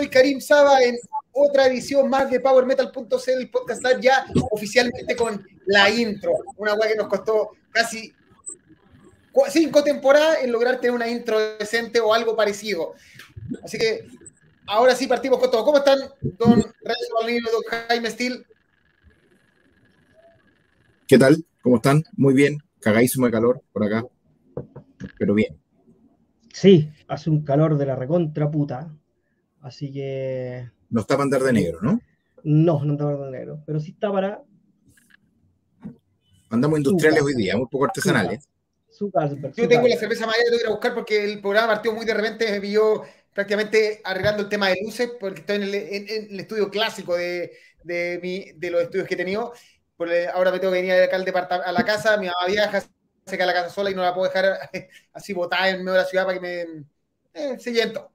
soy Karim Saba en otra edición más de PowerMetal.cl, el podcast ya oficialmente con la intro. Una weá que nos costó casi cinco temporadas en lograr tener una intro decente o algo parecido. Así que ahora sí partimos con todo. ¿Cómo están, don Renzo Balnino, don Jaime Steel? ¿Qué tal? ¿Cómo están? Muy bien. Cagadísimo de calor por acá. Pero bien. Sí, hace un calor de la recontra puta. Así que. No está para andar de negro, ¿no? No, no está para andar de negro. Pero sí está para. Andamos industriales hoy día, un poco artesanales. Yo tengo la cerveza Maya, tengo que ir a buscar porque el programa partió muy de repente, me vio prácticamente arreglando el tema de luces, porque estoy en el, estudio clásico de, de, de, los estudios que he tenido. ahora me tengo que venir acá a la casa, mi mamá viaja, se queda la casa sola y no la puedo dejar así botada en medio de la ciudad para que me eh, se lleno.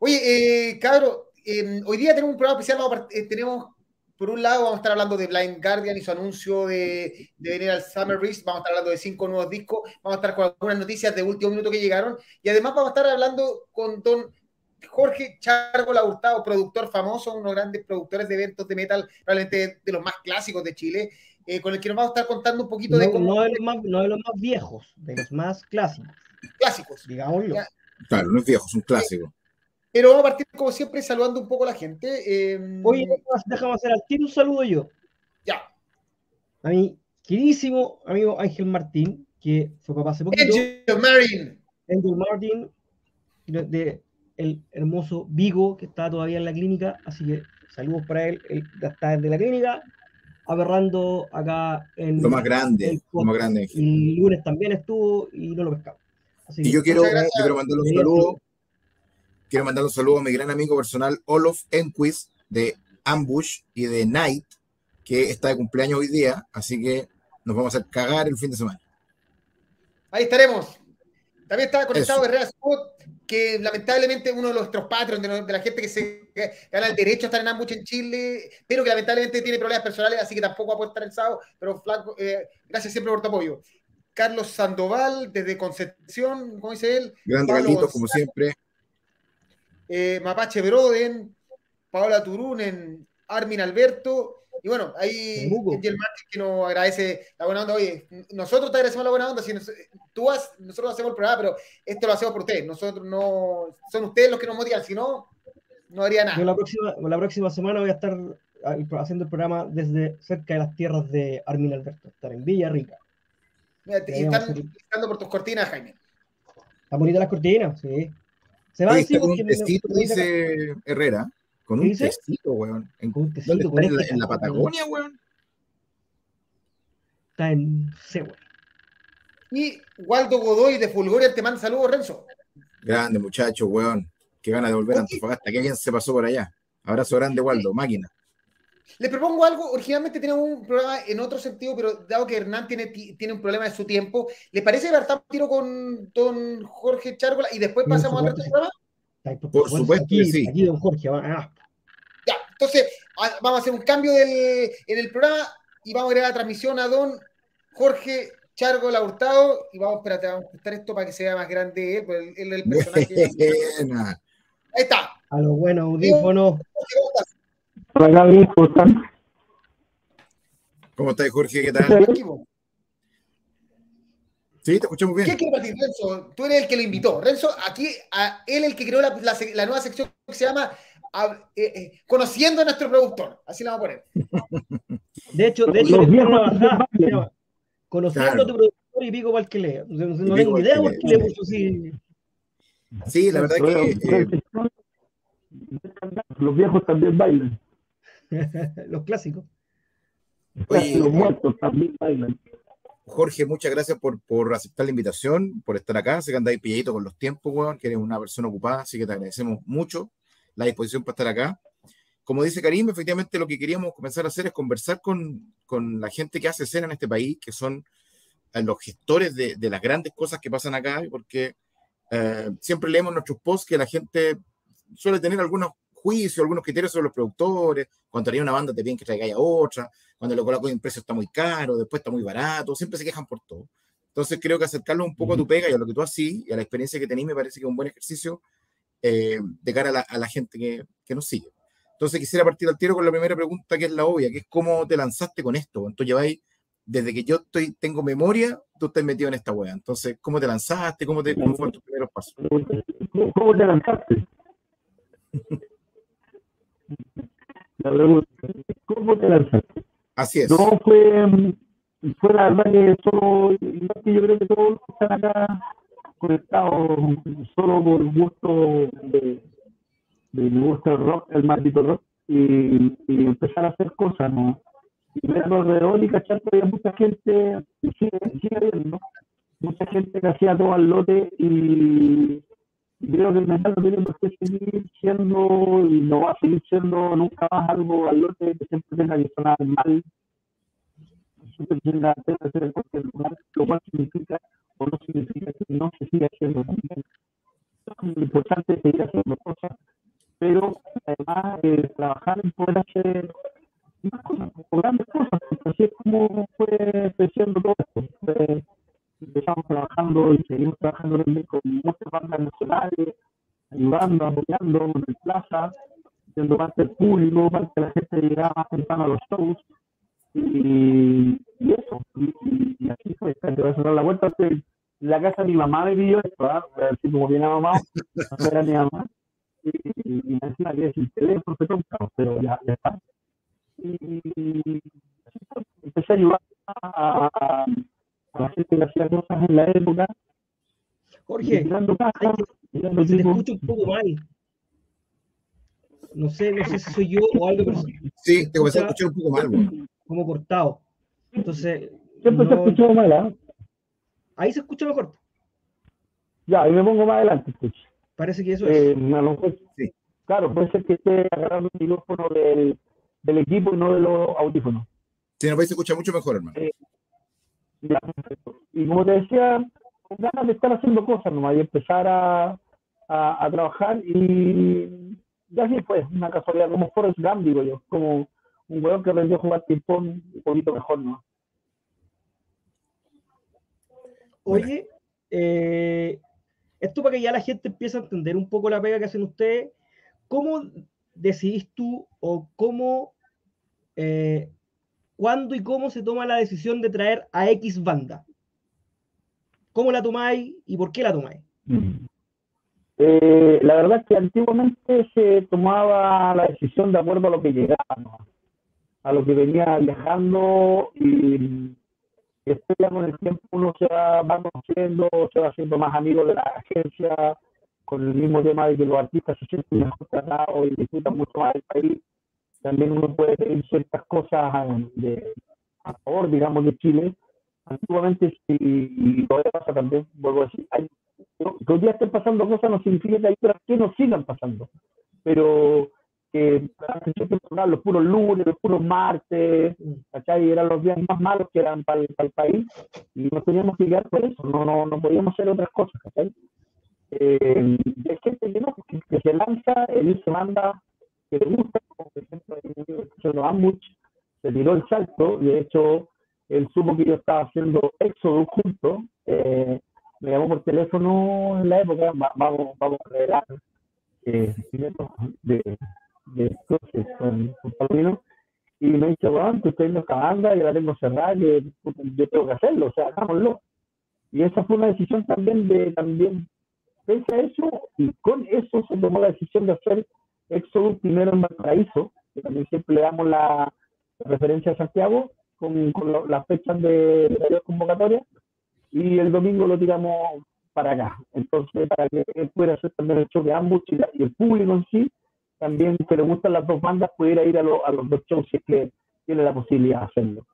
Oye, eh, cabro, eh, hoy día tenemos un programa especial, eh, tenemos por un lado, vamos a estar hablando de Blind Guardian y su anuncio de, de venir al Summer Race. Vamos a estar hablando de cinco nuevos discos. Vamos a estar con algunas noticias de último minuto que llegaron. Y además vamos a estar hablando con don Jorge Chargola Hurtado, productor famoso, uno de los grandes productores de eventos de metal, probablemente de los más clásicos de Chile, eh, con el que nos vamos a estar contando un poquito de cómo. No de, los más, no de los más viejos, de los más clásicos. Clásicos. Digámoslo. Claro, no es viejo, es un clásico. Pero vamos a partir, como siempre, saludando un poco a la gente. Eh, Oye, déjame hacer al tiro un saludo yo. Ya. A mi queridísimo amigo Ángel Martín, que fue papá hace poquito. Angel Martin. Angel Martin, de, el hermoso Vigo, que está todavía en la clínica. Así que saludos para él. Él está desde la clínica, aberrando acá en. Lo más grande. Lo más grande. El lunes también estuvo y no lo pescamos. y yo quiero, yo quiero mandar un saludo Quiero mandar un saludo a mi gran amigo personal Olof Enquist de Ambush y de Night, que está de cumpleaños hoy día, así que nos vamos a cagar el fin de semana. Ahí estaremos. También está conectado Herrera Scott, que lamentablemente uno de nuestros patrons, de, la gente que se gana el derecho a estar en Ambush en Chile, pero que lamentablemente tiene problemas personales, así que tampoco va a poder estar el sábado, pero flaco, eh, gracias siempre por tu apoyo. Carlos Sandoval, desde Concepción, ¿cómo dice él? Grande Carlitos, como siempre eh, Mapache Broden, Paola Turunen, Armin Alberto, y bueno, ahí Angel Martin que nos agradece la buena onda. Oye, nosotros te agradecemos la buena onda. Si tú nosotros hacemos el programa, pero esto lo hacemos por ustedes. Nosotros no, son ustedes los que nos motivan, si no, no haría nada. la, próxima, la próxima semana voy a estar haciendo el programa desde cerca de las tierras de Armin Alberto, estar en Villa Rica. y están visitando por tus cortinas, Jaime. Están bonitas las cortinas, sí. Se va a con un testito, dice Herrera. Con un testito, weón. ¿En, un testito, está? ¿En, en, la Patagonia, weón? Está en C, Y Waldo Godoy de Fulgoria te manda saludos, Renzo. Grande, muchacho, weón. Qué gana de volver a Antofagasta. Qué bien se pasó por allá. Abrazo grande, Waldo, máquina. Les propongo algo, originalmente teníamos un programa en otro sentido, pero dado que Hernán tiene, tiene un problema de su tiempo, ¿les parece que un tiro con don Jorge Chárgola y después pasamos al resto del programa? Por supuesto que sí. Aquí don Jorge va. Ya, entonces vamos a hacer un cambio del, en el programa y vamos a agregar la transmisión a don Jorge Chárgola Hurtado y vamos, espérate, vamos a prestar esto para que sea más grande él, el, el personaje. Ahí está. A lo bueno, audífono. Hola Gabriel, ¿cómo están? ¿Cómo estás, Jorge? ¿Qué tal? Sí, te escuchamos bien. ¿Qué quiere decir, Renzo? Tú eres el que lo invitó. Renzo, aquí, a él el que creó la, la, nueva sección que se llama eh, eh, Conociendo a nuestro productor. Así la vamos a poner. De hecho, de hecho, bajada, conociendo a tu productor y pico para el que lea. No, no tengo idea por qué le puso así. Sí, la verdad que. Eh, los viejos también bailan. los clásicos. los muertos también bailan. Jorge, muchas gracias por, por, aceptar la invitación, por estar acá. Sé que andáis pilladito con los tiempos, weón, que eres una persona ocupada, así que te agradecemos mucho la disposición para estar acá. Como dice Karim, efectivamente lo que queríamos comenzar a hacer es conversar con, con la gente que hace escena en este país, que son eh, los gestores de, de las grandes cosas que pasan acá, porque eh, siempre leemos nuestros posts que la gente suele tener algunos juicios, algunos criterios sobre los productores, cuando haría una banda te piden que traiga a otra, cuando lo coloco en precio está muy caro, después está muy barato, siempre se quejan por todo. Entonces creo que acercarlo un poco a tu pega y a lo que tú haces y a la experiencia que tenéis me parece que es un buen ejercicio eh, de cara a la, a la gente que, que, nos sigue. Entonces quisiera partir al tiro con la primera pregunta, que es la obvia, que es cómo te lanzaste con esto. Entonces lleváis, desde que yo estoy, tengo memoria, tú estás metido en esta wea. Entonces, ¿cómo te lanzaste? ¿Cómo, te, cómo fueron tus primeros pasos? ¿Cómo te lanzaste? La pregunta, ¿cómo te lanzaste? Así es. No, fue, fue la verdad que solo, yo creo que todos los que están acá conectados solo por gusto de, de mi gusto el rock, el maldito rock, y, y empezar a hacer cosas, ¿no? Y ver alrededor y cachar que había mucha gente, y sigue, sigue habiendo, mucha gente que hacía todo al lote y, y creo que el metal no tiene por seguir siendo y no va a seguir siendo nunca más algo al lote que siempre tenga que sonar mal siempre tenga que hacer en cualquier lugar, lo cual significa o no significa que no se siga haciendo también. Lo importante es seguir haciendo cosas, pero además eh, trabajar en poder hacer más cosas, grandes cosas, así es como fue creciendo todo empezamos trabajando y seguimos trabajando con muchas bandas nacionales, ayudando, apoyando en el plaza, siendo parte del público, parte de la gente que llegaba más temprano a los shows. Y, y eso, y, y, así fue. Te voy a cerrar la vuelta. La casa de mi mamá me pidió esto, ¿ah? así como viene mamá, no era mi mamá. Y, y, y encima que decir teléfono, pero ya, ya está. Y, y así fue. empecé a ayudar a, a, a la gente que hacía cosas en la época. Jorge, casas, se te escucha un poco mal. No sé, no sé si soy yo o algo, pero Sí, te comencé a escuchar un poco mal, güey. como cortado. Entonces, Siempre se no- escuchó mal, ¿ah? ahí se escucha mejor. Ya, y me pongo más adelante, escucha. Parece que eso es. Eh, a lo mejor- Sí. Claro, puede ser que esté agarrando el micrófono del, del equipo y no de los audífonos. Si nos vais a escuchar mucho mejor, hermano. Ya. Y como te decía, con ganas de estar haciendo cosas nomás y empezar a, a, a trabajar y ya así fue, una casualidad, como Forrest Gump, digo yo, como un weón que aprendió a jugar ping-pong un poquito mejor, ¿no? Oye, eh, esto para que ya la gente empiece a entender un poco la pega que hacen ustedes, ¿cómo decidís tú o cómo, eh, cuándo y cómo se toma la decisión de traer a X banda? ¿Cómo la tomáis y por qué la tomáis? Eh, la verdad es que antiguamente se tomaba la decisión de acuerdo a lo que llegaba, a lo que venía viajando y después ya con el tiempo uno se va, va conociendo, se va haciendo más amigo de la agencia, con el mismo tema de que los artistas se sienten mejor tratados y disfrutan mucho más del país. También uno puede pedir ciertas cosas eh, de, a favor, digamos, de Chile. Antiguamente, y todavía pasa también, vuelvo a decir, hay que hoy día estén pasando cosas no significa que hay otras que no sigan pasando. Pero que los puros lunes, los puros martes, ¿cachai? Eran los días más malos que eran para el, para el país y nos teníamos que guiar por eso, no, no, no podíamos hacer otras cosas, ¿cachai? Eh, hay gente que no, que se lanza, él se manda, que le gusta, como por ejemplo, Amuch, se tiró el salto, y de hecho, él supo que yo estaba haciendo éxodo juntos, eh, me llamó por teléfono en la época, va- vamos, vamos a revelar eh, de, de entonces con, con y me dice, bueno, que estoy en esta banda y la tengo cerrada, que yo tengo que hacerlo, o sea, hagámoslo. Y esa fue una decisión también de, también, pese a eso, y con eso se tomó la decisión de hacer Éxodo primero en Valparaíso, que también siempre le damos la, referencia a Santiago, con, con lo- las fechas de, de la convocatoria, y el domingo lo tiramos para acá. Entonces, para que él pueda hacer también el show de ambos y, el público en sí, también que le gustan las dos bandas, pudiera ir a, lo- a los dos shows si es que tiene la posibilidad de hacerlo.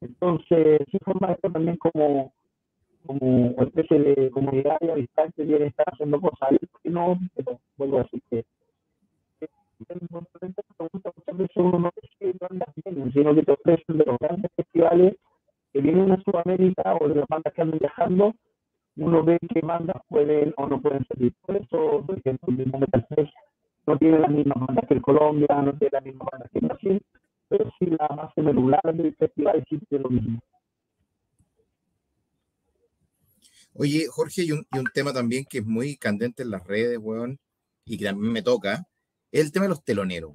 Entonces, sí forma esto también como, como especie de comunidad y amistad que quiere estar haciendo cosas. Y no, pero vuelvo a decir que muchas no decide que bandas vienen, sino que te ofrecen de los grandes festivales que vienen a Sudamérica o de las bandas que andan viajando, uno ve qué bandas pueden o no pueden servir. Por eso, por ejemplo, el mismo Metal Fest no tiene las mismas bandas que el Colombia, no tiene las mismas bandas que el Brasil, pero sí la base medular del festival tiene lo mismo. Oye, Jorge, y un, y un tema también que es muy candente en las redes, weón, y que también me toca, es el tema de los teloneros.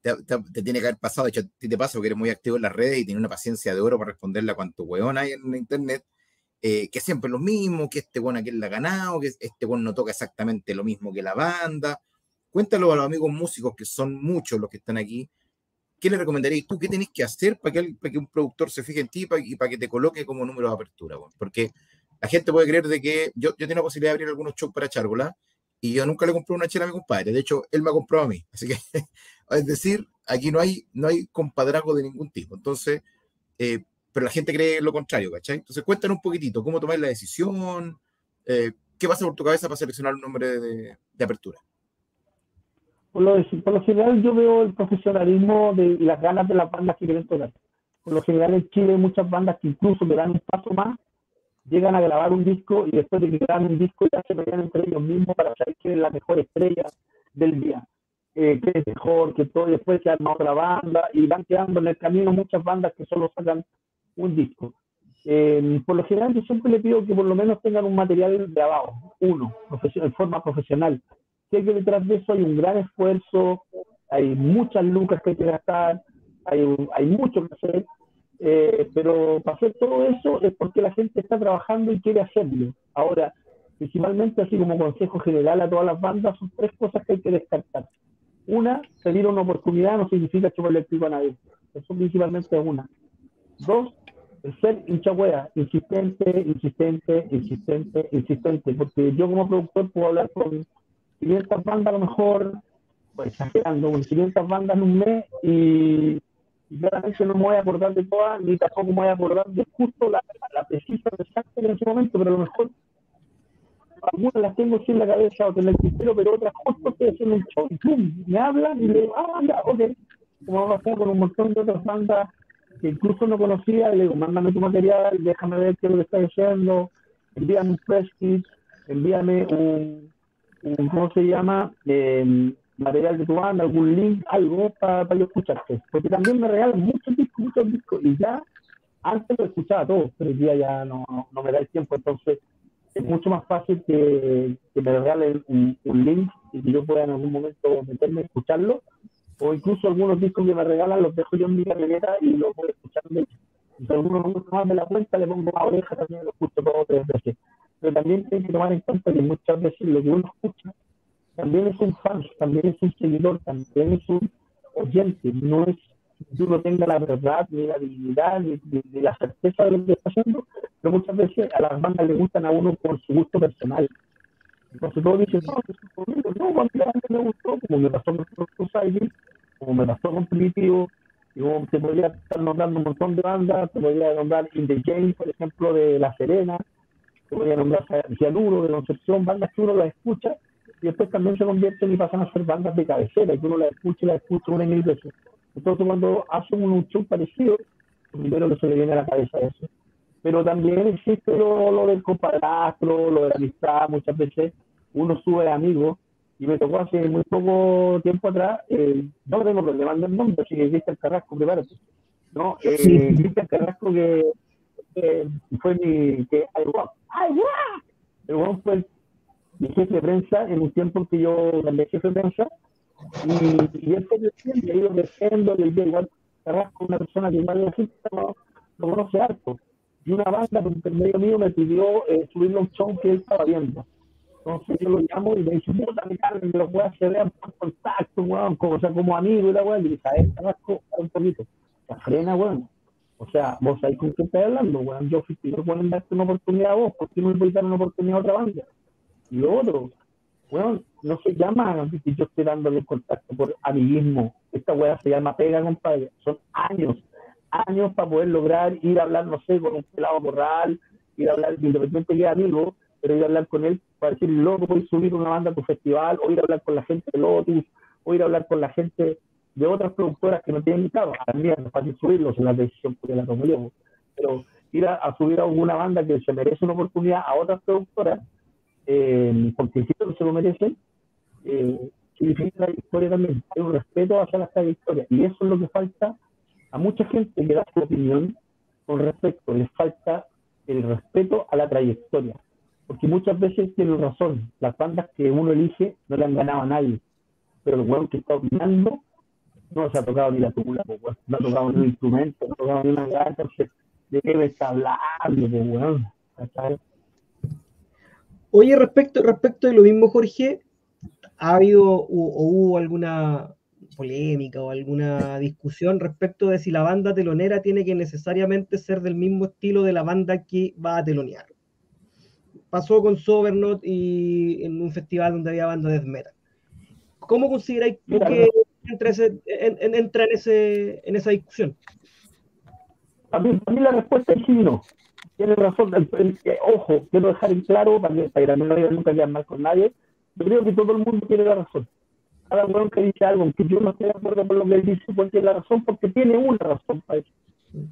Te, tiene que haber pasado, de hecho, a ti te pasa porque eres muy activo en las redes y tienes una paciencia de oro para responderle a cuánto weón hay en internet, eh, que siempre es lo mismo, que este weón aquí la ha ganado, que este weón no toca exactamente lo mismo que la banda. Cuéntalo a los amigos músicos, que son muchos los que están aquí, ¿qué le recomendarías tú? ¿Qué tenés que hacer para que, para que un productor se fije en ti y para que te coloque como número de apertura? Porque la gente puede creer de que yo, yo tengo la posibilidad de abrir algunos shows para Chárgola y yo nunca le compré una chela a mi compadre. De hecho, él me ha comprado a mí. Así que, es decir, aquí no hay, no hay compadrazgo de ningún tipo. Entonces, eh, pero la gente cree lo contrario, ¿cachai? Entonces, cuéntanos un poquitito, ¿cómo tomáis la decisión? Eh, ¿Qué pasa por tu cabeza para seleccionar un nombre de, de apertura? Por lo, por lo, general yo veo el profesionalismo de, las ganas de las bandas que quieren tocar. Por lo general en Chile hay muchas bandas que incluso me dan un paso más llegan a grabar un disco y después de que graban un disco ya se pelean entre ellos mismos para saber quién es la mejor estrella del día, eh, qué es mejor, que todo, después se arma otra banda y van quedando en el camino muchas bandas que solo sacan un disco. Eh, por lo general yo siempre le pido que por lo menos tengan un material grabado, uno, en forma profesional. Sé que detrás de eso hay un gran esfuerzo, hay muchas lucas que hay que gastar, hay, hay mucho que hacer, eh, pero para hacer todo eso es porque la gente está trabajando y quiere hacerlo. Ahora, principalmente, así como consejo general a todas las bandas, son tres cosas que hay que descartar. Una, pedir una oportunidad no significa chuparle el pico a nadie. Eso principalmente es una. Dos, el ser hincha insistente, insistente, insistente, insistente. Porque yo como productor puedo hablar con 500 bandas a lo mejor, pues exagerando, con 500 bandas en un mes y y claramente no me voy a acordar de todas, ni tampoco me voy a acordar de justo la, la precisa exacta en ese momento, pero a lo mejor algunas las tengo sin la cabeza o en el tintero, pero otras justo estoy haciendo un show ¡pum! me hablan y le digo, ah, ya, ok, como va a con un montón de otras bandas que incluso no conocía, le digo, mándame tu material, déjame ver qué es lo que estás haciendo, envíame un press kit, envíame un, un ¿cómo se llama? Eh, material de tu banda, algún link, algo para yo escucharte. Porque también me regalan muchos discos, muchos discos, y ya antes lo escuchaba todo, pero hoy día ya no, no me da el tiempo, entonces es mucho más fácil que, que me regalen un, link y que yo pueda en algún momento meterme a escucharlo, o incluso algunos discos que me regalan los dejo yo en mi camioneta y los voy escuchando. Si alguno no más me la cuenta, le pongo la oreja, también lo escucho todo tres veces. Pero también hay que tomar en cuenta que muchas veces lo que uno escucha también es un fan, también es un seguidor, también es un oyente, no es que uno tenga la verdad, ni la dignidad, ni, la certeza de lo que está haciendo, pero muchas veces a las bandas le gustan a uno por su gusto personal. Entonces todos dicen, no, conmigo, no, a mí la banda me gustó, como me pasó con Silent, como me pasó con Primitivo, y te podría estar nombrando un montón de bandas, te podría nombrar In The Game, por ejemplo, de La Serena, te podría nombrar Cianuro, de Concepción, bandas que uno las escucha y después también se convierten y pasan a ser bandas de cabecera, y uno la escucha y la escucha una y mil veces. Entonces, cuando hacen un show parecido, primero que se le viene a la cabeza eso. Pero también existe lo, lo del compadrazgo, lo de la amistad, muchas veces uno sube amigos, y me tocó hace muy poco tiempo atrás, eh, no tengo problema en el nombre, así que el Carrasco, prepárate. ¿no? Eh, el Carrasco que fue mi, que, ay, guau, ay, guau, el fue el mi jefe de prensa en un tiempo que yo cambié jefe de prensa y, y él fue creciendo, y ha ido creciendo, le dio igual Carrasco, una persona que igual gente no, lo conoce harto. Y una banda por intermedio mío me pidió eh, subirle un show que él estaba viendo. Entonces yo lo llamo y le dice, puta, me carguen, que los weas se vean por contacto, weón, como, o sea, como amigo y la weá. Y le dice, a él, Carrasco, un poquito. La frena, weón. O sea, vos ahí con qué estás hablando, weón. Yo fui yo pueden darte una oportunidad a vos, ¿por qué no le voy a dar una oportunidad a otra banda? Y otro, bueno, no se llama que yo estoy dándole contacto por amiguismo. Esta weá se llama pega, compadre. Son años, años para poder lograr ir a hablar, no sé, con un pelado corral, ir a hablar, independientemente que amigo, pero ir a hablar con él para decir, loco, voy a subir una banda a tu festival, o ir a hablar con la gente de Lotus, o ir a hablar con la gente de otras productoras que no tienen carro. También es fácil subirlos en la decisión porque la tomo yo. Pero ir a, a subir a alguna banda que se merece una oportunidad a otras productoras eh, porque siento que se lo merecen, eh, significa la historia también. Hay un respeto hacia la trayectoria. Y eso es lo que falta a mucha gente que da su opinión con respecto. Les falta el respeto a la trayectoria. porque muchas veces tiene razón, las bandas que uno elige no le han ganado a nadie, pero el weón que está opinando no se ha tocado ni la tula, no ha tocado ni un instrumento, no ha tocado ni una gata, ¿de qué me está hablando, weón? Oye, respecto, respecto de lo mismo, Jorge, ¿ha habido o, hubo alguna polémica o alguna discusión respecto de si la banda telonera tiene que necesariamente ser del mismo estilo de la banda que va a telonear? Pasó con Sobernot y en un festival donde había banda de metal. ¿Cómo consideráis que entra, en, ese, en esa discusión? A mí, la respuesta es sí no. Tiene razón. ojo, quiero dejar en claro, para que, para no nunca quedar mal con nadie, yo creo que todo el mundo tiene la razón. Cada uno que dice algo, que yo no estoy de acuerdo con lo que él dice, porque tiene la razón, porque tiene una razón para eso.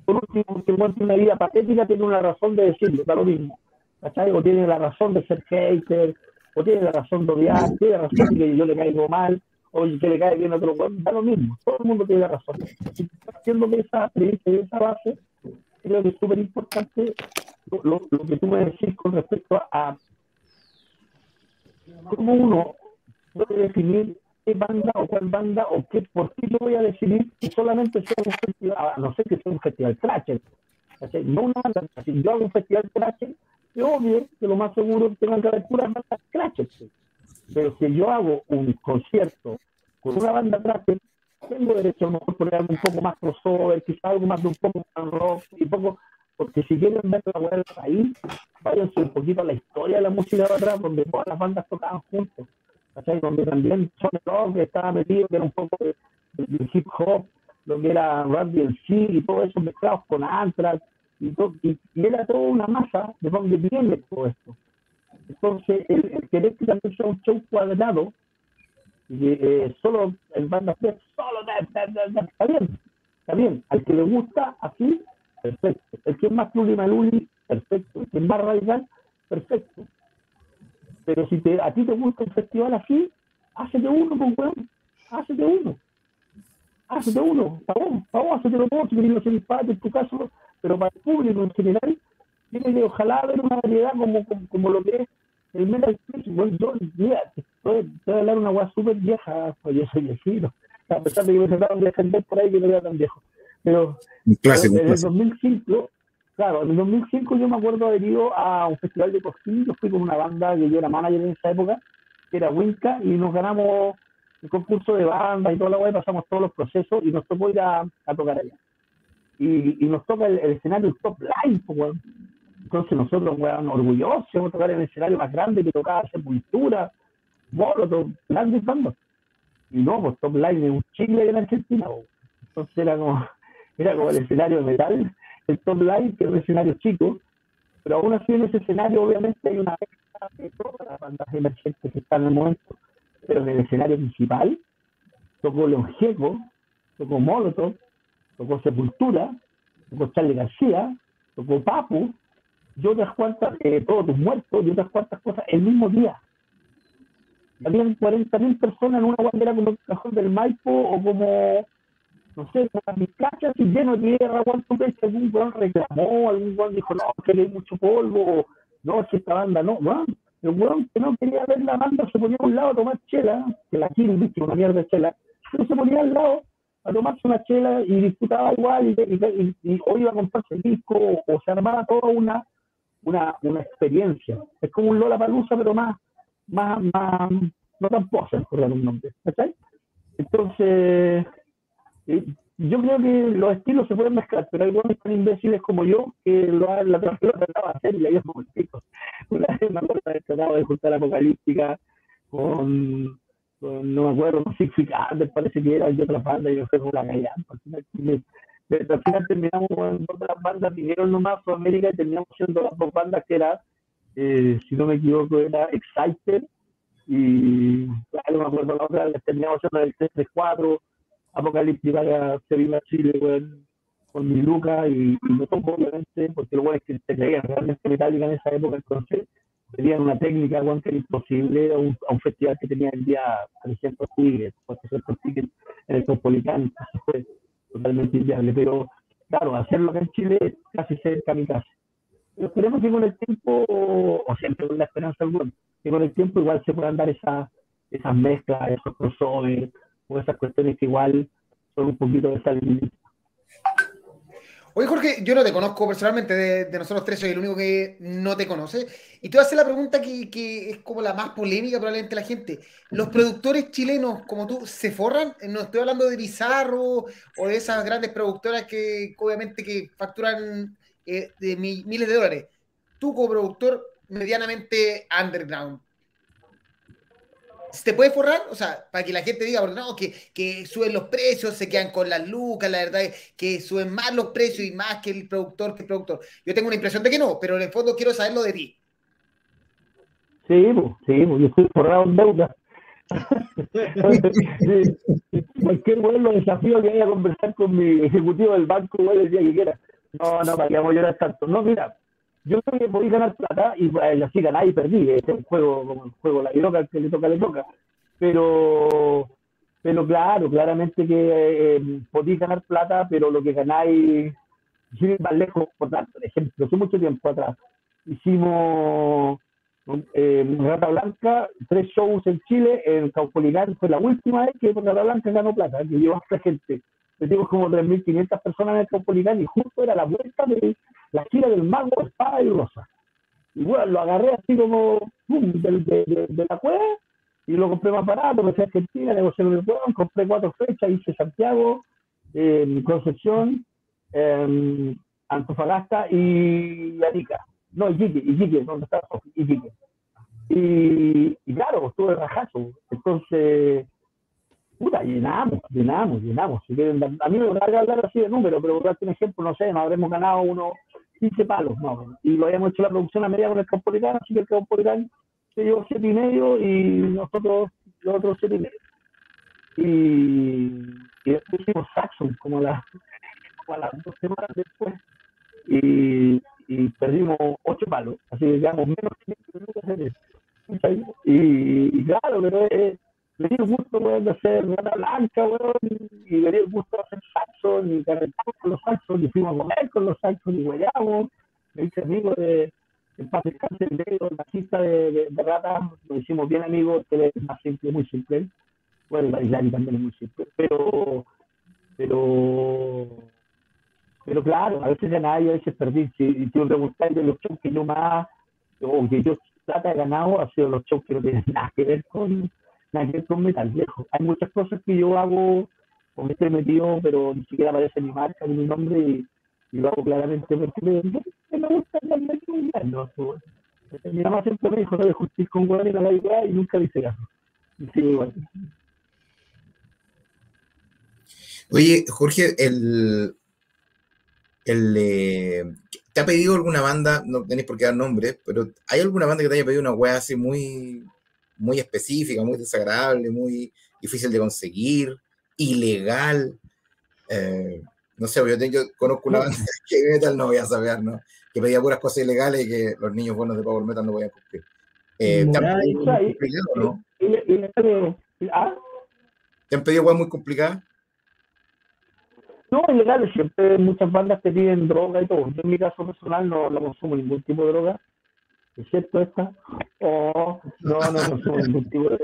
Por último, porque tiene una vida patética, tiene una razón de decirlo, da lo mismo. ¿Cachai? O tiene la razón de ser hater, o tiene la razón de odiar, tiene la razón de que yo le caigo mal, o que le cae bien a otro da lo mismo. Todo el mundo tiene la razón. Si haciendo de esa, de esa base, creo que es súper importante lo, lo, que tú me decís con respecto a cómo uno puede definir qué banda o cuál banda o qué, por qué yo voy a decidir que solamente sea un festival, no sé que sea un festival Thrasher, no una banda, si yo hago un festival Thrasher, es obvio que lo más seguro que tengan que haber puras bandas Thrasher, pero si yo hago un concierto con una banda Thrasher, tengo derecho a lo mejor poner algo un poco más crossover, quizás algo más de un poco más rock, y poco porque si quieren ver la del país, váyanse un poquito a la historia de la música de atrás, donde todas las bandas tocaban juntos. Donde también Sonic Rock estaba metido, que era un poco de, hip hop, lo que era Randy el y todo eso mezclados con Anthrax, y, y, era toda una masa de donde viene todo esto. Entonces, el, querer que también sea un show cuadrado, y, eh, solo el banda solo está bien, está bien, al que le gusta así, perfecto. El que es más plurimaluli, perfecto. El que es más radical, perfecto. Pero si te, a ti te gusta un festival así, hácete uno, con pues, weón. Hácete uno. Hácete uno. Vos, para vos, hácete lo todo, si querés padre en tu caso, pero para el público en general, tiene que ojalá haber una variedad como, como, lo que es el metal bueno, yo, mira, a hablar una weá súper vieja, pues yo soy viejito, a pesar de que me trataron de defender por ahí que no era tan viejo. Pero en el 2005, claro, en el 2005 yo me acuerdo haber ido a un festival de cocina, yo fui con una banda que yo era manager en esa época, que era Winca, y nos ganamos el concurso de banda y toda la web, pasamos todos los procesos y nos tocó ir a, tocar allá. Y, nos toca el, escenario top line, pues, Entonces nosotros, weón, orgullosos de tocar en el escenario más grande que tocaba Sepultura, Molotov, grandes bandas. Y no, pues top line es un chile en Argentina, Entonces era como, era como el escenario de metal, el top line, que es un escenario chico, pero aún así en ese escenario obviamente hay una mezcla de todas las bandas emergentes que están en el momento, pero en el escenario principal tocó Longeco, tocó Molotov, tocó Sepultura, tocó Charlie García, tocó Papu, y otras cuantas, eh, todos tus muertos y otras cuantas cosas el mismo día. Habían 40.000 personas en una bandera como el cajón del Maipo o como no sé, con mis cachas y lleno de tierra, cuánto veces algún weón reclamó, algún weón dijo, no, que hay mucho polvo, o no, si esta banda no, weón. El weón que no quería ver la banda se ponía a un lado a tomar chela, que la quiere, viste, una mierda de chela, pero se ponía al lado a tomarse una chela y disputaba igual y, y, o iba a comprarse el disco o, se armaba toda una, una, una experiencia. Es como un Lola Palusa, pero más, más, más, no tan pose, por dar un nombre, ¿cachai? Entonces, yo creo que los estilos se pueden mezclar, pero hay buenos tan imbéciles como yo que lo, la, la, trataba de hacer y ahí es como Una vez me acuerdo haber tratado de juntar Apocalíptica con, no me acuerdo, con Six Feet parece que era, y otra banda, yo fui con la gallán. Al final, terminamos con otras bandas, vinieron nomás a América y terminamos siendo las dos bandas que era, eh, si no me equivoco, era Exciter y, claro, me acuerdo la otra, terminamos siendo el 334 apocalíptica se vino a Chile con mi Luca y, y me tocó obviamente porque lo es que se creían realmente metálica en esa época entonces tenían una técnica bueno, que era imposible a un, a un, festival que tenía el día 300 tigres 400 tigres en el Cosmopolitano fue totalmente inviable pero claro hacerlo acá en Chile es casi ser kamikaze. Pero esperemos que con el tiempo, o siempre con la esperanza alguna, que con el tiempo igual se puedan dar esa, esas mezclas, esos crossovers, o esas cuestiones que igual son un poquito de Oye, Jorge, yo no te conozco personalmente, de, nosotros tres soy el único que no te conoce. Y te voy a hacer la pregunta que, es como la más polémica probablemente la gente. ¿Los productores chilenos como tú se forran? No estoy hablando de Bizarro o de esas grandes productoras que obviamente que facturan eh, de miles de dólares. Tú como productor medianamente underground, ¿Se puede forrar? O sea, para que la gente diga, no, que, que suben los precios, se quedan con las lucas, la verdad es que suben más los precios y más que el productor que el productor. Yo tengo una impresión de que no, pero en el fondo quiero saberlo de ti. Sí, sí, yo estoy forrado en deuda. Cualquier vuelo desafío que haya a conversar con mi ejecutivo del banco, el día que quiera. No, no, para que vamos a llorar tanto. No, mira, yo creo que podéis ganar plata y eh, así ganáis y perdí. Este es un juego como el juego la loca, que le toca, le toca. Pero, pero claro, claramente que eh, ganar plata, pero lo que ganáis, ir más lejos, por tanto, por ejemplo, hace mucho tiempo atrás, hicimos eh, Rata Blanca, tres shows en Chile, en Caupolicán, fue la última vez que Rata Blanca ganó plata, que llevó a gente. Tenemos como 3.500 personas en y justo era la vuelta de la gira del mago espada y rosa. Y bueno, lo agarré así como de, la cueva y lo compré más barato, me fui a Argentina, negocié con el hueón, compré cuatro fechas, hice Santiago, eh, Concepción, eh, Antofagasta y Arica. No, Iquique, Iquique, ¿dónde está? Iquique. Y, y claro, estuve rajazo. Entonces, puta, llenamos, llenamos, llenamos. a mí me gustaría hablar así de números, pero por un ejemplo, no sé, nos habremos ganado unos 15 palos, no, y lo habíamos hecho la producción a media con el Campolitano, así que el Campolitano se llevó siete y medio y nosotros los otros siete y medio. Y, después hicimos Saxon como a, las, dos semanas después y, perdimos ocho palos, así que quedamos menos que y, y claro, pero es, me dio el gusto, de hacer rata blanca, weón, y me dio el gusto hacer Saxon, y carretamos con los Saxon, y fuimos a comer con los Saxon, y huellamos, me hice amigo de, el paz descanse, el dedo, el bajista de, de, de, Rata, lo hicimos bien amigos, que es más simple, muy simple, bueno, la Islari también es muy simple, pero, pero, pero claro, a veces ganar y a veces perdí, si, si tú preguntas de los shows que yo más, o que yo trata de ganado, ha sido los shows que no tienen nada que ver con metal viejo. Hay muchas cosas que yo hago con este metido, pero ni siquiera aparece mi marca ni mi nombre y, lo hago claramente porque me, gusta metal no, Mi mamá siempre me dijo, no, justicia con y la idea y nunca dice caso. Y. Oye, Jorge, el, el, eh, ¿te ha pedido alguna banda, no tenéis por qué dar nombre, pero hay alguna banda que te haya pedido una wea así muy, muy específica, muy desagradable, muy difícil de conseguir, ilegal. Eh, no sé, yo, tengo, conozco una banda que metal no voy a saber, ¿no? Que pedía puras cosas ilegales y que los niños buenos de Power Metal no podían cumplir. Eh, ¿te, han pedido ¿no? ¿Te han pedido cosas muy complicadas? No, ilegales, siempre muchas bandas te piden droga y todo. Yo en mi caso personal no, no consumo ningún tipo de droga excepto esta, oh, no, no, no somos tipo de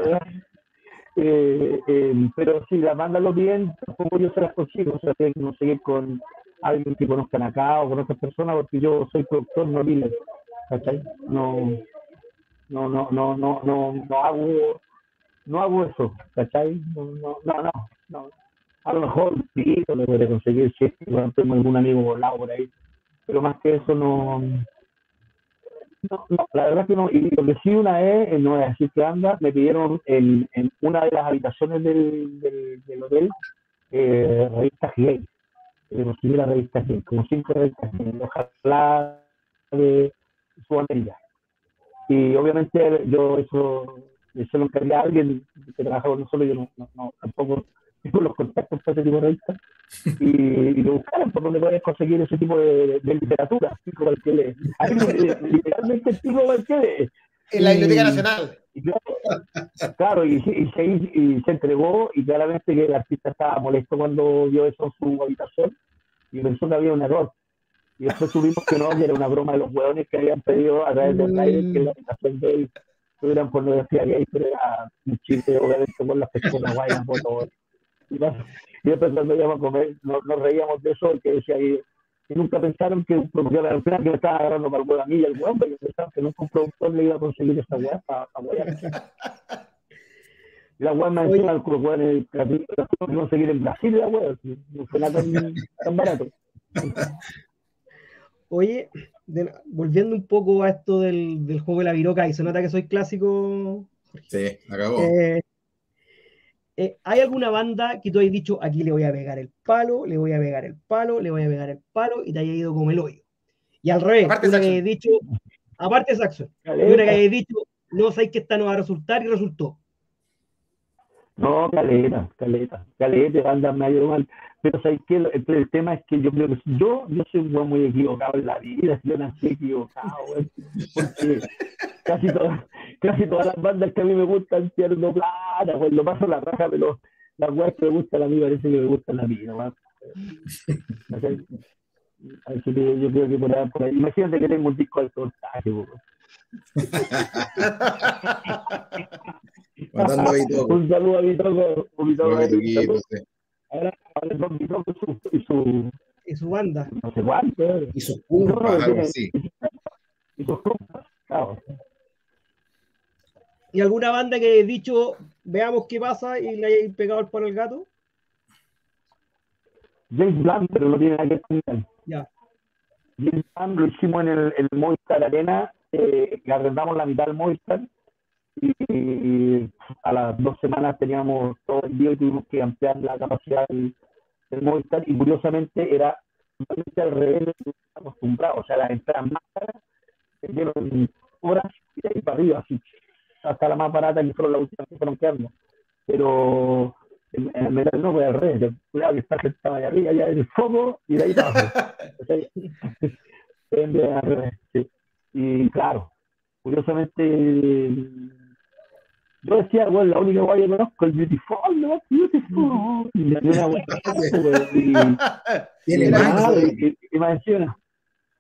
eh, eh, pero si las bandas lo bien, tampoco yo se las consigo, o sea, tengo que conseguir con alguien que conozcan acá o con otras personas, porque yo soy productor, no dealer, ¿cachai? No, no, no, no, no, no, no hago, no hago eso, ¿cachai? No, no, no, no, A lo mejor sí, lo puede conseguir si tengo algún amigo volado por ahí, pero más que eso no, no, la verdad que no. Y lo que sí una vez, no voy a decir que anda, me pidieron en, una de las habitaciones del, hotel eh, revistas gay. Eh, recibí la revista gay, como cinco revistas gay. Ojalá de su banderilla. Y obviamente yo eso, eso lo encargué a alguien que trabaja con nosotros, yo no, no, no tampoco tengo los contactos para ese tipo de revistas y, y lo buscaron por donde puedes conseguir ese tipo de, de literatura, Pico Valquele. literalmente el Pico Valquele. En la Biblioteca Nacional. Y, claro, y, y, se, y, se entregó y claramente que el artista estaba molesto cuando vio eso en su habitación y pensó que había un error. Y después supimos que no, que era una broma de los hueones que habían pedido a través del aire que la habitación de él tuvieran pornografía gay, pero era un chiste, obviamente, con las personas guayas, por todo. Y, y después cuando íbamos a comer, nos, nos reíamos de eso, que decía ahí, y nunca pensaron que un productor, al final que me estaba agarrando para el huevo a mí y el huevo, porque pensaban que nunca un productor le iba a conseguir esa hueá para, para Y la hueá me encima el huevo en el conseguir en Brasil la hueá, no fue nada tan, tan barato. Oye, de, volviendo un poco a esto del, del, juego de la viroca, y se nota que soy clásico. Sí, acabó. Eh, eh, ¿Hay alguna banda que tú hayas dicho, aquí le voy a pegar el palo, le voy a pegar el palo, le voy a pegar el palo, y te haya ido como el hoyo? Y al revés, aparte una que hayas dicho, aparte de Saxon, una que hayas dicho, no sabéis que esta no va a resultar y resultó. No, caleta, caleta, caleta, banda me mal. Pero ¿sabes qué? El, el, tema es que yo creo que yo, yo soy un muy equivocado en la vida, yo nací equivocado, porque casi todas, casi todas las bandas que a mí me gustan pierdo plata, pues lo paso la raja, pero las weas que me gustan a mí parece que me gustan a mí, ¿no? Así que yo creo que por ahí, por ahí. imagínate que tengo un disco cortaje, un saludo a mi toco, un saludo a mi toco. Ahora, ahora con mi toco y su, y su banda. No sé cuánto. Y sus cumpas, algo así. Y sus cumpas, claro. ¿Y alguna banda que he dicho, veamos qué pasa y le hayáis pegado el palo al gato? James Blunt, pero no tiene nada que ver. Ya. James Blunt lo hicimos en el, el Movistar Arena, eh, le arrendamos la mitad del Movistar y, y, a las dos semanas teníamos todo el día y tuvimos que ampliar la capacidad del, del Movistar y curiosamente era totalmente al revés de lo que acostumbrado, o sea, las entradas más caras se dieron horas y para arriba, así hasta la más barata que fueron las últimas que fueron quedando. Pero en, en metal no fue al revés, cuidado que está sentado ahí arriba, ya en el foco y de ahí para abajo. al revés, sí. Y claro, curiosamente, yo decía, bueno, la única guay que conozco es Beautiful, ¿no? Beautiful. Y me dio una buena y, y, y, y me encima,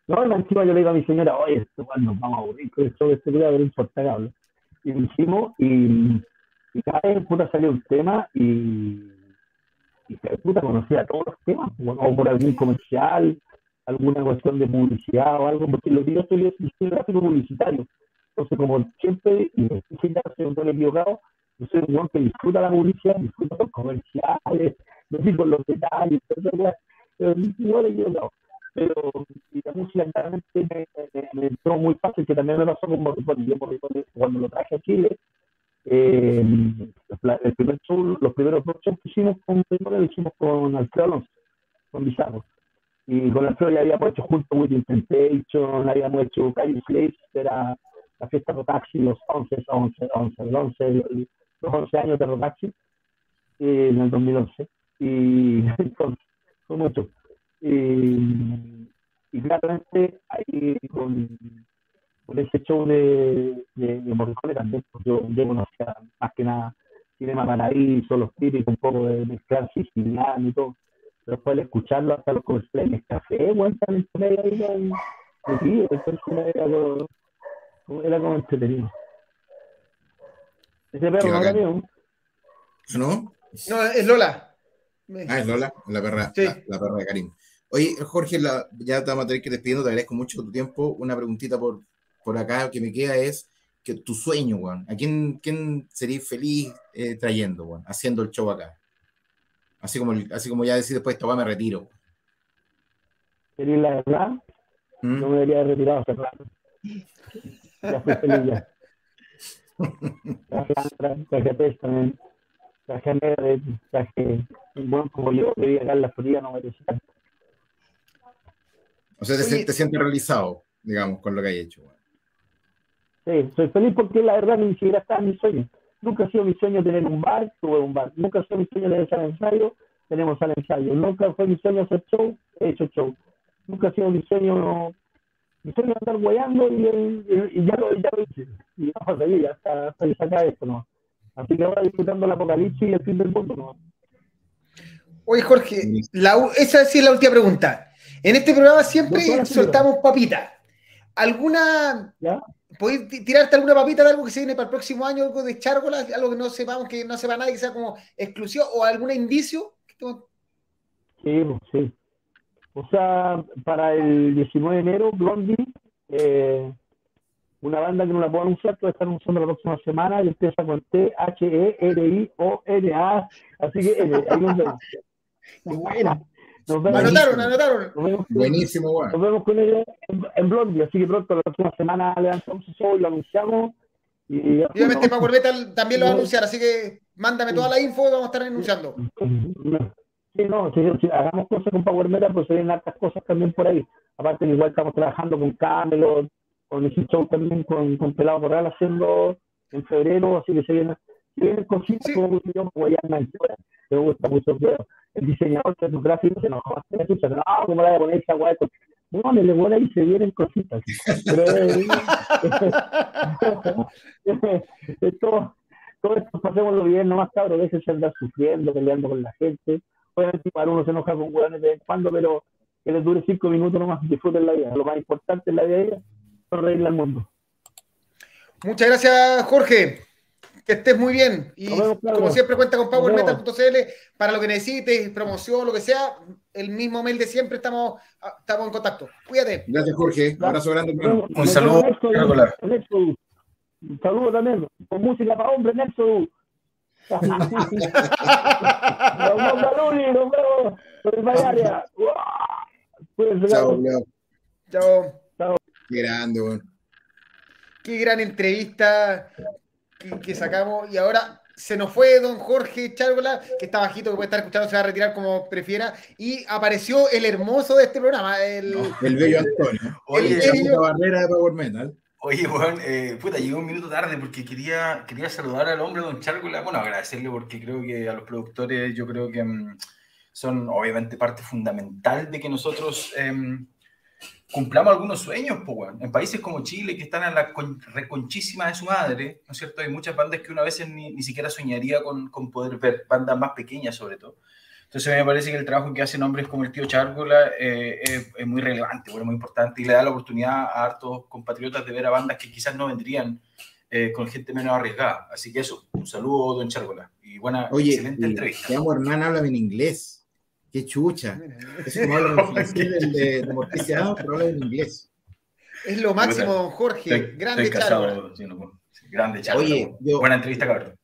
no, encima yo le digo a mi señora, oye, esto nos vamos a aburrir con esto, este cuidado, era insoportable y lo hicimos y, y cada vez puta salió un tema y, y puta conocía todos los temas, o por algún comercial, alguna cuestión de publicidad o algo, porque lo que yo soy es gráfico publicitario. Entonces, como siempre, y sin darse un equivocado, yo soy un que disfruta la publicidad, disfruta los comerciales, no digo los detalles, pero igual equivocado pero y la música realmente me, me, me, entró muy fácil, que también me pasó con Morricone. Yo Morricone, cuando lo traje a Chile, eh, el primer show, los primeros dos shows que hicimos con Morricone lo hicimos con Alfredo Alonso, con Bizarro. Y con Alfredo ya habíamos hecho junto With Temptation, habíamos hecho Calle Slaves, era la fiesta Rotaxi, los 11, 11, 11, el 11, los 11 años de Rotaxi, eh, en el 2011. Y fue mucho. Y, y claramente ahí con, con, ese show de, de, Morricone también, pues yo, yo conocía más que nada Cinema Paraíso, los típicos, un poco de mezclar siciliano todo. Pero después de escucharlo hasta los comerciales, café, bueno, también ahí con metido, entonces era como, entretenido. Ese perro no era mío. ¿No? No, es Lola. Ah, es Lola, la perra, Sí. la, la perra de Karim. Oye, Jorge, la- ya te vamos a tener que ir despidiendo, te agradezco mucho tu tiempo. Una preguntita por, por acá que me queda es que tu sueño, weón. ¿A quién, quién serías feliz eh, trayendo, weón? Haciendo el show acá. Así como, así como ya decir después, weá me retiro. Quería la verdad, ¿Mm? yo me debería haber retirado rato. Ya fui feliz ya. Traje traje Testament, traje a traje un buen como yo, que vive acá en la Florida, no merecía. O sea, te, te sientes realizado, digamos, con lo que hay hecho. Sí, soy feliz porque la verdad ni siquiera estaba en mi sueño. Nunca ha sido mi sueño tener un bar, tuve un bar. Nunca ha sido mi sueño tener sala ensayo, tenemos sala ensayo. Nunca fue mi sueño hacer show, he hecho show. Nunca ha sido mi sueño, mi sueño andar guayando y, y- y ya, lo, ya lo hice. Y vamos a seguir, hasta, hasta que saca esto, ¿no? Así que ahora disfrutando el apocalipsis y el fin del mundo, ¿no? Oye, Jorge, la esa sí es la última pregunta. En este programa siempre soltamos papitas. ¿Alguna. ¿Podéis tirarte alguna papita de algo que se viene para el próximo año, algo de chárgola, algo que no sepamos, que no sepa nadie, que sea como exclusivo, o algún indicio? Sí, sí. O sea, para el 19 de enero, Blondie, eh, una banda que no la puedo anunciar, que va a estar anunciando la próxima semana y empieza con T-H-E-R-I-O-N-A. Así que eh, ahí nos vemos. Muy buena. Nos vemos. Anotaron, anotaron. Buenísimo, bueno. Nos vemos con ellos en, Blondie, así que pronto la próxima semana le lanzamos show y lo anunciamos. Y, Obviamente Paco Metal también lo va a anunciar, así que mándame toda la info y vamos a estar anunciando. Sí, no, si, hagamos cosas con Power Metal, pues se vienen hartas cosas también por ahí. Aparte, igual estamos trabajando con Camelot, con el show también con, con Pelado Corral haciendo en febrero, así que se vienen, se vienen cositas sí. como yo, pues ya me gusta mucho el diseñador de los gráficos se enojó bastante, no, ¿cómo la voy a poner esa guay? No, le voy ahí se vienen cositas. Pero eh, esto, todo esto pasémoslo bien, no más cabrón, a veces se anda sufriendo, peleando con la gente. Obviamente para uno se enoja con hueones de vez en cuando, pero que les dure cinco minutos nomás, disfruten la vida. Lo más importante en la vida es reírle al mundo. Muchas gracias, Jorge. Que estés muy bien. Y como siempre, cuenta con PowerMetal.cl para lo que necesites, promoción, lo que sea. El mismo mail de siempre, estamos, ah, estamos en contacto. Cuídate. Gracias, Jorge. Un abrazo grande. Un saludo. Un saludo también. Con música para hombres, Nelson. nos vemos, Chao, Chao. Qué grande, Qué gran entrevista que, sacamos. Y ahora se nos fue don Jorge Chárgola, que está bajito, que puede estar escuchando, se va a retirar como prefiera. Y apareció el hermoso de este programa, el, el bello Antonio. Oye, el barrera de Power Metal. Oye, bueno, eh, puta, llegué un minuto tarde porque quería, quería saludar al hombre, don Chárgola. Bueno, agradecerle porque creo que a los productores, yo creo que mm, son obviamente parte fundamental de que nosotros em, cumplamos algunos sueños, pues, En países como Chile, que están en la reconchísima de su madre, ¿no es cierto? Hay muchas bandas que una vez ni, ni siquiera soñaría con, con, poder ver, bandas más pequeñas sobre todo. Entonces me parece que el trabajo que hacen hombres como el tío Chárgola eh, es, muy relevante, bueno, muy importante y le da la oportunidad a hartos compatriotas de ver a bandas que quizás no vendrían eh, con gente menos arriesgada. Así que eso, un saludo, don Chárgola. Y buena, Oye, excelente entrevista. Te amo, Hernán, habla en inglés. Qué chucha. Es como habla francés de, pero habla en inglés. Es lo máximo, don Jorge. grande Chárgola. grande Chárgola. Oye, buena entrevista, cabrón.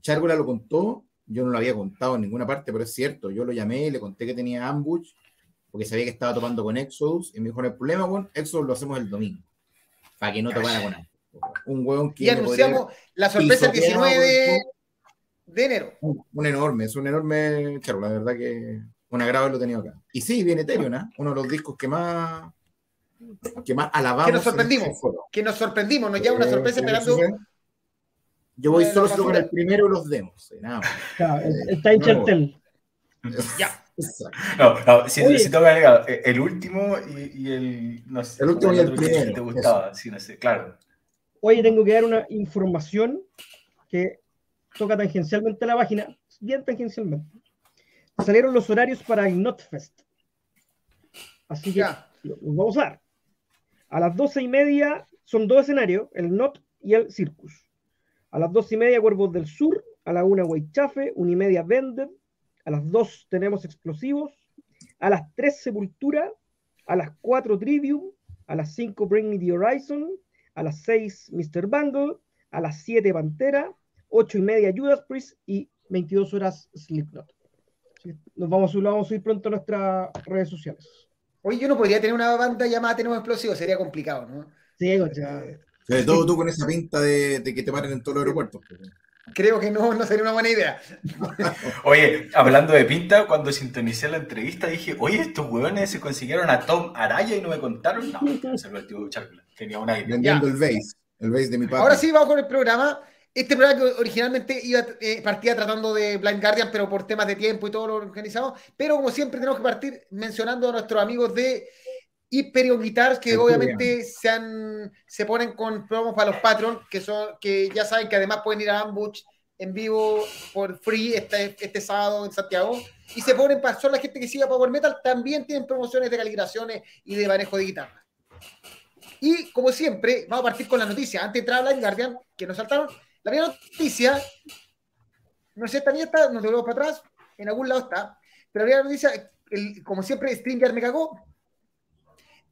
Chárgola lo contó yo no lo había contado en ninguna parte, pero es cierto. Yo lo llamé, le conté que tenía ambush, porque sabía que estaba tomando con Exodus, y me dijo, no hay problema, con Exodus lo hacemos el domingo, para que no topara con él. Un hueón que... Y anunciamos la sorpresa el 19 de, enero. Un, enorme, es un enorme charro, la verdad que un agrado haberlo tenido acá. Y sí, viene Ethereum, ¿eh? uno de los discos que más que más alabamos. Que nos sorprendimos, que nos sorprendimos, nos lleva una sorpresa esperando yo voy solo con el primero los demos. Nada está en Chartel. Ya. No, no, si, si toca eh, el último y, y, el. No sé, el último y el primero. te gustaba, sí, no sé, claro. Oye, tengo que dar una información que toca tangencialmente la página, bien tangencialmente. Salieron los horarios para el Notfest. Así que los vamos a dar. A las doce y media son dos escenarios, el Not y el Circus. A las dos y media, Cuervos del Sur. A la una, Huaychafe. Una y media, Vended. A las dos, tenemos Explosivos. A las tres, Sepultura. A las cuatro, Trivium. A las cinco, Bring Me the Horizon. A las seis, Mr. Bangle. A las siete, Pantera. Ocho y media, Judas Priest. Y 22 horas, Slipknot. Nos vamos, vamos a subir pronto a nuestras redes sociales. Oye, yo no podría tener una banda llamada Tenemos Explosivos, sería complicado, ¿no? Sí, cocha. Sobre todo tú con esa pinta de, que te paren en todos los aeropuertos. Creo que no, no sería una buena idea. Oye, hablando de pinta, cuando sintonicé la entrevista dije, oye, estos huevones se consiguieron a Tom Araya y no me contaron. No, se el tío Tenía una idea. Vendiendo el base, el base de mi padre. Ahora sí, vamos con el programa. Este programa que originalmente iba, eh, partía tratando de Blind Guardian, pero por temas de tiempo y todo lo organizamos. Pero como siempre tenemos que partir mencionando a nuestros amigos de y Guitars, que obviamente se, han, se ponen con promos para los Patreon, que, son, que ya saben que además pueden ir a Ambush en vivo por free este, este sábado en Santiago. Y se ponen para son la gente que sigue Power Metal, también tienen promociones de calibraciones y de manejo de guitarra. Y como siempre, vamos a partir con la noticia. Antes de entrar a Blind Guardian, que nos saltaron, la primera noticia, no sé, también está, nos devolvemos para atrás, en algún lado está, pero la primera noticia, el, como siempre, Stringer me cagó,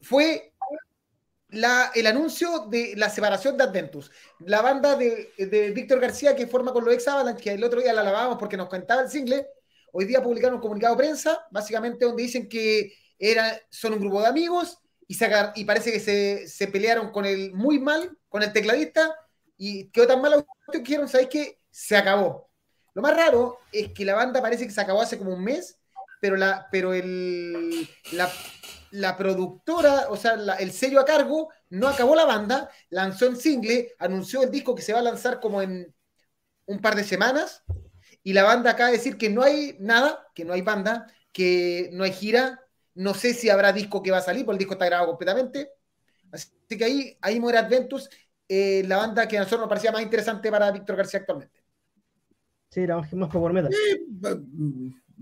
fue el anuncio de la separación de Adventus. La banda de, de Víctor García que forma con los ex Avalanche, que el otro día la alabábamos porque nos contaba el single, hoy día publicaron un comunicado de prensa, básicamente donde dicen que era, son un grupo de amigos y, y parece que se, se, pelearon con el muy mal, con el tecladista, y quedó tan mal que dijeron, ¿sabéis qué? Se acabó. Lo más raro es que la banda parece que se acabó hace como un mes, pero la, pero el, la, la productora, o sea, la, el sello a cargo, no acabó la banda, lanzó en single, anunció el disco que se va a lanzar como en un par de semanas, y la banda acaba de decir que no hay nada, que no hay banda, que no hay gira, no sé si habrá disco que va a salir, porque el disco está grabado completamente. Así que ahí, ahí muere Adventus, eh, la banda que a nosotros nos parecía más interesante para Víctor García actualmente. Sí, era más Power Metal.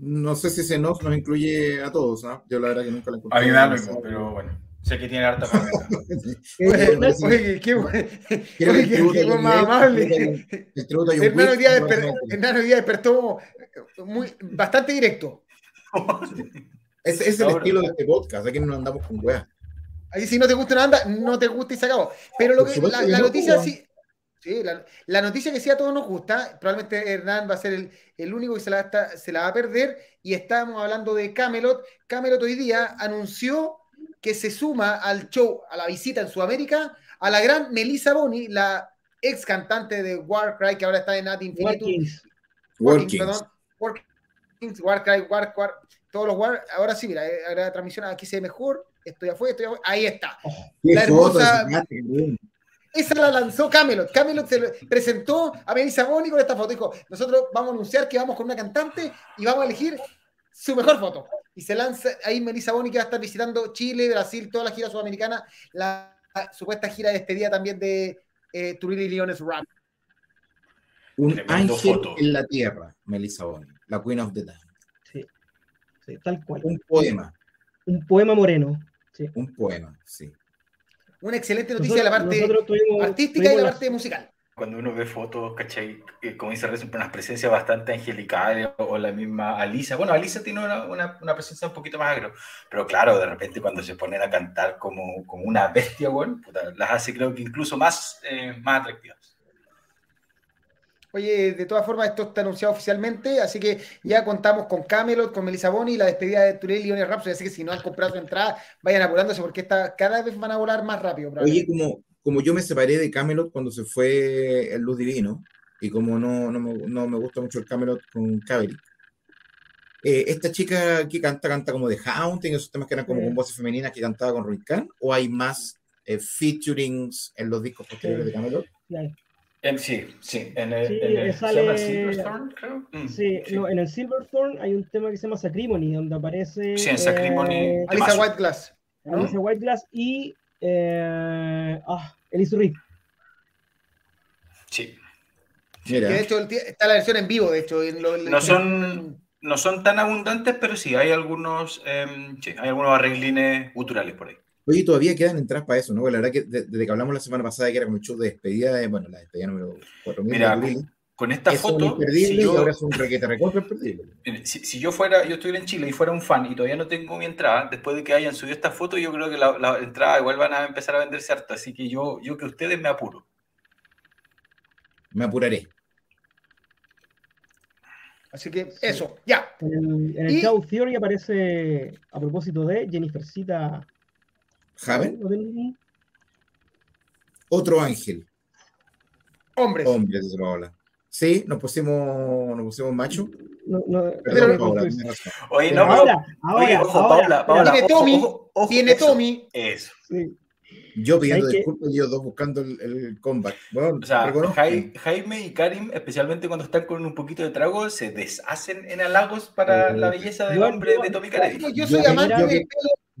No sé si ese nos nos incluye a todos, ¿no? Yo la verdad que nunca la encontré. A mí me da lo mismo, pero bueno. Sé que tiene harta Oye, qué bueno más amable. Hernán hoy día despertó muy, bastante directo. Ese es el estilo de este podcast, aquí no nos andamos con weas. Ahí si no te gusta una banda, no te gusta y se acabó. Pero lo que, la, la noticia sí, Sí, la, noticia que sí a todos nos gusta, probablemente Hernán va a ser el, único que se la, se la, va a perder, y estamos hablando de Camelot. Camelot hoy día anunció que se suma al show, a la visita en Sudamérica, a la gran Melissa Boni, la ex cantante de Warcry, que ahora está en Ad Infinitum. Warkings. Warkings, Warcry, Warcry, todos los War. Ahora sí, mira, eh, la transmisión aquí se ve mejor, estoy afuera, estoy afuera. Ahí está. Oh, la hermosa. Esa la lanzó Camelot. Camelot se presentó a Melissa Boni con esta foto. Dijo, nosotros vamos a anunciar que vamos con una cantante y vamos a elegir su mejor foto. Y se lanza ahí Melissa Boni que va a estar visitando Chile, Brasil, toda la gira sudamericana, la, supuesta gira de despedida también de eh, Turili Leones Rap. Un ángel en la tierra, Melissa Boni, la Queen of the Dance. Sí, sí, tal cual. Un poema. Un poema moreno. Sí. Un poema, sí una excelente noticia de la parte artística y la parte musical. Cuando uno ve fotos, ¿cachai? Como dice Rezo, unas presencias bastante angelicales, o la misma Alisa. Bueno, Alisa tiene una, una, presencia un poquito más agro, pero claro, de repente cuando se ponen a cantar como, como una bestia, bueno, las hace creo que incluso más, eh, más atractivas. Oye, de todas formas, esto está anunciado oficialmente, así que ya contamos con Camelot, con Melissa Boni, la despedida de Turel y Oni Rhapsody, así que si no han comprado su entrada, vayan apurándose porque esta, cada vez van a volar más rápido. Oye, como, como yo me separé de Camelot cuando se fue el Luz Divino, y como no, no, me, no me gusta mucho el Camelot con Cavalry, eh, esta chica que canta, canta como de Haunting, esos temas que eran como con voces femeninas que cantaba con Ruiz Khan, o hay más eh, featurings en los discos posteriores de Camelot? sí, sí, en el, sí, en el, sale... Silverthorn, creo. Mm, sí, No, en el Silverthorn hay un tema que se llama Sacrimony, donde aparece. Sí, en Sacrimony. Eh, Alicia Whiteglass. ¿no? Alicia Whiteglass y. Eh, ah, Elise Reed. Sí. Mira. Que de hecho está la versión en vivo, de hecho. En lo, no, son, no son tan abundantes, pero sí, hay algunos, eh, sí, hay algunos arreglines guturales por ahí. Oye, todavía quedan entradas para eso, ¿no? la verdad que desde que hablamos la semana pasada, que era como el show de despedida, de, bueno, la despedida número 4000. Mira, con esta foto. Si yo, ahora es un requete si, si, yo fuera, yo estuviera en Chile y fuera un fan y todavía no tengo mi entrada, después de que hayan subido esta foto, yo creo que la, la entrada igual van a empezar a venderse harto. Así que yo, yo que ustedes me apuro. Me apuraré. Así que eso, ya. En, el y... Theory aparece, a propósito de Jennifercita ¿Javen? Otro ángel. Hombres. Hombres, dice Paola. Sí, nos pusimos, nos pusimos macho. No, no, Perdón, Paola, Oye, no, ahora, ahora, oye, ojo, Paola, Paola, Tiene Tommy, tiene Tommy. Eso. Sí. Yo pidiendo disculpas y ellos dos buscando el, el comeback. Bueno, o sea, Jaime y Karim, especialmente cuando están con un poquito de trago, se deshacen en halagos para la belleza del hombre de Tommy Karim. Yo soy amante de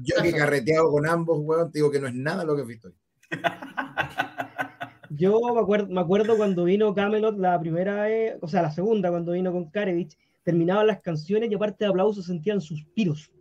yo que he carreteado con ambos, weón, te digo que no es nada lo que he visto. Yo me acuerdo, me acuerdo cuando vino Camelot la primera vez, o sea, la segunda, cuando vino con Karevich, terminaban las canciones y aparte de aplausos sentían suspiros.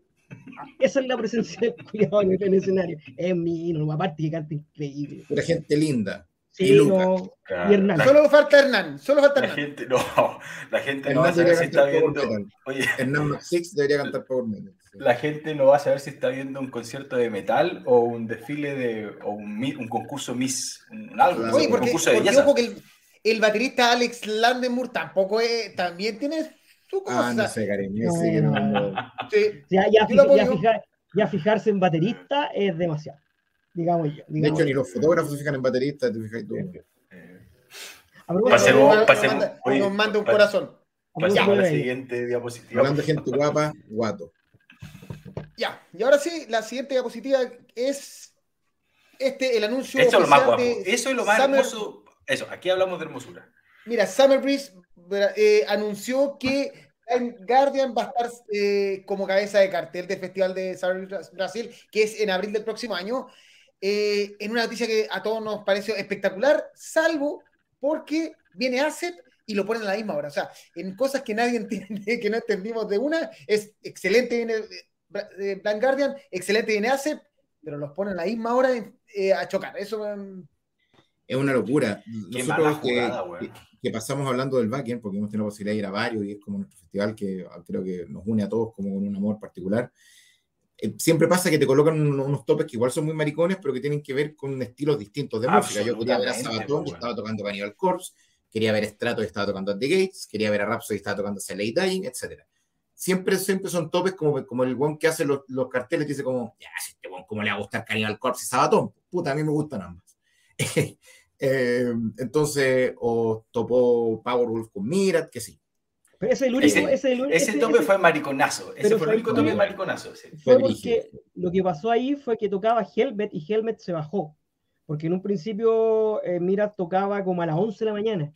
Esa es la presencia del cuidado en el escenario. Es mi no, aparte que canta increíble. Pura gente linda. Sí, Y no, Claro, y Hernán. la- Solo falta Hernán, solo falta La Hernán. gente no, la gente no va a Hernán si está cantar Power viendo. Oye, Hernán Maxix debería cantar Power Metal. Sí. la gente no va a saber si está viendo un concierto de metal o un desfile de o un, un concurso Miss, un, algo. Oye, un porque, concurso de porque belleza. ojo que el, el baterista Alex Landenmur tampoco es, también tiene su cosa. Ah, no sé, Karim. No, que no, no- Sí. Ya, ya, fija- ya fija- ya fijarse en baterista es demasiado. Digamos yo. De digamos hecho, ni los fotógrafos se fijan en bateristas, te fijas tú. A propósito Pasemos- de- Nos pasemos- nos manda un corazón. Pasemos a la de- siguiente diapositiva. Hablando de gente guapa, guato. Ya, y ahora sí, la siguiente diapositiva es este, el anuncio Eso es lo más guapo. Eso es lo más Summer- hermoso. Eso, aquí hablamos de hermosura. Mira, Summer Breeze eh, anunció que Guardian va a estar eh, como cabeza de cartel del Festival de Summer Breeze Brasil, que es en abril del próximo año, eh, en una noticia que a todos nos pareció espectacular, salvo porque viene Asset y lo ponen a la misma hora. O sea, en cosas que nadie entiende, que no entendimos de una, es excelente viene Blind Guardian, excelente Asset, pero los ponen a la misma hora eh, a chocar. Eso mm, Es una locura. Nosotros que, jugada, que- que pasamos hablando del backend, porque hemos tenido la posibilidad de ir a varios y es como nuestro festival que ah, creo que nos une a todos como con un amor particular. Eh, siempre pasa que te colocan un- unos topes que igual son muy maricones, pero que tienen que ver con estilos distintos de música. Yo quería ver a Sabatón y pues, estaba tocando Cannibal Corpse, quería ver a Strato y estaba tocando At the Gates, quería ver a Rhapsody y estaba tocando Late Dying, etc. Siempre, siempre son topes como, como el one que hace los, los carteles que dice como, ya, este one, ¿cómo le va a gustar Cannibal Corpse y Sabatón? Puta, a mí me gustan ambas. Eh, entonces, o topó Powerwolf con Mirat, que sí. Pero ese es el único. Ese- ese es el único- Ese ese- tope ese- fue mariconazo. Ese fue el único tope mariconazo. sí. fue porque lo que pasó ahí fue que tocaba Helmet y Helmet se bajó. Porque en un principio eh, Mira tocaba como a las 11 de la mañana.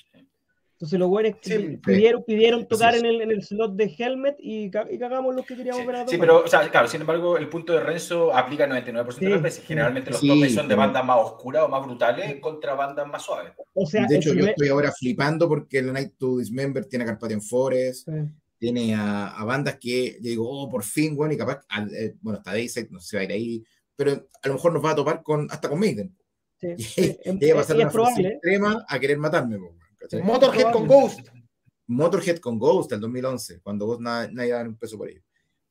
Entonces los güeyes Sí, pidieron, pidieron tocar en el, en el slot de Helmet y, y cagamos los que queríamos Sí, ver a sí, pero, o sea, claro, sin embargo, el punto de Renzo aplica 99% de Sí, las veces. sí. Generalmente los Sí, topes son de bandas más oscuras o más brutales contra bandas más suaves. O sea, de hecho, yo primer- estoy ahora flipando porque el Night to Dismember tiene a Carpathian Forest, Sí. tiene a, a bandas que yo digo, oh, por fin, bueno, y capaz, al- eh, bueno, está Dayside, no sé si va a ir ahí, pero a lo mejor nos va a topar con, hasta con Maiden. Sí, Y, sí, y ella va a ser y una probable. extrema a querer matarme. po, ¿cachai? Motorhead con. Ghost. Motorhead con Ghost el 2011, cuando Ghost na- nadie daba un peso por ello.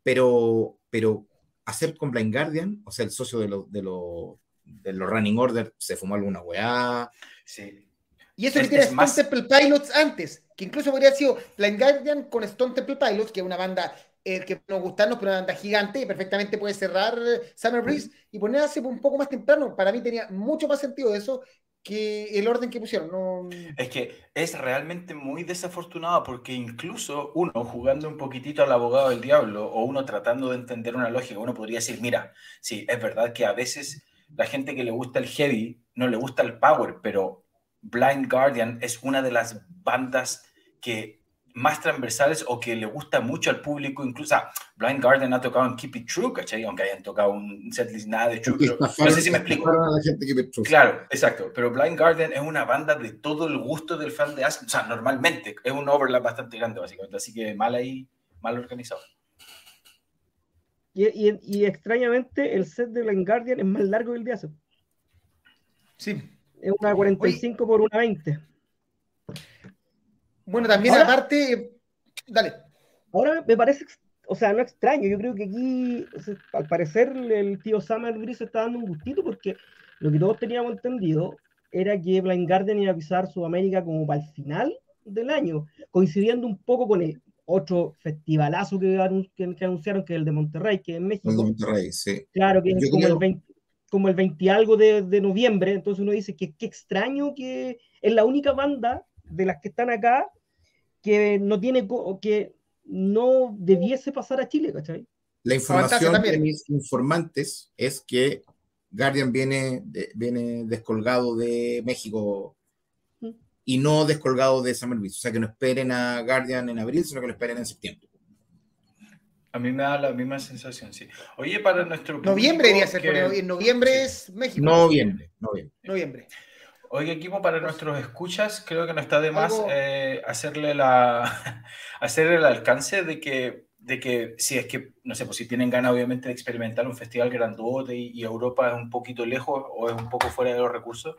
Pero, pero hacer con Blind Guardian, o sea, el socio de los de los de los Running Order se fumó alguna weá. Sí. Y eso Es- que tiene es Stone Temple Pilots antes, que incluso podría haber sido Blind Guardian con Stone Temple Pilots, que es una banda eh, que no gustarnos, pero una banda gigante, y perfectamente puede cerrar eh, Summer Breeze y ponerse un poco más temprano. Para mí tenía mucho más sentido eso el orden que pusieron. No... Es que es realmente muy desafortunado porque incluso uno jugando un poquitito al abogado del diablo o uno tratando de entender una lógica, uno podría decir, mira, sí, es verdad que a veces la gente que le gusta el heavy no le gusta el power, pero Blind Guardian es una de las bandas que más transversales o que le gusta mucho al público, incluso o sea, Blind Guardian ha tocado en Keep It True, ¿cachai? Aunque hayan tocado un setlist nada de True, pero no sé si me explico. Claro, exacto. Pero Blind Guardian es una banda de todo el gusto del fan de Acid. O sea, normalmente es un overlap bastante grande, básicamente. Así que mal ahí, mal organizado. Y, y- y extrañamente el set de Blind Guardian es más largo que el de Acid. Sí. Es una 45 por una 20. Bueno, también Ahora- aparte, dale. Ahora me parece, o sea, no extraño, yo creo que aquí, al parecer, el tío Summer Breeze está dando un gustito porque lo que todos teníamos entendido era que Blind Guardian iba a pisar Sudamérica como para el final del año, coincidiendo un poco con el otro festivalazo que, anun- que- que anunciaron, que es el de Monterrey, que es en El México. de Monterrey, sí. Claro, que Yo es como creo- el 20, como el 20 y algo de, de noviembre, entonces uno dice que qué extraño que es la única banda de las que están acá que no tiene, que no debiese pasar a Chile, ¿cachai? La información de mis informantes es que Guardian viene, de- viene descolgado de México Mm. y no descolgado de Summer Beach. O sea, que no esperen a Guardian en abril, sino que lo esperen en septiembre. A mí me da la misma sensación, sí. Oye, para nuestro. Noviembre público debería ser, que- en noviembre es México. Noviembre, noviembre. Noviembre. Oye, equipo, para nuestros escuchas, creo que no está de más eh, hacerle, la, hacerle el alcance de que, de que si es que, no sé, pues si tienen ganas obviamente de experimentar un festival grandote y, Europa es un poquito lejos o es un poco fuera de los recursos,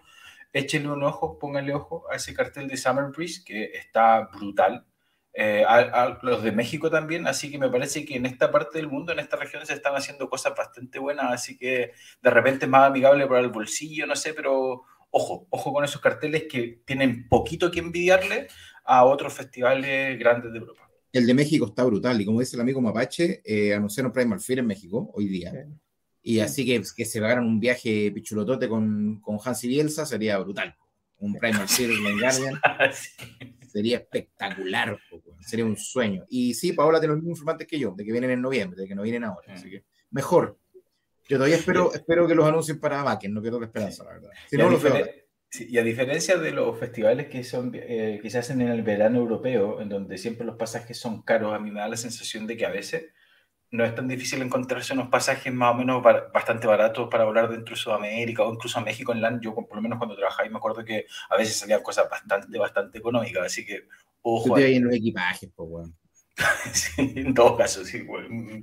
échenle un ojo, pónganle ojo a ese cartel de Summer Breeze que está brutal. Eh, a, los de México también, así que me parece que en esta parte del mundo, en esta región, se están haciendo cosas bastante buenas, así que de repente es más amigable para el bolsillo, no sé, pero ojo, ojo con esos carteles que tienen poquito que envidiarle a otros festivales grandes de Europa. El de México está brutal, y como dice el amigo Mapache, eh, anunciaron Primal Fear en México hoy día. Y así que, que se pagaran un viaje pichulotote con, con Hans y Bielsa sería brutal. Un Primal Fear en Guardian ah, sería espectacular, sería un sueño. Y sí, Paola tiene los mismos informantes que yo, de que vienen en noviembre, de que no vienen ahora. Así que mejor, yo todavía espero, espero que los anuncien para Bakken, no pierdo la esperanza, la verdad. Si no, y a diferencia de los festivales que, son, eh, que se hacen en el verano europeo, en donde siempre los pasajes son caros, a mí me da la sensación de que a veces no es tan difícil encontrarse unos pasajes más o menos bastante baratos para volar dentro de Sudamérica o incluso a México en land. Yo, por lo menos cuando trabajaba, me acuerdo que a veces salían cosas bastante, bastante económicas. Así que, ojo. Tú te en los equipajes, pues, bueno. sí, en todo caso, sí.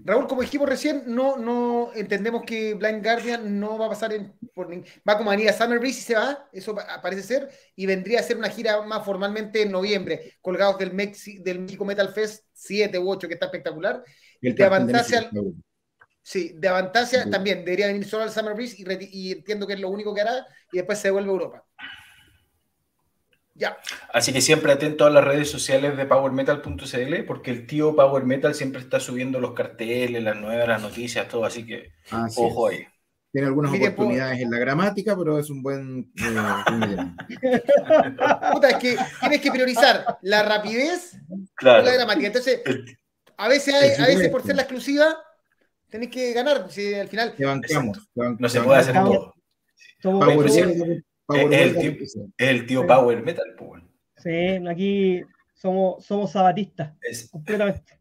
Raúl, como dijimos recién, no, no entendemos que Blind Guardian no va a pasar en. va como a venir a Summer Breeze y se va, eso parece ser, y vendría a ser una gira más formalmente en noviembre, colgados del, del México Metal Fest 7 u 8, que está espectacular. de Avantasia. Sí, de Avantasia también debería venir solo al Summer Breeze y, y entiendo que es lo único que hará, y después se devuelve a Europa. Así que siempre atento a las redes sociales de powermetal.cl porque el tío Power Metal siempre está subiendo los carteles, las nuevas, las noticias, todo, así que ojo ahí. Tiene algunas oportunidades en la gramática, pero es un buen... Eh, Puta, es que tienes que priorizar la rapidez claro. la gramática. Entonces, a veces, a veces por ser la exclusiva, tenés que ganar. Si al final... no se puede hacer todo. Es el, tío, Power Metal, pues. Sí, aquí somos, somos sabatistas. completamente.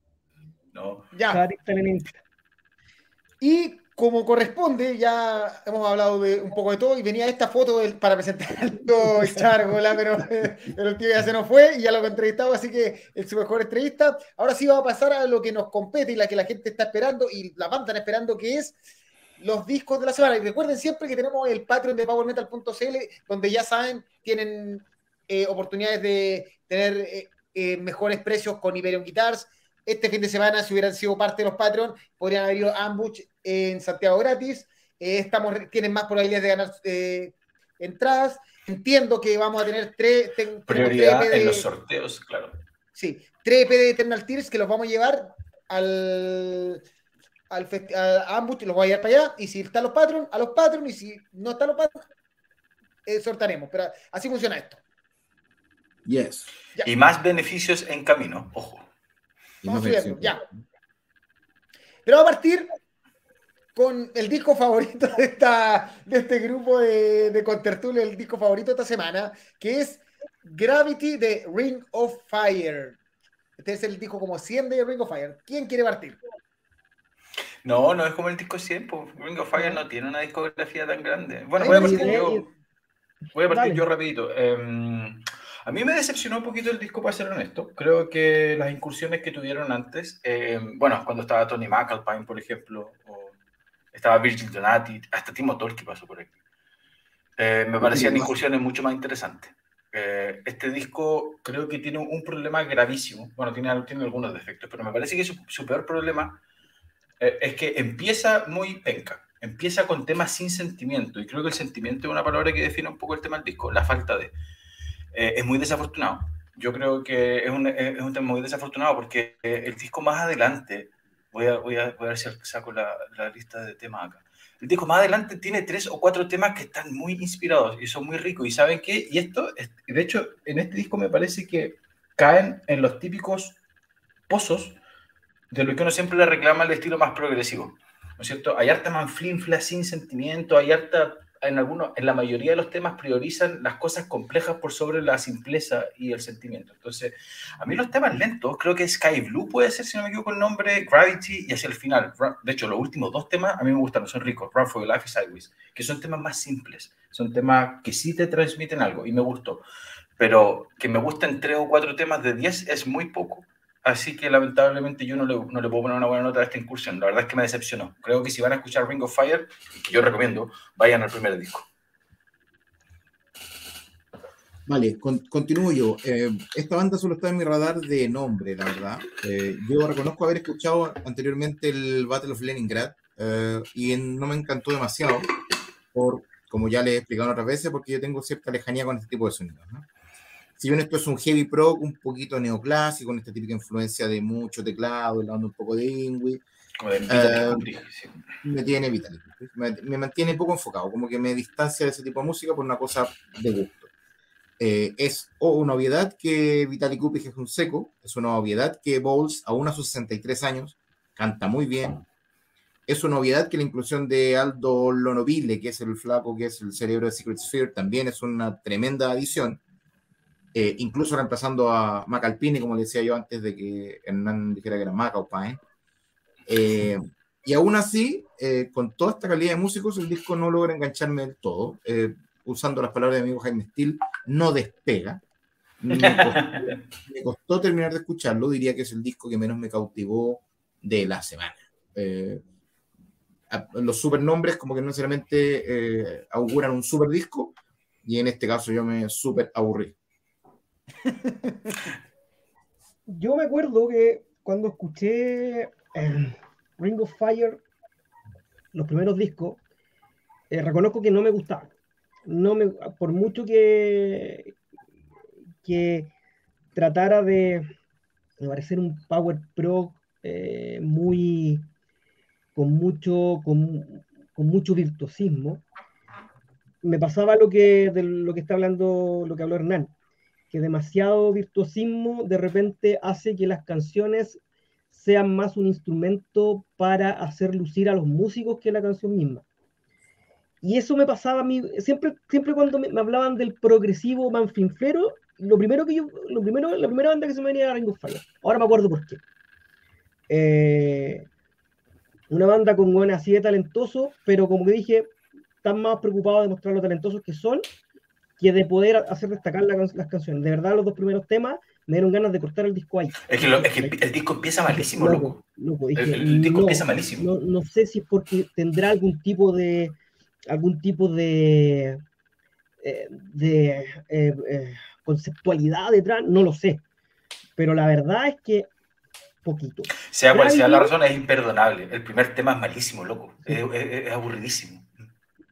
No. Ya. Sabatista Y como corresponde, ya hemos hablado de un poco de todo y venía esta foto para presentar al tío Chargola, pero, el tío ya se nos fue y ya lo he entrevistado, así que es su mejor entrevista. Ahora sí va a pasar a lo que nos compete y la que la gente está esperando y la van están esperando, que es los discos de la semana. Y recuerden siempre que tenemos el Patreon de PowerMetal.cl, donde ya saben, tienen eh, oportunidades de tener eh, eh, mejores precios con Iberion Guitars. Este fin de semana, si hubieran sido parte de los Patreon, podrían haber ido a Ambush en Santiago gratis. estamos, tienen más probabilidades de ganar entradas. Entiendo que vamos a tener tres. Prioridad en los sorteos, claro. Sí, tres EP de Eternal Tears que los vamos a llevar al al a ambos los voy a llevar para allá, y si están los patrons, a los patrons, y si no están los patrons, eh, sortaremos. Pero así funciona esto. Yes. Y más beneficios en camino, ojo. Vamos subiendo, ya. Pero a partir con el disco favorito de, esta, de este grupo de, de Contertulio, el disco favorito de esta semana, que es Gravity de Ring of Fire. Este es el disco como 100 de Ring of Fire. ¿Quién quiere partir? No, no es como el disco 100, pues Ring of Fire no tiene una discografía tan grande. Bueno, voy a partir yo. Voy a partir yo rapidito. Em, a mí me decepcionó un poquito el disco, para ser honesto. Creo que las incursiones que tuvieron antes, em, bueno, cuando estaba Tony McAlpine, por ejemplo, o estaba Virgil Donati, hasta Timo Tolki pasó por aquí. Eh, me parecían incursiones mucho más interesantes. Eh, este disco creo que tiene un problema gravísimo. Bueno, tiene, tiene algunos defectos, pero me parece que su peor problema eh, es que empieza muy penca, empieza con temas sin sentimiento, y creo que el sentimiento es una palabra que define un poco el tema del disco, la falta de. Eh, es muy desafortunado. Yo creo que es un, tema muy desafortunado porque eh, el disco más adelante, voy a, voy a, voy ver si saco la, la, lista de temas acá. El disco más adelante tiene tres o cuatro temas que están muy inspirados y son muy ricos. ¿Y saben qué? Y esto, de hecho, en este disco me parece que caen en los típicos pozos de lo que uno siempre le reclama el estilo más progresivo. ¿No es cierto? Hay harta manflinfla sin sentimiento, hay harta, en algunos, en la mayoría de los temas priorizan las cosas complejas por sobre la simpleza y el sentimiento. Entonces, a mí los temas lentos, creo que Sky Blue puede ser, si no me equivoco el nombre, Gravity y hacia el final. De hecho, los últimos dos temas a mí me gustan, son ricos, Run for Your Life y Sideways, que son temas más simples, son temas que sí te transmiten algo y me gustó. Pero que me gusten tres o cuatro temas de diez es muy poco. Así que lamentablemente yo no le, no le, puedo poner una buena nota a esta incursión. La verdad es que me decepcionó. Creo que si van a escuchar Ring of Fire, que yo recomiendo, vayan al primer disco. Vale, continúo yo. Eh, esta banda solo está en mi radar de nombre, la verdad. Eh, yo reconozco haber escuchado anteriormente el Battle of Leningrad eh, y no me encantó demasiado, por, como ya le he explicado otras veces, porque yo tengo cierta lejanía con este tipo de sonidos. ¿no? Si bien esto es un heavy pro, un poquito neoclásico, con esta típica influencia de mucho teclado, hablando un poco de Ingui. Eh, me tiene Vitalik, me, mantiene poco enfocado, como que me distancia de ese tipo de música por una cosa de gusto. Eh, es una obviedad que Vitalik Kupich es un seco, es una obviedad que Bowles, aún a sus 63 años, canta muy bien. Es una obviedad que la inclusión de Aldo Lonovile, que es el flaco, que es el cerebro de Secret Sphere, también es una tremenda adición. Eh, incluso reemplazando a Macalpini, como le decía yo antes de que Hernán dijera que era Maca o Pae. Eh, y aún así, eh, con toda esta calidad de músicos, el disco no logra engancharme del todo. usando las palabras de mi amigo Jaime Steele, no despega. Me costó, terminar de escucharlo, diría que es el disco que menos me cautivó de la semana. los supernombres como que no necesariamente auguran un super disco, y en este caso yo me super aburrí. Yo me acuerdo que cuando escuché Ring of Fire, los primeros discos, eh, reconozco que no me gustaban. No me, por mucho que, que tratara de, parecer un Power Pro eh, muy con mucho, con, mucho virtuosismo, me pasaba lo que, de lo que está hablando, lo que habló Hernán que demasiado virtuosismo de repente hace que las canciones sean más un instrumento para hacer lucir a los músicos que la canción misma. Y eso me pasaba a mí, siempre, siempre cuando me, hablaban del progresivo manfinflero, lo primero que yo, lo primero, la primera banda que se me venía era Ring of Fire. Ahora me acuerdo por qué. Eh, una banda con buena así de talentoso, pero como que dije, están más preocupados de mostrar lo talentosos que son que de poder hacer destacar las canciones. De verdad, los dos primeros temas me dieron ganas de cortar el disco ahí. Es que, el disco empieza malísimo, loco. el, disco empieza malísimo. No, sé si es porque tendrá algún tipo de algún tipo de eh, de eh, eh, conceptualidad detrás, no lo sé. Pero la verdad es que poquito. Sea cual sea la razón, es imperdonable. El primer tema es malísimo, loco. es aburridísimo.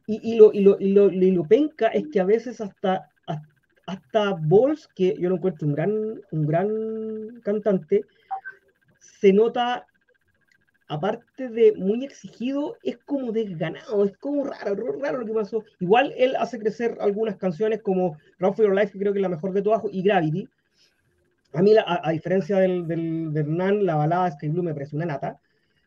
Y, y, lo, y, lo, y, lo, y, lo, penca es que a veces hasta, hasta Balls, que yo lo encuentro un gran, un gran cantante, se nota, aparte de muy exigido, es como desganado, es como raro, raro lo que pasó. Igual él hace crecer algunas canciones como Run for Your Life, que creo que es la mejor de todas, y Gravity. A mí, a, diferencia del, del, de Hernán, la balada Sky Blue me parece una nata.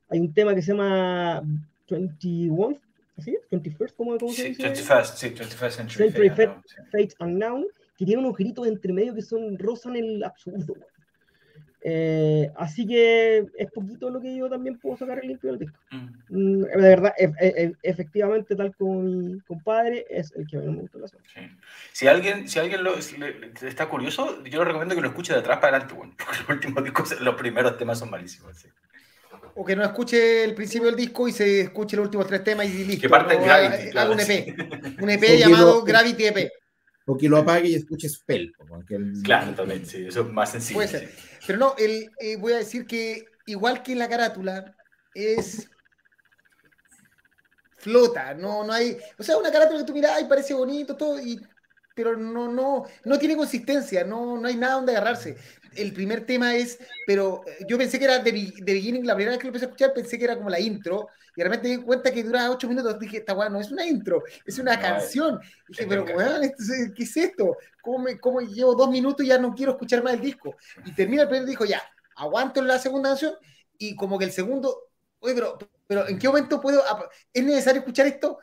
Hay un tema que se llama 21 ¿sí? 21st, ¿cómo, cómo se dice? 21st, sí, 21st Century, Century Fate, Fate, Unknown, que tiene unos gritos entre medio que son rozan el absurdo. Eh, así que es poquito lo que yo también puedo sacar el limpio del disco. Mm. mm de verdad, e, e, e, efectivamente, tal como mi compadre, es el que a mí me gusta la zona. Sí. Si alguien, si alguien lo, está curioso, yo le recomiendo que lo escuche de atrás para adelante, bueno, porque los últimos discos, los primeros temas son malísimos. ¿sí? O que no escuche el principio del disco y se escuche los últimos tres temas y listo. Que parte no, Gravity. Haga, un EP. Un EP llamado Gravity EP. O que lo apague y escuche Spell. Claro, también, sí, eso es más sencillo. Puede ser. Pero no, el, eh, voy a decir que igual que la carátula, es flota, no, no hay, o sea, una carátula que tú miras y parece bonito, todo, y, pero no, no, no tiene consistencia, no, no hay nada donde agarrarse el primer tema es, pero eh, yo pensé que era de, de, Beginning, la primera vez que lo empecé a escuchar pensé que era como la intro, y realmente me di cuenta que duraba ocho minutos, dije, esta weá no es una intro, es una canción. dije, pero weón, ¿qué es esto? ¿Cómo, me, ¿Cómo, llevo dos minutos y ya no quiero escuchar más el disco? Y termina el primer disco, ya, aguanto la segunda canción, y como que el segundo, oye, pero, pero ¿en qué momento puedo, es necesario escuchar esto?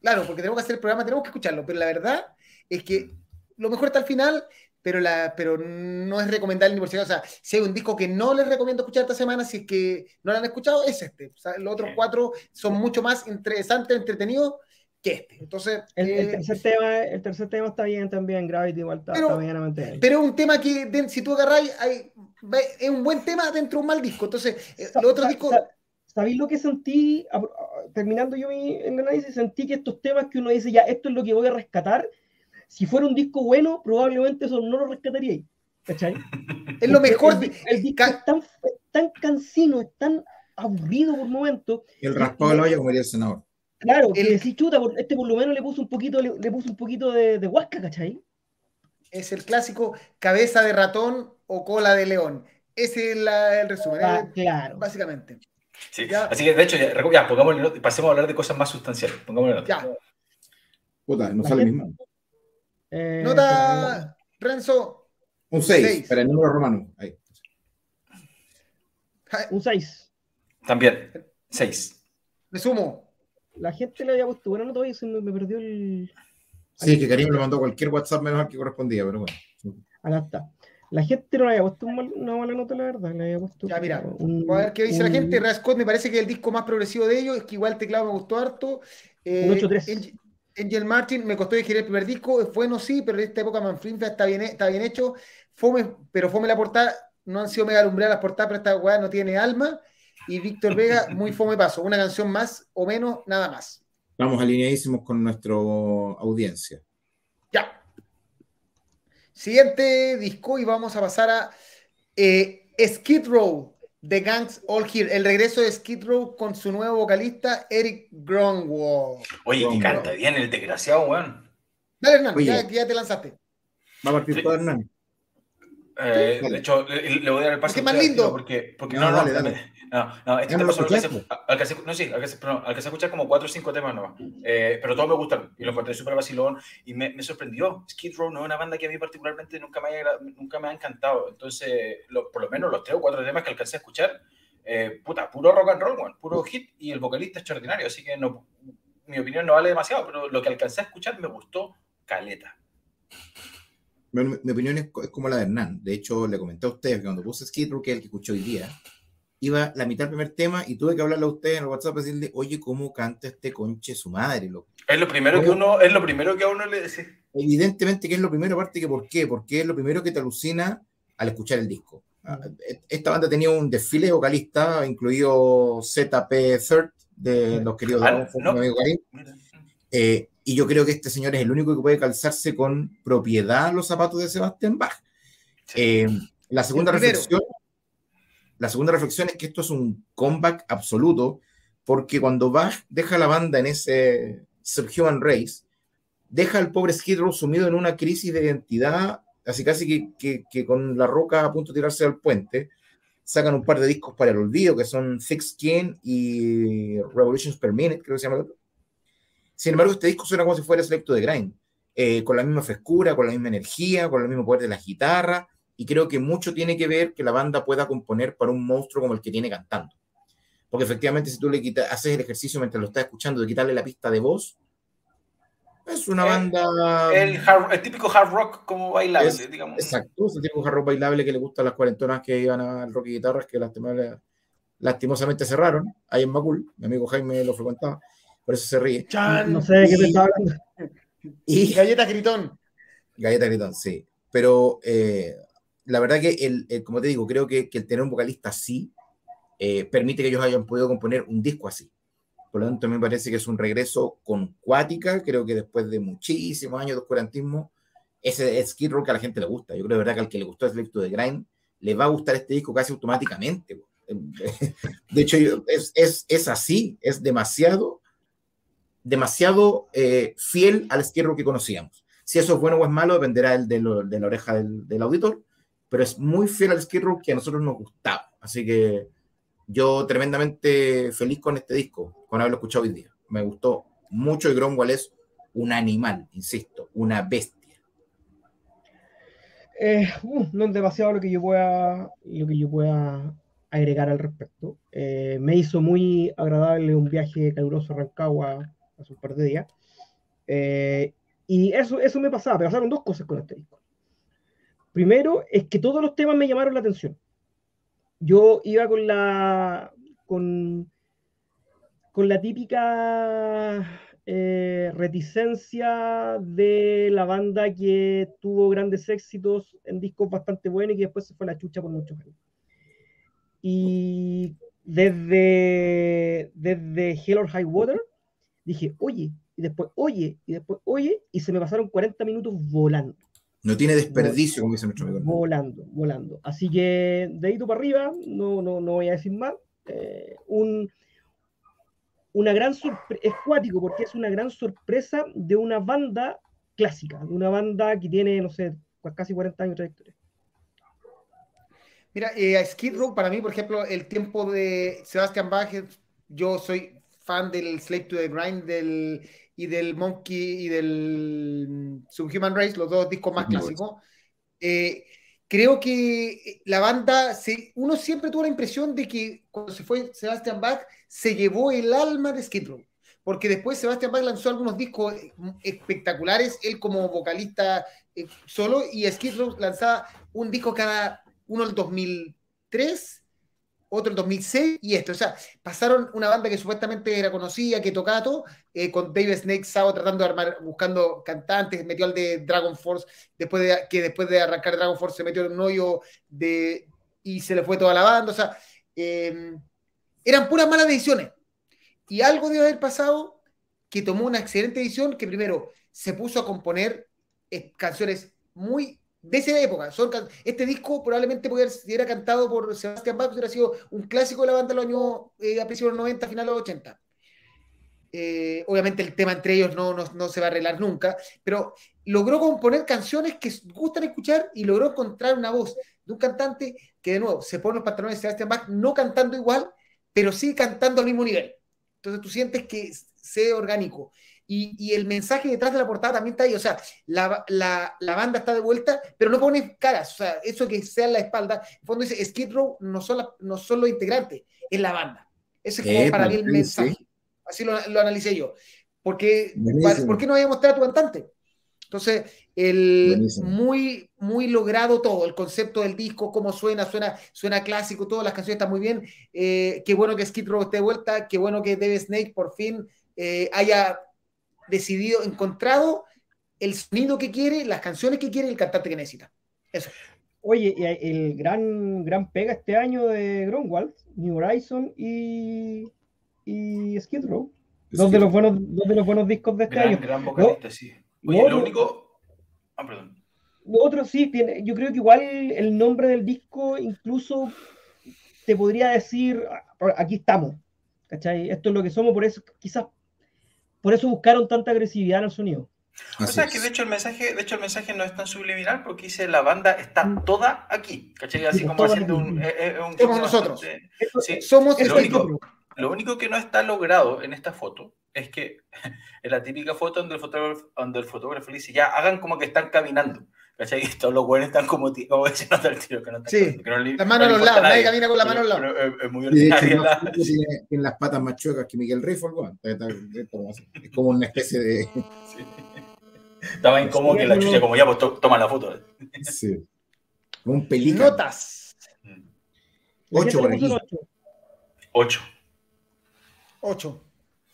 Claro, porque tenemos que hacer el programa, tenemos que escucharlo, pero la verdad es que lo mejor está al final, pero, la, pero no es recomendable ni por si acaso. O sea, si hay un disco que no les recomiendo escuchar esta semana, si es que no lo han escuchado, es este. O sea, los otros cuatro son mucho más interesantes, entretenidos que este. Entonces. El, el eh, tercer, tema, el tercer tema está bien también, Gravity igual está, Pero- está pero es un tema que, de- si tú agarráis, hay- es un buen tema dentro de un mal disco. Entonces, eh, Sa- los otros discos. sa- ¿Sabéis lo que sentí? A- a- Terminando yo mi el análisis, sentí que estos temas que uno dice, ya, esto es lo que voy a rescatar. Si fuera un disco bueno, probablemente eso no lo rescataríais. ¿Cachai? Es lo mejor. El, el disco es tan, es tan cansino, es tan aburrido por momentos. El raspado de la olla como diría el senador. Claro, que El- decís, chuta, este por lo menos le puso un poquito, le, le puso un poquito de, de huasca, ¿cachai? es el clásico cabeza de ratón o cola de león. Ese es la- el resumen, Ah, eh, claro. básicamente. Sí. Así que, de hecho, ya, pongámosle pasemos a hablar de cosas más sustanciales. Pongámosle nota. Ya. Puta, no La sale gente- mismo. Eh, Nota, Renzo. Un 6, Seis. para el número romano. Ahí. Un 6. También, seis. Me sumo. La gente le había puesto buena nota hoy, se me, me perdió el. Sí, que Karim le mandó cualquier WhatsApp menos al que correspondía, pero bueno. Acá está. La gente no le había puesto un mal- una mala nota, la verdad. Le había puesto Ya, mira, un, a ver qué dice la un- gente. Rascot me parece que es el disco más progresivo de ellos. Es que igual el teclado me gustó harto. Eh, Un 8-3. Angel, Martin me costó digerir el primer disco. Es bueno, sí, pero en esta época Manfrinfla está bien, está bien hecho. Fome, pero fome la portada. No han sido mega alumbreadas las portadas, pero esta weá no tiene alma. Y Víctor Vega, muy fome paso. Una canción más o menos, nada más. Estamos alineadísimos con nuestra audiencia. Ya. Siguiente disco y vamos a pasar a eh, Skid Row, The Gangs All Here. El regreso de Skid Row con su nuevo vocalista, Eric Grunwald. Oye, que canta bien el desgraciado, weón. Dale, Hernán, Oye. ya, ya te lanzaste. Va a partir Sí. todo Hernán. Eh, de hecho, le, le voy a dar el paso es a más lindo. Porque, porque No, no, no, dale, dale. No, no, este tema solo alcancé, alcancé- no, sí, alcancé, perdón, alcancé a escuchar como cuatro o cinco temas nomás. Eh, pero todos me gustaron y lo encontré súper vacilón y me, me sorprendió. Skid Row no es una banda que a mí particularmente nunca me, haya, nunca me ha encantado. Entonces, lo- por lo menos los tres o cuatro temas que alcancé a escuchar, eh, puta, puro rock and roll, weón, puro hit y el vocalista extraordinario. Así que no, mi opinión no vale demasiado, pero lo que alcancé a escuchar me gustó caleta. Bueno, mi, opinión es, es como la de Hernán. De hecho, le comenté a ustedes que cuando puse Skid Row, que es el que escuché hoy día, iba la mitad del primer tema y tuve que hablarle a ustedes en el WhatsApp y decirle, oye, ¿cómo canta este conche su madre? loco?". Es lo primero que uno, es lo primero que a uno le dice. Evidentemente que es lo primero, aparte que por qué, porque es lo primero que te alucina al escuchar el disco. Ah, Esta banda tenía un desfile de vocalista, incluido ZP Third, de los queridos Ah, Force, no. Eh, y yo creo que este señor es el único que puede calzarse con propiedad los zapatos de Sebastián Bach. Eh, la segunda reflexión, la segunda reflexión es que esto es un comeback absoluto, porque cuando Bach deja la banda en ese Subhuman Race, deja al pobre Skid Row sumido en una crisis de identidad, así casi que, que- con la roca a punto de tirarse al puente, sacan un par de discos para el olvido, que son Thick Skin y Revolutions Per Minute, creo que se llama el otro. Sin embargo, este disco suena como si fuera Selecto de Grind, eh, con la misma frescura, con la misma energía, con el mismo poder de la guitarra, y creo que mucho tiene que ver que la banda pueda componer para un monstruo como el que tiene cantando. Porque efectivamente, si tú le quitas, haces el ejercicio mientras lo estás escuchando de quitarle la pista de voz, es una Eh, banda. El, hard- el típico hard rock como bailable, Es- digamos. Exacto, ese tipo de hard rock bailable que le gusta a las cuarentonas que iban al rock y guitarras, que lastimable- lastimosamente cerraron. Ahí en Macul, mi amigo Jaime lo frecuentaba, por eso se ríe. Chan. No sé de qué te Y- estaba hablando. Y Galleta Gritón. Galleta Gritón, sí. Pero eh, la verdad que, el, el- como te digo, creo que, el tener un vocalista así eh, permite que ellos hayan podido componer un disco así. Por lo tanto, me parece que es un regreso con Cuática. Creo que después de muchísimos años de oscurantismo, ese es Skid Row que a la gente le gusta. Yo creo verdad que al que le gustó Slave to the Grind, le va a gustar este disco casi automáticamente. De hecho, es, es, es así, es demasiado, demasiado eh, fiel al Skid Row que conocíamos. Si eso es bueno o es malo, dependerá de, de la oreja del auditor, pero es muy fiel al Skid Row que a nosotros nos gustaba. Así que yo tremendamente feliz con este disco, con haberlo escuchado hoy día. Me gustó mucho y Gromwell es un animal, insisto, una bestia. Eh, uh, no es demasiado lo que yo pueda, lo que yo pueda agregar al respecto. Eh, me hizo muy agradable un viaje caluroso a Rancagua hace un par de días. Eh, y eso, eso me pasaba, me pasaron dos cosas con este disco. Primero, es que todos los temas me llamaron la atención. Yo iba con la, típica eh, reticencia de la banda que tuvo grandes éxitos en discos bastante buenos y que después se fue a la chucha por muchos años. Y desde, desde Hell or High Water dije, oye, y después, oye, y después, oye, y se me pasaron 40 minutos volando. No tiene desperdicio, como dice nuestro amigo. Volando, volando. Así que, dedito para arriba, no, no, no voy a decir más. Eh, un, una gran sorpresa, es cuático porque es una gran sorpresa de una banda clásica, de una banda que tiene, no sé, casi 40 años de trayectoria. Mira, eh, Skid Row, para mí, por ejemplo, el tiempo de Sebastian Bach, yo soy fan del Slave to the Grind del, y del Monkey y del Subhuman Race, los dos discos más clásicos. Eh, creo que la banda, se, uno siempre tuvo la impresión de que cuando se fue Sebastian Bach, se llevó el alma de Skid Row. Porque después Sebastian Bach lanzó algunos discos espectaculares, él como vocalista eh, solo, y Skid Row lanzaba un disco cada uno el 2003 otro en 2006 y esto. O sea, pasaron una banda que supuestamente era conocida, que tocaba todo, eh, con David Snake Sao tratando de armar, buscando cantantes, metió al de Dragon Force, después de, que después de arrancar Dragon Force se metió en un hoyo de, y se le fue toda la banda. O sea, em, eran puras malas decisiones. Y algo debe haber pasado que tomó una excelente decisión, que primero se puso a componer eh, canciones muy de esa época. Son, este disco probablemente pudiera, si hubiera cantado por Sebastián Bach, hubiera sido un clásico de la banda de los años, eh, a principios de los 90, finales de los 80. Eh, obviamente el tema entre ellos no, no, se va a arreglar nunca, pero logró componer canciones que gustan escuchar y logró encontrar una voz de un cantante que de nuevo se pone los pantalones de Sebastián Bach, no cantando igual, pero sí cantando al mismo nivel. Entonces tú sientes que sea orgánico. Y, el mensaje detrás de la portada también está ahí. O sea, la, banda está de vuelta, pero no pone caras. O sea, eso que sea en la espalda. En fondo dice, Skid Row no son, no son los integrantes, es la banda. Ese es como para mí el mensaje. Así lo, analicé yo. Porque, ¿Por qué no voy a mostrar a tu cantante? Entonces, el muy, muy logrado todo, el concepto del disco, cómo suena, suena, suena clásico, todas las canciones están muy bien. Eh, qué bueno que Skid Row esté de vuelta, qué bueno que Dave Snake por fin eh, haya decidido, encontrado el sonido que quiere, las canciones que quiere y el cantante que necesita. Eso. Oye, el gran, gran pega este año de Grunwald, New Horizon y, y Skid Row. Dos de, los buenos, dos de los buenos discos de este año. Gran vocalista, sí. Oye, lo, único. Ah, perdón. otro sí, tiene, yo creo que igual el nombre del disco incluso te podría decir, ah, aquí estamos, ¿cachai? Esto es lo que somos, por eso quizás por eso buscaron tanta agresividad en el sonido. o sea, que de hecho, el mensaje, de hecho el mensaje no es tan subliminal porque dice la banda está mm. toda aquí, ¿cachai? Así como haciendo un, eh, eh, Somos nosotros. sí, somos lo único, lo único que no está logrado en esta foto es que en la típica foto donde el fotógrafo, donde el fotógrafo le dice ya hagan como que están caminando. ¿Cachai? Y todos los buenos están como, como no el tiro, que no están Sí, las manos a los lados, nadie camina con la mano a los lados. Es, muy ordinaria. la... tiene, tiene, las patas más chuecas que Miguel Riffle, Es como una especie de. Sí. Estaba incómodo que la chucha, como ya, pues toma la foto. Sí. Un pelícano. Notas. Ocho por aquí. Ocho. Ocho.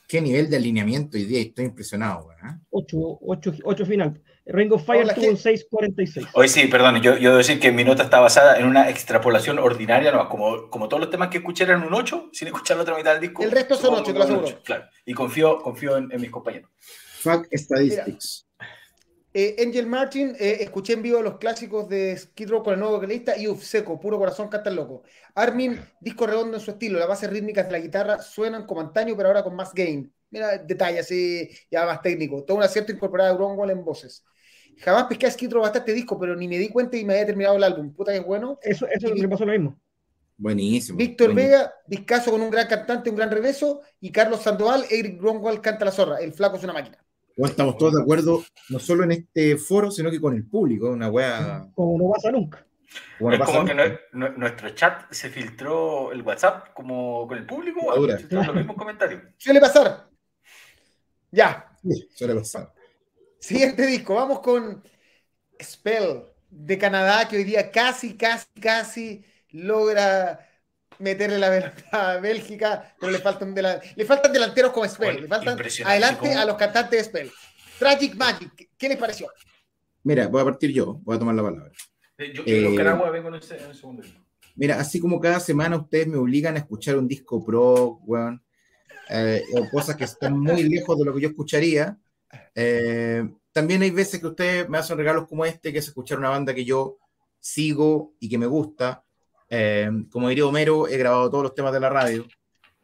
Qué nivel de alineamiento hoy día, estoy impresionado. ¿eh? Ocho, ocho, ocho final. Ring of Fire tuvo un 6.46. Hoy sí, perdón, yo, yo debo decir que mi nota está basada en una extrapolación ordinaria, no, como, como todos los temas que escuché eran un 8, sin escuchar la otra mitad del disco. El resto son 8, te lo aseguro. Claro, y confío, confío en, mis compañeros. Fact Statistics. Eh, Angel Martin, eh, escuché en vivo los clásicos de Skid Row con el nuevo vocalista y uf, seco, puro corazón, canta loco. Armin, disco redondo en su estilo, las bases rítmicas de la guitarra suenan como antaño, pero ahora con más gain. Mira, detalles así, ya más técnico. Todo un acierto incorporado de Grongwall en voces. Jamás pesqué a Skid Row hasta este disco, pero ni me di cuenta y me había terminado el álbum. Puta que es bueno. Eso, eso me pasó lo mismo. Buenísimo. Víctor Vega, discaso con un gran cantante, un gran regreso. Y Carlos Sandoval, Eric Grongwall canta la zorra. El flaco es una máquina. Bueno, estamos todos de acuerdo, no solo en este foro, sino que con el público. Una wea. Como no pasa nunca. Como es como que nuestro chat se filtró el WhatsApp como con el público. Los mismos comentarios. Suele pasar. Ya. Sí, suele pasar. Siguiente disco, vamos con Spell de Canadá, que hoy día casi, casi, casi logra meterle la pelota a Bélgica, pero le faltan, le faltan delanteros como Spell, le faltan adelante a los cantantes de Spell. Tragic Magic, ¿qué les pareció? Mira, voy a partir yo, voy a tomar la palabra. Eh, yo, eh, los vengo en el, segundo Mira, así como cada semana ustedes me obligan a escuchar un disco pro, weón, eh, o cosas que están muy lejos de lo que yo escucharía, también hay veces que ustedes me hacen regalos como este, que es escuchar una banda que yo sigo y que me gusta. como diría Homero, he grabado todos los temas de la radio.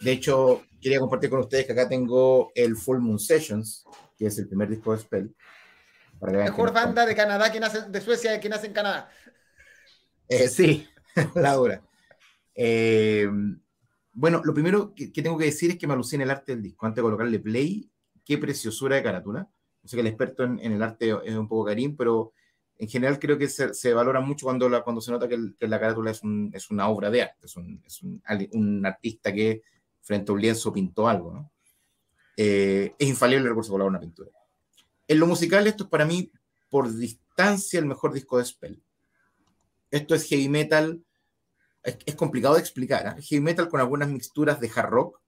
De hecho, quería compartir con ustedes que acá tengo el Full Moon Sessions, que es el primer disco de Spell. Mejor banda de Canadá que nace, de Suecia que nace en Canadá. Eh, sí, Laura. Eh, bueno, lo primero que, tengo que decir es que me alucina el arte del disco. Antes de colocarle play, qué preciosura de carátula. Yo sé que el experto en, el arte es un poco Karim, pero en general creo que se, valora mucho cuando, la, cuando se nota que, la carátula es, es, una obra de arte, es, un, un, artista que frente a un lienzo pintó algo. ¿no? Eh, es infalible el recurso una pintura. En lo musical, esto es para mí, por distancia, el mejor disco de Spell. Esto es heavy metal, es, complicado de explicar, ¿eh? heavy metal con algunas mixturas de hard rock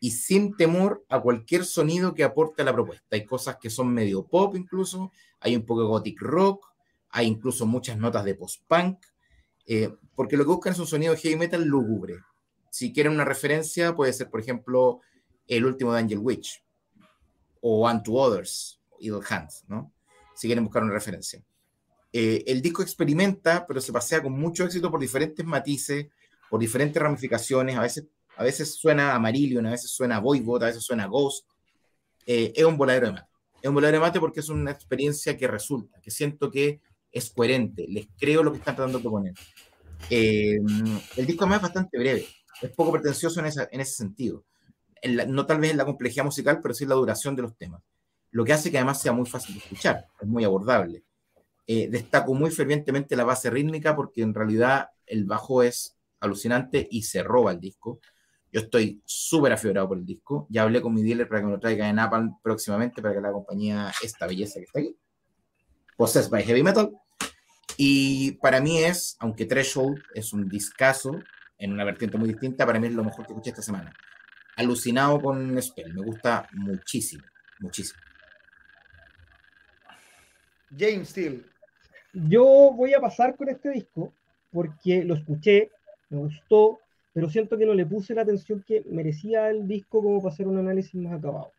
y sin temor a cualquier sonido que aporte a la propuesta. Hay cosas que son medio pop incluso, hay un poco de gothic rock, hay incluso muchas notas de post-punk, eh, porque lo que buscan es un sonido heavy metal lúgubre. Si quieren una referencia, puede ser, por ejemplo, el último de Angel Witch o Unto Others, Evil Hands, ¿no? Si quieren buscar una referencia. Eh, el disco experimenta, pero se pasea con mucho éxito por diferentes matices, por diferentes ramificaciones. A veces, a veces suena Amarillion, a veces suena Voivod, a veces suena Ghost. Eh, es un voladero de mate. Es un voladero de mate porque es una experiencia que resulta, que siento que es coherente. Les creo lo que están tratando de proponer. Eh, el disco además es bastante breve. Es poco pretencioso en, en ese sentido. no tal vez en la complejidad musical, pero sí en la duración de los temas. Lo que hace que además sea muy fácil de escuchar. Es muy abordable eh, destaco muy fervientemente la base rítmica porque en realidad el bajo es alucinante y se roba el disco. Yo estoy súper afiebrado por el disco. Ya hablé con mi dealer para que me lo traiga en Apple próximamente para que la compañía esta belleza que está aquí. Possessed by Heavy Metal. Y para mí es, aunque Threshold es un discazo en una vertiente muy distinta, para mí es lo mejor que escuché esta semana. Alucinado con Spell, me gusta muchísimo, muchísimo. James Steele. Yo voy a pasar con este disco porque lo escuché, me gustó, pero siento que no le puse la atención que merecía el disco como para hacer un análisis más acabado.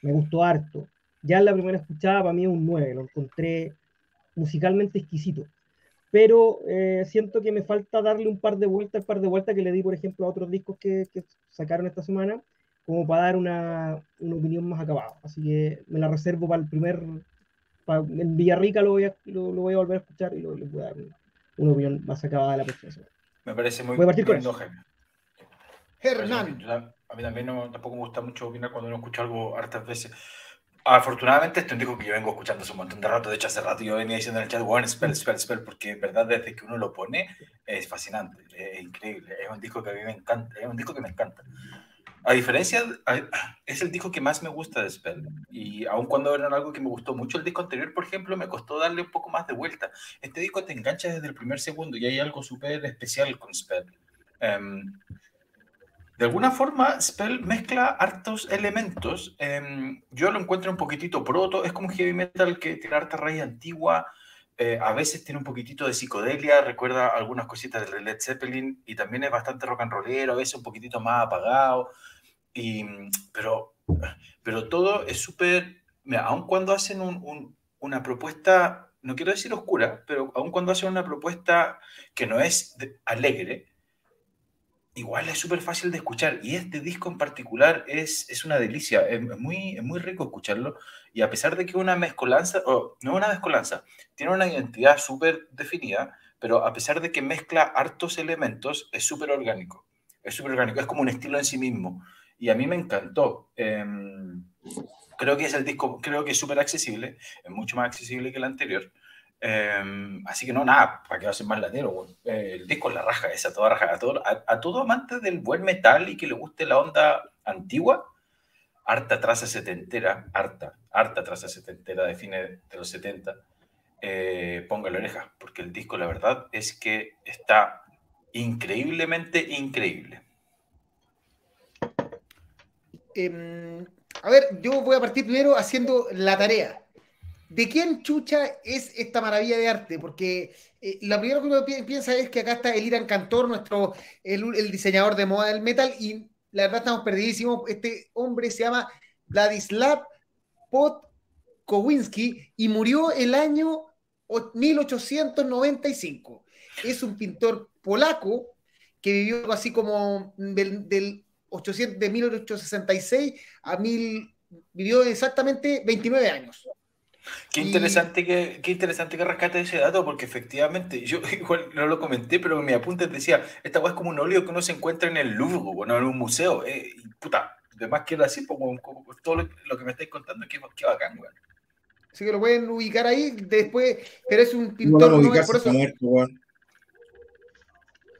Me gustó harto. Ya en la primera escuchada para mí es un 9, lo encontré musicalmente exquisito. Pero eh, siento que me falta darle un par de vueltas, un par de vueltas que le di, por ejemplo, a otros discos que, que sacaron esta semana, como para dar una, una opinión más acabada. Así que me la reservo para el primer en Villarrica lo voy, a, lo, voy a volver a escuchar y lo, le voy a dar una opinión más acabada de la próxima Me parece muy voy a partir con Hernán. A mí también no, tampoco me gusta mucho opinar cuando uno escucha algo hartas veces. Afortunadamente, esto es un disco que yo vengo escuchando hace un montón de rato. De hecho, hace rato yo venía diciendo en el chat, bueno, spell, spell, spell, porque en verdad desde que uno lo pone es fascinante, es increíble. Es un disco que a mí me encanta, es un disco que me encanta. A diferencia, es el disco que más me gusta de Spell. Y aun cuando era algo que me gustó mucho, el disco anterior, por ejemplo, me costó darle un poco más de vuelta. Este disco te engancha desde el primer segundo y hay algo súper especial con Spell. Em, de alguna forma, Spell mezcla hartos elementos. Em, yo lo encuentro un poquitito proto, es como heavy metal que tiene harta raíz antigua. Eh, a veces tiene un poquitito de psicodelia, recuerda algunas cositas de Led Zeppelin y también es bastante rock and rollero, a veces un poquitito más apagado. Y, pero, pero todo es súper, aun cuando hacen una propuesta, no quiero decir oscura, pero aun cuando hacen una propuesta que no es alegre, igual es súper fácil de escuchar. Y este disco en particular es, es una delicia, es, muy, es muy rico escucharlo. Y a pesar de que una mezcolanza, o no una mezcolanza, tiene una identidad súper definida, pero a pesar de que mezcla hartos elementos, es súper orgánico. Es súper orgánico, es como un estilo en sí mismo y a mí me encantó. Em, creo que es el disco, creo que es súper accesible, es mucho más accesible que el anterior. Em, así que no, nada, para que va más latero. Eh, el disco es la raja, es a toda raja. A todo, a, todo amante del buen metal y que le guste la onda antigua, harta traza setentera, harta, harta traza setentera de fines de los 70, eh, ponga la oreja, porque el disco, la verdad, es que está increíblemente increíble. Em, a ver, yo voy a partir primero haciendo la tarea. ¿De quién chucha es esta maravilla de arte? Porque eh, lo primero que uno piensa es que acá está el Irán Cantor, nuestro, el, diseñador de moda del metal, y la verdad estamos perdidísimos. Este hombre se llama Vladislav Podkowinski y murió el año 1895. Es un pintor polaco que vivió así como del 800, de 1866 a 1000, vivió exactamente 29 años. Qué interesante, que, qué interesante que rescate ese dato, porque efectivamente, yo igual no lo comenté, pero en mi apunte decía, esta weá es como un óleo que uno se encuentra en el Louvre, no en un museo. Eh, y puta, además quiero decir, como, todo lo, que me estáis contando, qué, qué bacán, weón. Así que lo pueden ubicar ahí después, pero es un pintor. No, no, por eso. Muerto,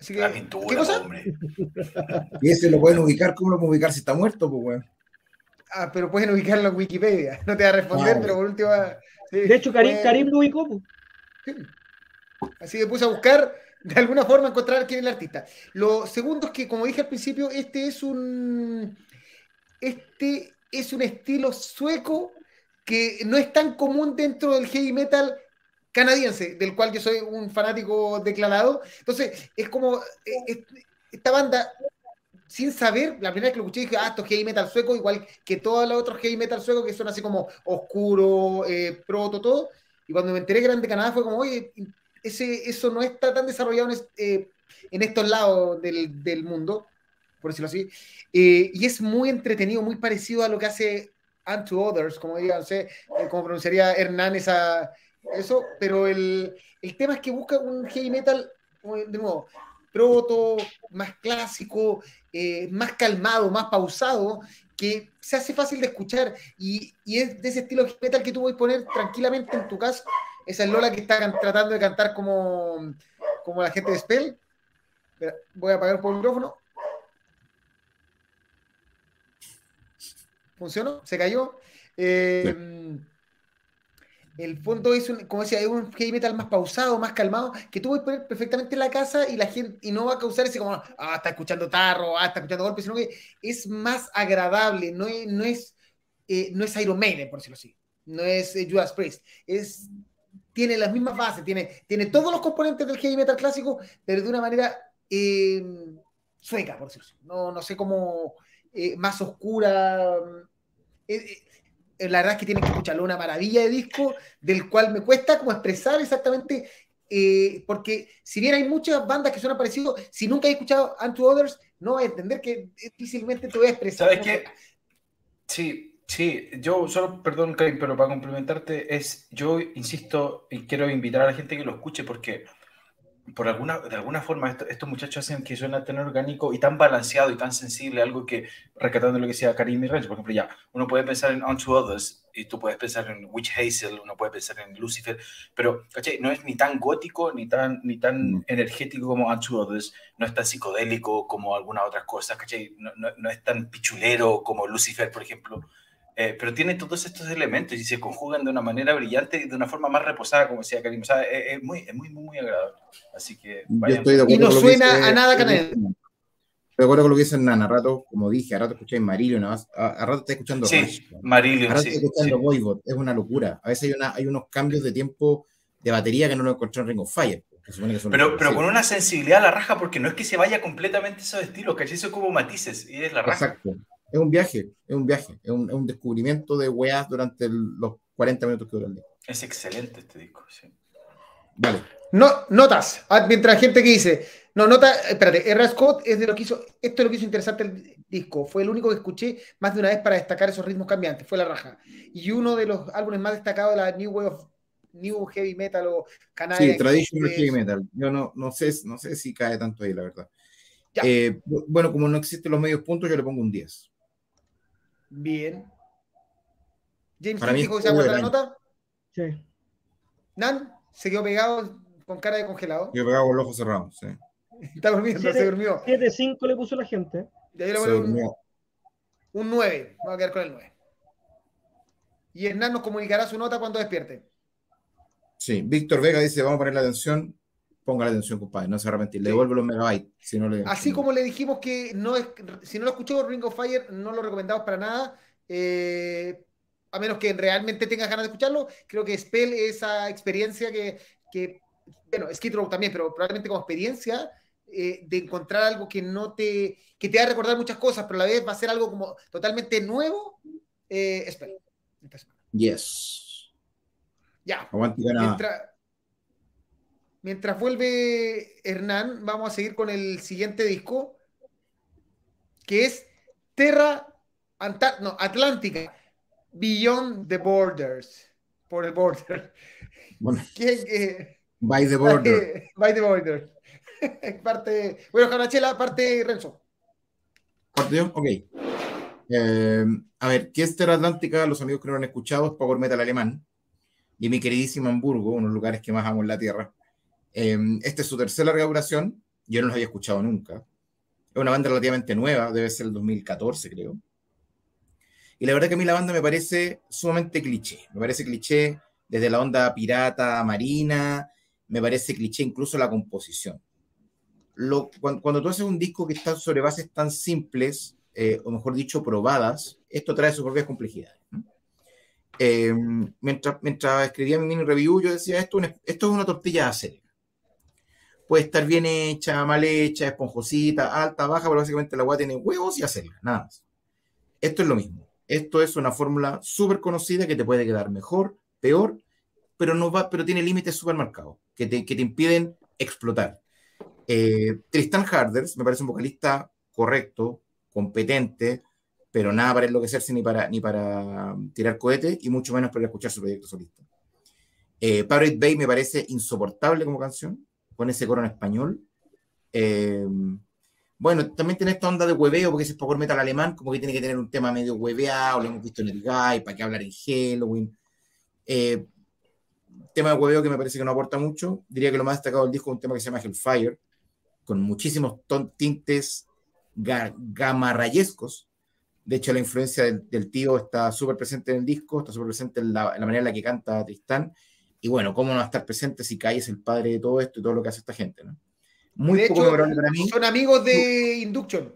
Así que, la pintura, ¿qué cosa? Hombre. Y ese lo pueden ubicar, ¿cómo lo pueden ubicar si está muerto, pues, weón? Ah, pero pueden ubicarlo en Wikipedia. No te va a responder, pero por último. de hecho, Karim, Karim lo ubicó. Así que puse a buscar, de alguna forma, encontrar quién es el artista. Lo segundo es que, como dije al principio, este es un. Este es un estilo sueco que no es tan común dentro del heavy metal canadiense, del cual yo soy un fanático declarado. Entonces, es como eh, esta banda sin saber, la primera vez que lo escuché dije, ah, esto es heavy metal sueco, igual que todos los otros heavy metal suecos que son así como oscuro, eh, proto, todo. Y cuando me enteré que eran de Canadá fue como, oye, ese, eso no está tan desarrollado en, eh, estos lados del, mundo, por decirlo así. Y es muy entretenido, muy parecido a lo que hace Unto Others, como diga, no sé cómo pronunciaría Hernán esa, eso, pero el, el tema es que busca un heavy metal, de nuevo, proto, más clásico, eh, más calmado, más pausado, que se hace fácil de escuchar y, es de ese estilo metal que tú puedes poner tranquilamente en tu casa. Esa es Lola que está tratando de cantar como, como la gente de Spell. Voy a apagar un poco el micrófono. ¿Funcionó? ¿Se cayó? Eh, el fondo es un, como decía, es un heavy metal más pausado, más calmado, que tú puedes poner perfectamente en la casa y la gente, y no va a causar ese como, ah, está escuchando tarro, ah, está escuchando golpes, sino que es más agradable, no es, no es, eh, no es Iron Maiden, por decirlo así, no es eh, Judas Priest, es, tiene las mismas bases, tiene, tiene todos los componentes del heavy metal clásico, pero de una manera eh, sueca, por decirlo así, no, no sé cómo, más oscura la verdad es que tienen que escucharlo, una maravilla de disco del cual me cuesta como expresar exactamente, eh, porque si bien hay muchas bandas que son parecido, si nunca he escuchado Unto Others, no voy a entender que difícilmente te voy a expresar. ¿Sabes qué? Sí, sí, yo solo, perdón, Karim, pero para complementarte, es, yo insisto y quiero invitar a la gente que lo escuche porque por alguna, de alguna forma estos muchachos hacen que suena tan orgánico y tan balanceado y tan sensible, algo que, rescatando lo que decía Karim y Ranch, por ejemplo, ya, uno puede pensar en Unto Others y tú puedes pensar en Witch Hazel, uno puede pensar en Lucifer, pero, ¿cachai? No es ni tan gótico ni tan, ni tan mm. energético como Unto Others, no es tan psicodélico como algunas otras cosas, ¿cachai? No, no, no es tan pichulero como Lucifer, por ejemplo. Eh, pero tiene todos estos elementos y se conjugan de una manera brillante y de una forma más reposada, como decía Karim. O sea, es, muy, es muy, muy, agradable. Así que. y no suena a nada canadiense. Estoy de acuerdo con lo que dice Hernán. A rato, como dije, a rato escucháis Marillion, a, a, rato está escuchando. Sí, Marillion. A rato sí, escuchando sí. Es una locura. A veces hay, una, hay unos cambios de tiempo de batería que no lo encontré en Ring of Fire. pero, pero con una sensibilidad a la raja, porque no es que se vaya completamente esos estilos, ¿cachai? Eso es como matices y es la raja. Exacto es un viaje, es un viaje, es un, es un descubrimiento de weas durante los 40 minutos que dura el día. Es excelente este disco, sí. Vale. No, notas, ah, mientras gente que dice, no, nota, espérate, R. Scott es de lo que hizo, esto es lo que hizo interesante el disco, fue el único que escuché más de una vez para destacar esos ritmos cambiantes, fue la raja. Y uno de los álbumes más destacados de la New Wave of New Heavy Metal o Canadian. Sí, Traditional Heavy Metal. Yo no, no, sé, no sé si cae tanto ahí, la verdad. Eh, bueno, como no existen los medios puntos, yo le pongo un 10. Bien. James Para dijo que se aguanta la nota. Sí. Nan se quedó pegado con cara de congelado. Quedó pegado con los ojos cerrados, sí. Está durmiendo, se durmió. 7-5 le puso la gente. se durmió. Un 9. Vamos a quedar con el 9. Y Hernán nos comunicará su nota cuando despierte. Sí, Víctor Vega dice, vamos a poner la atención. Ponga la atención, compadre, no se arrepentir. Le devuelvo los megabytes. Si no le... Así como le dijimos que no es, si no lo escuchó Ring of Fire, no lo recomendamos para nada. Eh, a menos que realmente tengas ganas de escucharlo. Creo que Spell, esa experiencia que, que bueno, Skid Row también, pero probablemente como experiencia eh, de encontrar algo que no te, que te va a recordar muchas cosas, pero a la vez va a ser algo como totalmente nuevo, eh, Spell. Yes. Ya. Mientras, mientras vuelve Hernán, vamos a seguir con el siguiente disco, que es Terra no, Atlántica, Beyond the Borders. Por el border. Bueno, by the border. by the border. parte, bueno, Canachela, parte Renzo. ¿Parte yo? Ok. Eh, a ver, ¿qué es Terra Atlántica? Los amigos que no lo han escuchado es Power Metal alemán. Y mi queridísimo Hamburgo, uno de los lugares que más amo en la tierra. Eh, es su tercera larga duración. Yo no los había escuchado nunca. Es una banda relativamente nueva, debe ser el 2014, creo. Y la verdad que a mí la banda me parece sumamente cliché. Me parece cliché desde la onda pirata, marina, me parece cliché incluso la composición. Lo, cuando, tú haces un disco que está sobre bases tan simples, eh, o mejor dicho, probadas, esto trae sus propias complejidades. Eh, mientras, mientras escribía mi mini review, yo decía, esto, esto es una tortilla de acelga. Puede estar bien hecha, mal hecha, esponjosita, alta, baja, pero básicamente la agua tiene huevos y acelga, nada más. Esto es lo mismo. Esto es una fórmula súper conocida que te puede quedar mejor, peor, pero, no va, pero tiene límites súper marcados que te, que te, impiden explotar. Eh, Tristan Harders me parece un vocalista correcto, competente, pero nada para enloquecerse ni para, ni para tirar cohetes y mucho menos para escuchar su proyecto solista. Eh, Bay me parece insoportable como canción, con ese coro en español. Eh, bueno, también tiene esta onda de hueveo, porque ese es power metal alemán, como que tiene que tener un tema medio hueveado, lo hemos visto en el Guy, para qué hablar en Halloween. Eh, tema de hueveo que me parece que no aporta mucho. Diría que lo más destacado del disco es un tema que se llama Hellfire, con muchísimos tintes gamarrayescos. De hecho, la influencia del, tío está súper presente en el disco, está súper presente en la, manera en la que canta Tristán. Y bueno, ¿cómo no va a estar presente si Kai es el padre de todo esto y todo lo que hace esta gente? ¿no? Muy poco hecho, para mí. Son amigos de Induction.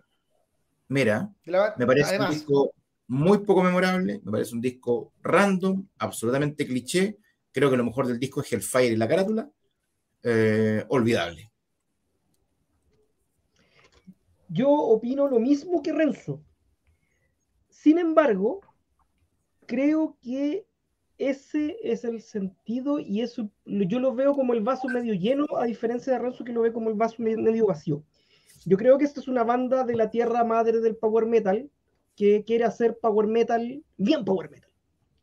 Mira, me parece un disco muy poco memorable, me parece un disco random, absolutamente cliché. Creo que lo mejor del disco es Hellfire y la carátula. Eh, olvidable. Yo opino lo mismo que Renzo. Sin embargo, creo que ese es el sentido y eso yo lo veo como el vaso medio lleno, a diferencia de Renzo que lo ve como el vaso medio vacío. Yo creo que esta es una banda de la tierra madre del power metal que quiere hacer power metal, bien power metal,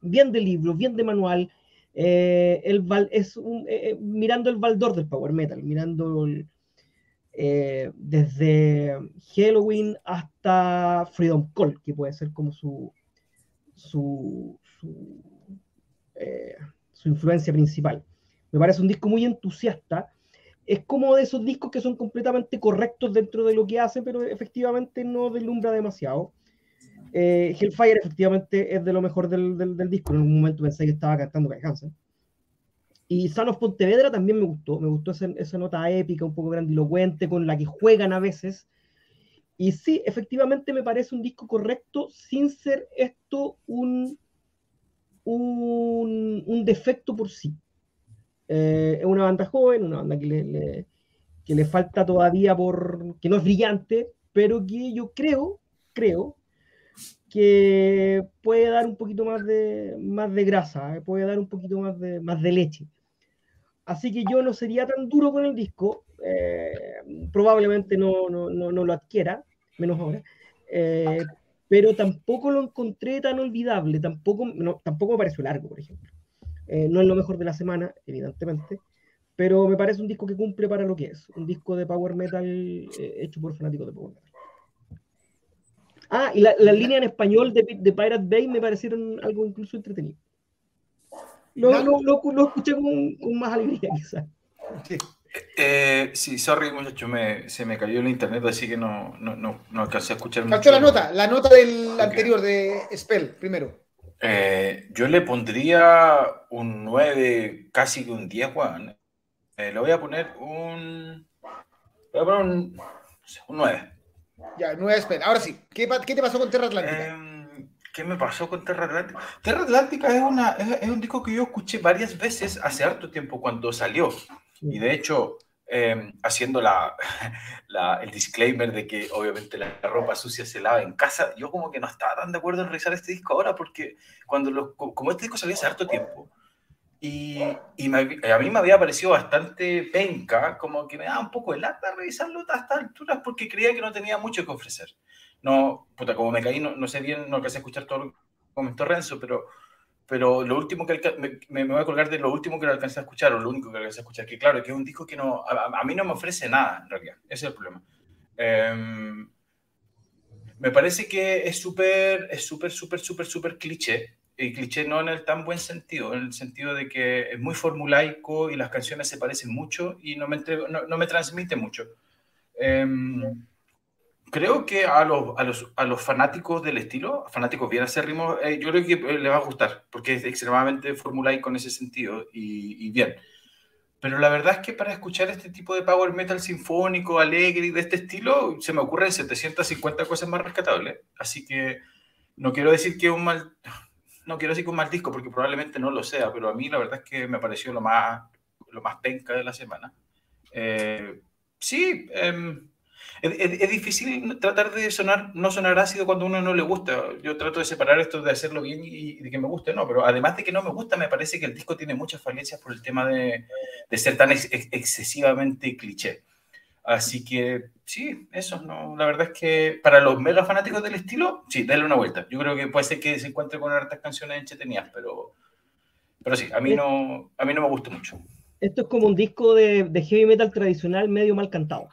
bien de libro, bien de manual, eh, el, es eh, eh, mirando el baldor del power metal, mirando desde Halloween hasta Freedom Call, que puede ser como su, su eh, su influencia principal. Me parece un disco muy entusiasta. Es como de esos discos que son completamente correctos dentro de lo que hace, pero efectivamente no deslumbra demasiado. Eh, Hellfire efectivamente es de lo mejor del, del, disco. En algún momento pensé que estaba cantando Hansen. Y Sanos Pontevedra también me gustó. Me gustó esa, esa, nota épica, un poco grandilocuente, con la que juegan a veces. Y sí, efectivamente me parece un disco correcto, sin ser esto un un, defecto por sí. Eh, es una banda joven, una banda que le, que le falta todavía por. que no es brillante, pero que yo creo, creo, que puede dar un poquito más de, más de grasa, eh, puede dar un poquito más de, más de leche. Así que yo no sería tan duro con el disco, eh, probablemente no, no, no, no, lo adquiera, menos ahora, pero tampoco lo encontré tan olvidable, tampoco, no, tampoco me pareció largo, por ejemplo. Eh, no es lo mejor de la semana, evidentemente, pero me parece un disco que cumple para lo que es, un disco de power metal eh, hecho por fanáticos de power metal. Ah, y la, la línea en español de, de, Pirate Bay me parecieron algo incluso entretenido. Lo, lo, lo, escuché con, con, más alegría, quizás. Eh, sí, sorry muchachos, me, se me cayó el internet, así que no, no, no, no alcancé a escuchar. Faltó la nota, la nota del anterior de Spell, primero. Eh, yo le pondría un 9, casi que un 10, Juan. Eh, le voy a poner un. Voy a poner un, un 9. Ya, 9 Spell. Ahora sí, ¿qué, ¿qué, te pasó con Terra Atlántica? Em, ¿Qué me pasó con Terra Atlántica? Terra Atlántica es, una, es, es un disco que yo escuché varias veces hace harto tiempo cuando salió. Y de hecho, eh, haciendo la, la, el disclaimer de que obviamente la ropa sucia se lava en casa, yo como que no estaba tan de acuerdo en revisar este disco ahora porque cuando lo, como este disco salió hace harto tiempo y, y me, a mí me había parecido bastante penca, como que me daba un poco de lata revisarlo a estas alturas porque creía que no tenía mucho que ofrecer. No, puta, como me caí, no, no sé bien, no alcancé a escuchar todo lo que comentó Renzo, pero pero lo último que me, me, voy a colgar de lo último que le alcancé a escuchar, o lo único que alcancé a escuchar, que claro, que es un disco que no, a, a mí no me ofrece nada, en realidad, ese es el problema. Eh, me parece que es súper, es súper, súper, súper, súper cliché, y cliché no en el tan buen sentido, en el sentido de que es muy formulaico y las canciones se parecen mucho y no me, entrego, no, no me transmite mucho. Eh, creo que a los, a los, a los fanáticos del estilo, fanáticos bien acérrimos, eh, yo creo que eh, les va a gustar, porque es extremadamente formulaico en ese sentido y, y, bien. Pero la verdad es que para escuchar este tipo de power metal sinfónico, alegre y de este estilo, se me ocurren 750 cosas más rescatables. Así que no quiero decir que un mal, no quiero decir que un mal disco, porque probablemente no lo sea, pero a mí la verdad es que me pareció lo más, lo más penca de la semana. Eh, sí, eh, es, es, difícil tratar de sonar, no sonar ácido cuando a uno no le gusta. Yo trato de separar esto de hacerlo bien y, de que me guste, no, pero además de que no me gusta, me parece que el disco tiene muchas falencias por el tema de, de ser tan ex, excesivamente cliché. Así que sí, eso, no, la verdad es que para los mega fanáticos del estilo, sí, dale una vuelta. Yo creo que puede ser que se encuentre con hartas canciones entretenidas, pero, pero sí, a mí, no, a mí no me gusta mucho. Esto es como un disco de, de heavy metal tradicional medio mal cantado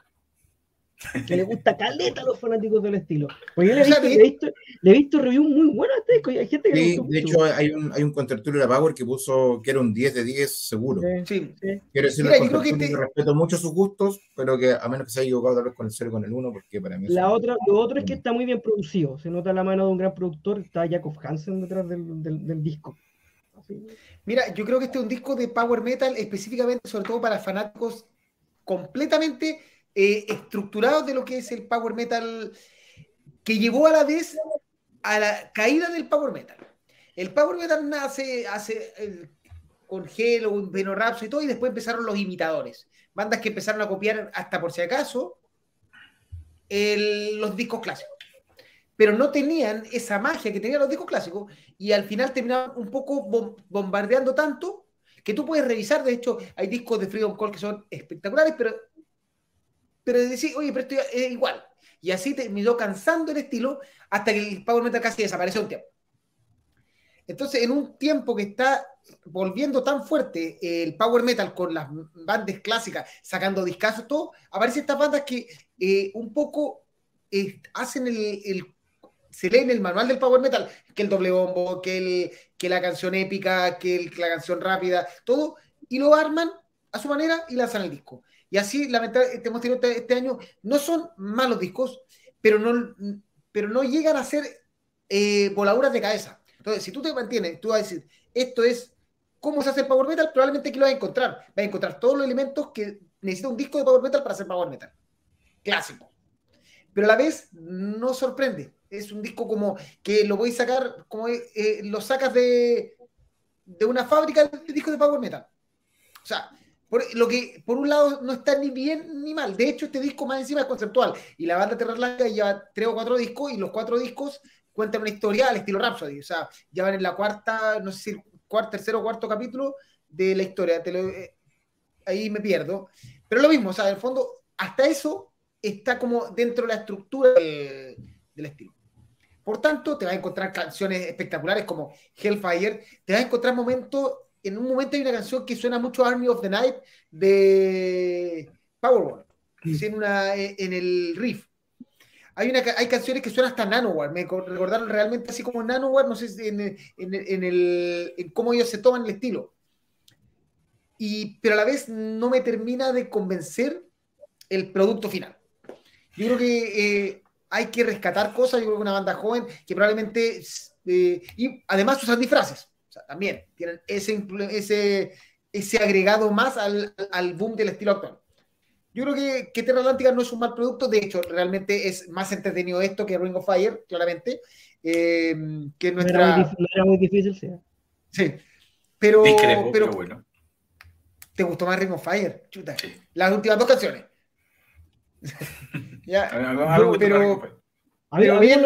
que le gusta caleta a los fanáticos del estilo. Pues yo le he visto, le he visto, le he visto reviews muy buenas a este hay gente que sí, de mucho. hecho hay un, hay un contertulio de la Power que puso que era un 10 de 10 seguro. Sí, sí. Quiero decir, Mira, yo creo que te... respeto mucho sus gustos, pero que a menos que se haya equivocado tal vez con el 0 con el 1, porque para mí... La otra, lo otro es que está muy bien producido, se nota la mano de un gran productor, está Jacob Hansen detrás del, del, del disco. Así. Mira, yo creo que este es un disco de Power Metal específicamente, sobre todo para fanáticos completamente eh, estructurados de lo que es el power metal, que llevó a la vez a la caída del power metal. El power metal nace hace con Hello, Veno y todo, y después empezaron los imitadores. Bandas que empezaron a copiar hasta por si acaso el, los discos clásicos. Pero no tenían esa magia que tenían los discos clásicos y al final terminaban un poco bombardeando tanto que tú puedes revisar. De hecho, hay discos de Freedom Call que son espectaculares, pero pero decir, oye, pero esto es igual. Y así terminó cansando el estilo hasta que el Power Metal casi desapareció un tiempo. Entonces, en un tiempo que está volviendo tan fuerte el Power Metal con las bandas clásicas, sacando discazos, todo, aparecen estas bandas que eh, un poco eh, hacen el, el, se leen el manual del Power Metal, que el doble bombo, que, el, que la canción épica, que el, la canción rápida, todo, y lo arman a su manera y lanzan el disco. Y así, lamentablemente, hemos tenido este año, no son malos discos, pero no, pero no llegan a ser eh, voladuras de cabeza. Entonces, si tú te mantienes, tú vas a decir, esto es cómo se hace el Power Metal, probablemente aquí lo vas a encontrar. Vas a encontrar todos los elementos que necesita un disco de Power Metal para hacer Power Metal. Clásico. Pero a la vez no sorprende. Es un disco como que lo voy a sacar, como eh, lo sacas de, de una fábrica de discos de Power Metal. O sea, por, lo que por un lado no está ni bien ni mal. De hecho, este disco más encima es conceptual. Y la banda Terra Blanca lleva tres o cuatro discos y los cuatro discos cuentan una historia al estilo Rhapsody. O sea, ya van en la cuarta, no sé si cuarto, tercero o cuarto capítulo de la historia. Eh, ahí me pierdo. Pero lo mismo, o sea, en el fondo, hasta eso está como dentro de la estructura del, del estilo. Por tanto, te vas a encontrar canciones espectaculares como Hellfire, te vas a encontrar momentos en un momento hay una canción que suena mucho Army of the Night de Powerwall, mm. en, una, en el riff. Hay, una, hay canciones que suenan hasta Nanowar, me recordaron realmente así como Nanowar, no sé, en, en, en, el, en cómo ellos se toman el estilo. y, pero a la vez no me termina de convencer el producto final. Yo creo que eh, hay que rescatar cosas, yo creo que una banda joven que probablemente, eh, y además usan disfraces, o sea, también tienen ese, ese, ese agregado más al, al boom del estilo actual. Yo creo que, que Terra Atlántica no es un mal producto, de hecho, realmente es más entretenido esto que Ring of Fire, claramente. Eh, que nuestra... no, era muy difícil, sí. Sí, pero, Discrepo, pero, pero bueno. ¿te gustó más Ring of Fire? Chuta. Las últimas dos canciones. ya, A mí- a mí me yo- gusta pero, Ring of Fire. A mí, Pero a mí bien,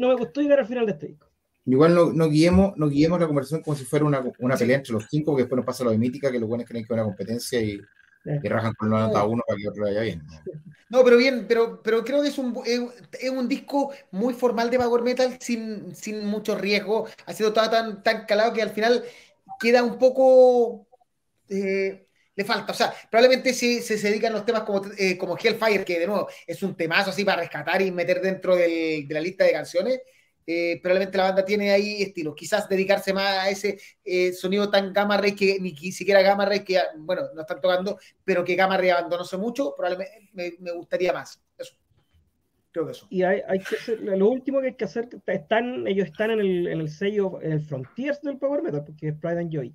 no me gustó llegar al final de este disco. Igual no, no, guiemos, no guiemos la conversación como si fuera una, una pelea entre los cinco, porque después nos pasa lo de mítica, que los buenos creen que es una competencia y, y rajan con la nota uno para que otro vaya bien. ¿no? No, pero bien, pero, pero creo que es un, es, es un disco muy formal de Power Metal sin, sin mucho riesgo. Ha sido todo tan, tan calado que al final queda un poco. eh, le falta. O sea, probablemente si, si se dedican los temas como, eh, como Hellfire, que de nuevo es un temazo así para rescatar y meter dentro del- de la lista de canciones. Eh, probablemente la banda tiene ahí estilo. Quizás dedicarse más a ese eh, sonido tan Gamma Ray que ni siquiera Gamma Ray, que bueno, no están tocando, pero que Gamma Ray abandonó hace mucho, probablemente me, me gustaría más. Eso. Creo que eso. Y hay, hay que hacer, lo último que hay que hacer, están, ellos están en el, en el sello, en el Frontiers del Power Metal, porque es Pride and Joy.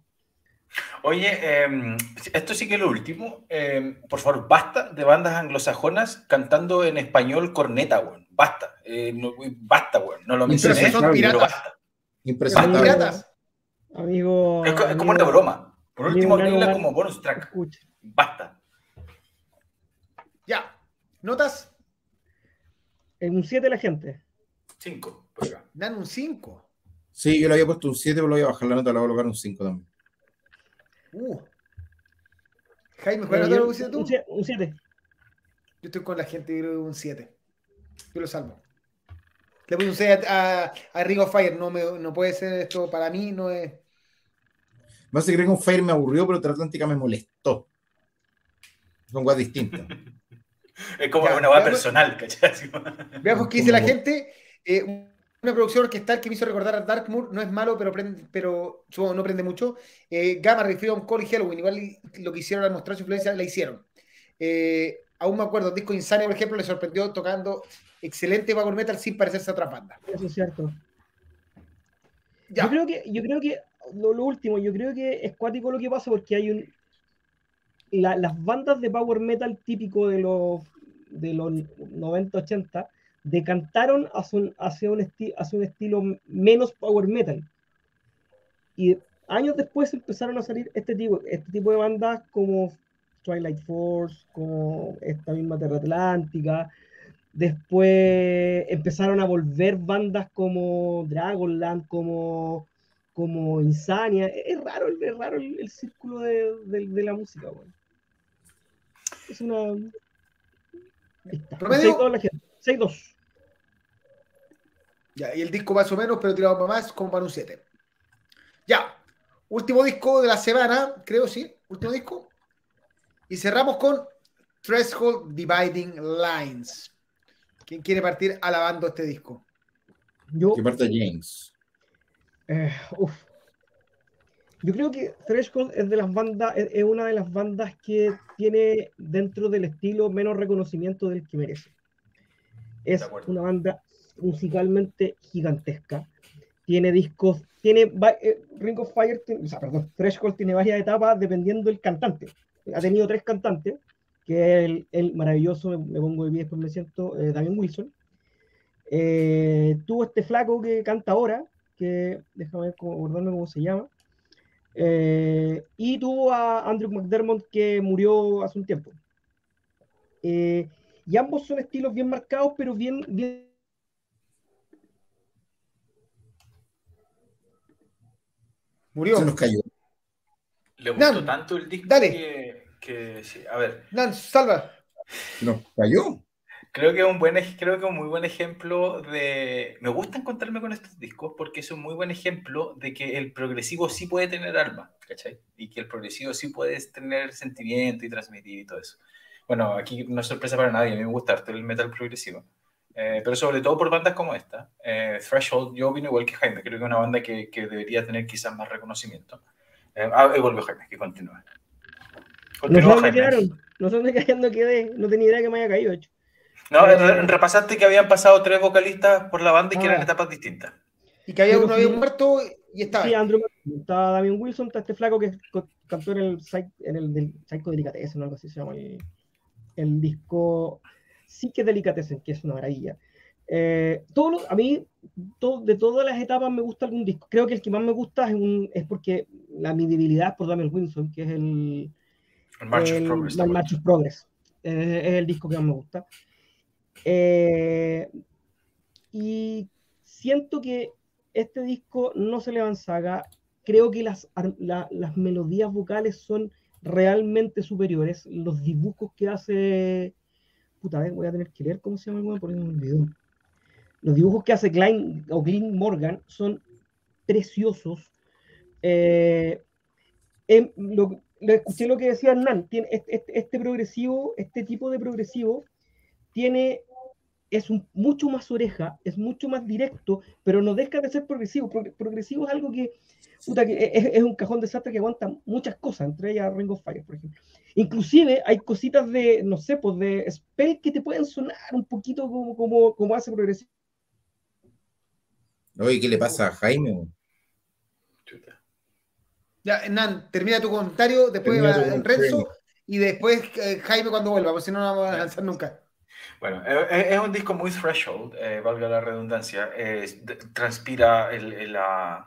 Oye, eh, esto sí que es lo último. Eh, por favor, basta de bandas anglosajonas cantando en español corneta, weón. Basta. Eh, no- basta, weón. No lo mencioné, son piratas. basta. Son Impresionante. piratas. Amigo. Es, es como amigo, una broma. Por último, Bar- como bonus track. Escucha. Basta. Ya. ¿Notas? En un 7 la gente. Cinco. por acá. Dan un 5. Sí, yo le había puesto un 7, pero lo voy a bajar la nota, le voy a colocar un 5 también. Uh. Jaime, ¿cuál Eh, nota lo pusiste tú? un sie- Un 7. Yo estoy con la gente, creo que un 7. Yo lo salvo. Le puse un 6 a, a, a Ring of Fire. No, me, no puede ser esto para mí, no es. Más que con Fire me aburrió, pero Atlántica me molestó. Son cosas distintas. Es como Ya, una veamos- personal, ¿cachai? Veamos qué dice la gente. Eh, una producción orquestal que me hizo recordar a Darkmoor. No es malo, pero, prende, pero supongo, no prende mucho. Eh, Gamma Freedom Call y Halloween. Igual lo que hicieron al mostrar su influencia, la hicieron. Eh, aún me acuerdo, Disco Insane, por ejemplo, le sorprendió tocando excelente power metal sin parecerse a otras bandas. Eso es cierto. Ya. Yo creo que, yo creo que lo, lo último, yo creo que es cuático lo que pasa porque hay un. la- las bandas de power metal típico de los, de los 90-80 decantaron hacia un, hacia, un esti- hacia un estilo menos power metal. Y años después empezaron a salir este tipo, este tipo de bandas como Twilight Force, como esta misma Terra Atlántica. Después empezaron a volver bandas como Dragonland, como, como Insania. Es raro, es raro el, el círculo de, de- de la música, weón. Es una. Ahí está. Promedio. 6-2 la gente. 6-2. Ya, y el disco más o menos, pero tirado para más, como para un 7. Ya, último disco de la semana, creo, sí, último disco. Y cerramos con Threshold Dividing Lines. ¿Quién quiere partir alabando este disco? Yo, Que parte James. eh, uf. Yo creo que Threshold es de las bandas, es, es una de las bandas que tiene dentro del estilo menos reconocimiento del que merece. Es una banda musicalmente gigantesca. Tiene discos, tiene eh, Ring of Fire, tiene- o sea, perdón, Threshold tiene varias etapas dependiendo del cantante. Ha tenido tres cantantes, que es el, el maravilloso, me, me pongo de pie después me siento, eh, Damien Wilson. Eh, tuvo este flaco que canta ahora, que déjame ver cómo, acordarme cómo se llama. Eh, y tuvo a Andrew McDermott que murió hace un tiempo. Eh, y ambos son estilos bien marcados, pero bien, bien Murió. Se nos cayó. Le gustó Dan, tanto el disco dale. que, que sí. A ver, Nan, salva. Nos cayó. Creo que es un buen, creo que es un muy buen ejemplo de. Me gusta encontrarme con estos discos porque es un muy buen ejemplo de que el progresivo sí puede tener alma, ¿cachai? Y que el progresivo sí puede tener sentimiento y transmitir y todo eso. Bueno, aquí no es sorpresa para nadie, a mí me gusta harto el metal progresivo. Eh, pero sobre todo por bandas como esta. Eh, Threshold, yo opino igual que Jaime, creo que es una banda que, que debería tener quizás más reconocimiento. Eh, ah, y volvió Jaime, que continúe. No sé dónde quedaron, no sé dónde quedé, no tenía idea que me haya caído, hecho. No, eh, repasaste que habían pasado tres vocalistas por la banda y que eran ah. etapas distintas. Y que había uno había muerto y estaba. Sí, Andrew estaba Damien Wilson, está este flaco que cantó en el, en el del Psycho Delicatessen, algo así se llama el, el disco Sí que Delicatessen, que es una maravilla. Eh, a mí, de todas las etapas me gusta algún disco. Creo que el que más me gusta es, un, es porque la mi debilidad es por Damien Wilson, que es el, el March of Progress. El March of Progress. es el disco que más me gusta. Eh, y siento que este disco no se le avanzaga. Creo que las, las melodías vocales son realmente superiores. Los dibujos que hace. Puta, vez voy a tener que leer cómo se llama el porque me olvidó. Los dibujos que hace Klein o Glyn Morgan son preciosos. Eh, lo, escuché lo que decía Hernán. Este, progresivo, este tipo de progresivo, tiene es mucho más oreja, es mucho más directo, pero no deja de ser progresivo. progresivo es algo que, es, un cajón de desastre que aguanta muchas cosas, entre ellas Ring of Fire, por ejemplo. Inclusive hay cositas de, no sé, pues de spell que te pueden sonar un poquito como, como hace progresivo. Oye, ¿qué le pasa a Jaime? Ya, Hernán, termina tu comentario, después va Renzo y después eh, Jaime cuando vuelva, porque si no, no vamos a lanzar nunca. Bueno, eh, eh, es un disco muy threshold, eh, valga la redundancia. transpira la,